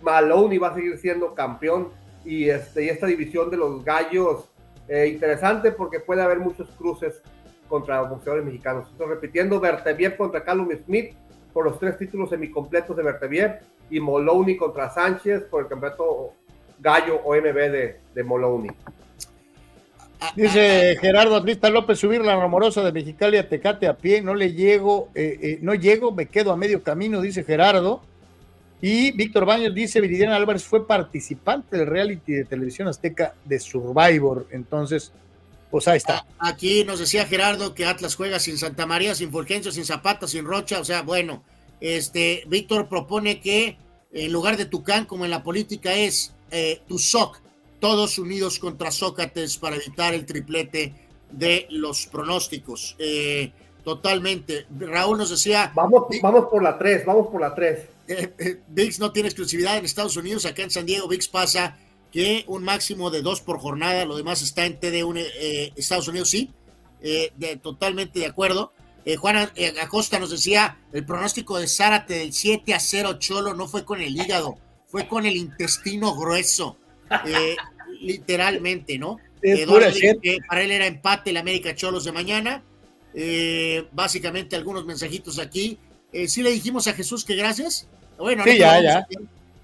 Maloney va a seguir siendo campeón y, este, y esta división de los gallos eh, interesante porque puede haber muchos cruces contra boxeadores mexicanos. Estoy repitiendo, Berteviev contra Callum Smith por los tres títulos semicompletos de Berteviev y Moloney contra Sánchez por el campeonato gallo OMB de, de Moloney. Dice Gerardo Atlista López, subir la rumorosa de Mexicali a Tecate a pie, no le llego, eh, eh, no llego, me quedo a medio camino, dice Gerardo. Y Víctor Baños dice, Viridiana Álvarez fue participante del reality de televisión azteca de Survivor. Entonces, pues ahí está. Aquí nos decía Gerardo que Atlas juega sin Santa María, sin Fulgencio, sin Zapata, sin Rocha. O sea, bueno, este Víctor propone que en lugar de Tucán, como en la política es eh, Tusoc, todos unidos contra Sócrates para evitar el triplete de los pronósticos. Eh, totalmente. Raúl nos decía. Vamos, vamos por la 3, vamos por la 3. Eh, eh, VIX no tiene exclusividad en Estados Unidos. Acá en San Diego, VIX pasa que un máximo de dos por jornada. Lo demás está en TD1 eh, Estados Unidos, sí. Eh, de, totalmente de acuerdo. Eh, Juan Acosta nos decía: el pronóstico de Zárate del 7 a 0 Cholo no fue con el hígado, fue con el intestino grueso. literalmente, ¿no? Eduardo que para él era empate el América Cholos de mañana. básicamente, algunos mensajitos aquí. sí le dijimos a Jesús que gracias. Bueno, sí, no ya, ya.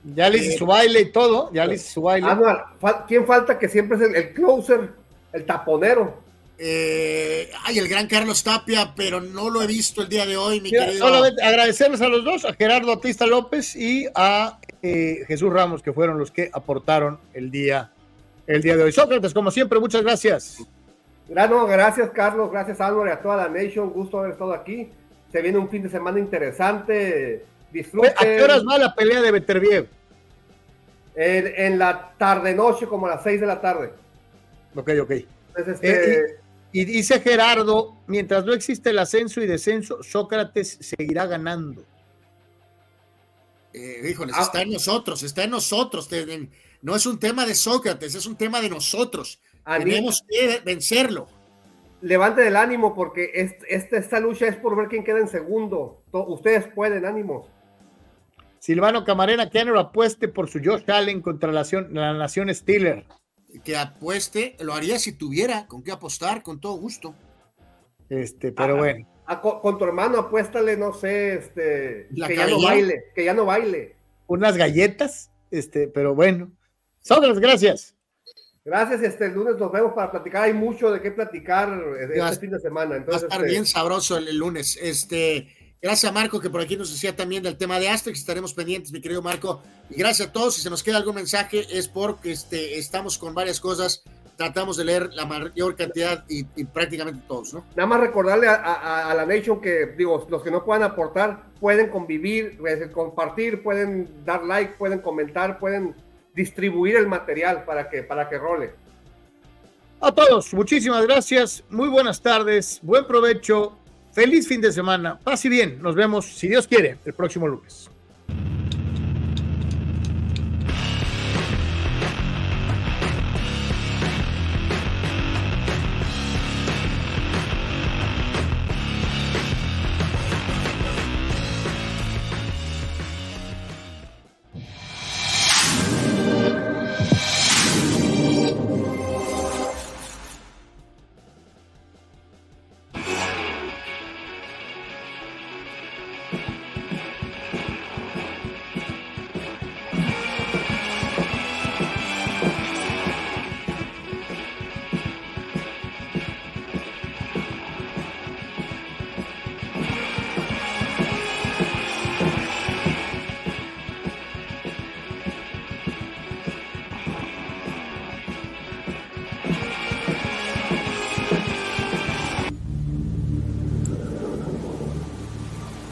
Ya le hice eh, su baile y todo, ya le hice su baile. Anual, ¿quién falta que siempre es el, el closer, el taponero? Eh, ay, el gran Carlos Tapia, pero no lo he visto el día de hoy, mi querido. Solamente agradecerles a los dos, a Gerardo Atista López y a eh, Jesús Ramos, que fueron los que aportaron el día, el día de hoy. Sócrates, como siempre, muchas gracias. No, gracias, Carlos, gracias, Álvaro, y a toda la Nation. Gusto haber estado aquí. Se viene un fin de semana interesante Disfruten. ¿A qué horas va la pelea de Beterbiev? En, en la tarde-noche, como a las 6 de la tarde. Ok, ok. Entonces, este... eh, y, y, dice Gerardo, mientras no existe el ascenso y descenso, Sócrates seguirá ganando. Eh, híjoles, ah. está en nosotros, está en nosotros. No es un tema de Sócrates, es un tema de nosotros. Tenemos que vencerlo. Levante el ánimo porque este, esta lucha es por ver quién queda en segundo. Ustedes pueden, ánimo. Silvano Camarena, que no apueste por su Josh Allen contra la nación, la nación Steeler. Que apueste, lo haría si tuviera con qué apostar, con todo gusto. Este, pero ah, bueno. A, con tu hermano apuéstale, no sé, este, que ya no baile, que ya no baile. Unas galletas, este, pero bueno. Sobras, gracias. Gracias, este el lunes nos vemos para platicar. Hay mucho de qué platicar este fin de semana. Entonces, va a estar este... bien sabroso el, el lunes. Este, Gracias a Marco, que por aquí nos decía también del tema de Asterix. Estaremos pendientes, mi querido Marco. Y gracias a todos. Si se nos queda algún mensaje, es porque este, estamos con varias cosas. Tratamos de leer la mayor cantidad y, y prácticamente todos, ¿no? Nada más recordarle a, a, a, la Nation que, digo, los que no puedan aportar, pueden convivir, compartir, pueden dar like, pueden comentar, pueden distribuir el material para que, para que role. A todos, muchísimas gracias. Muy buenas tardes. Buen provecho Feliz fin de semana. Paz y bien. Nos vemos, si Dios quiere, el próximo lunes.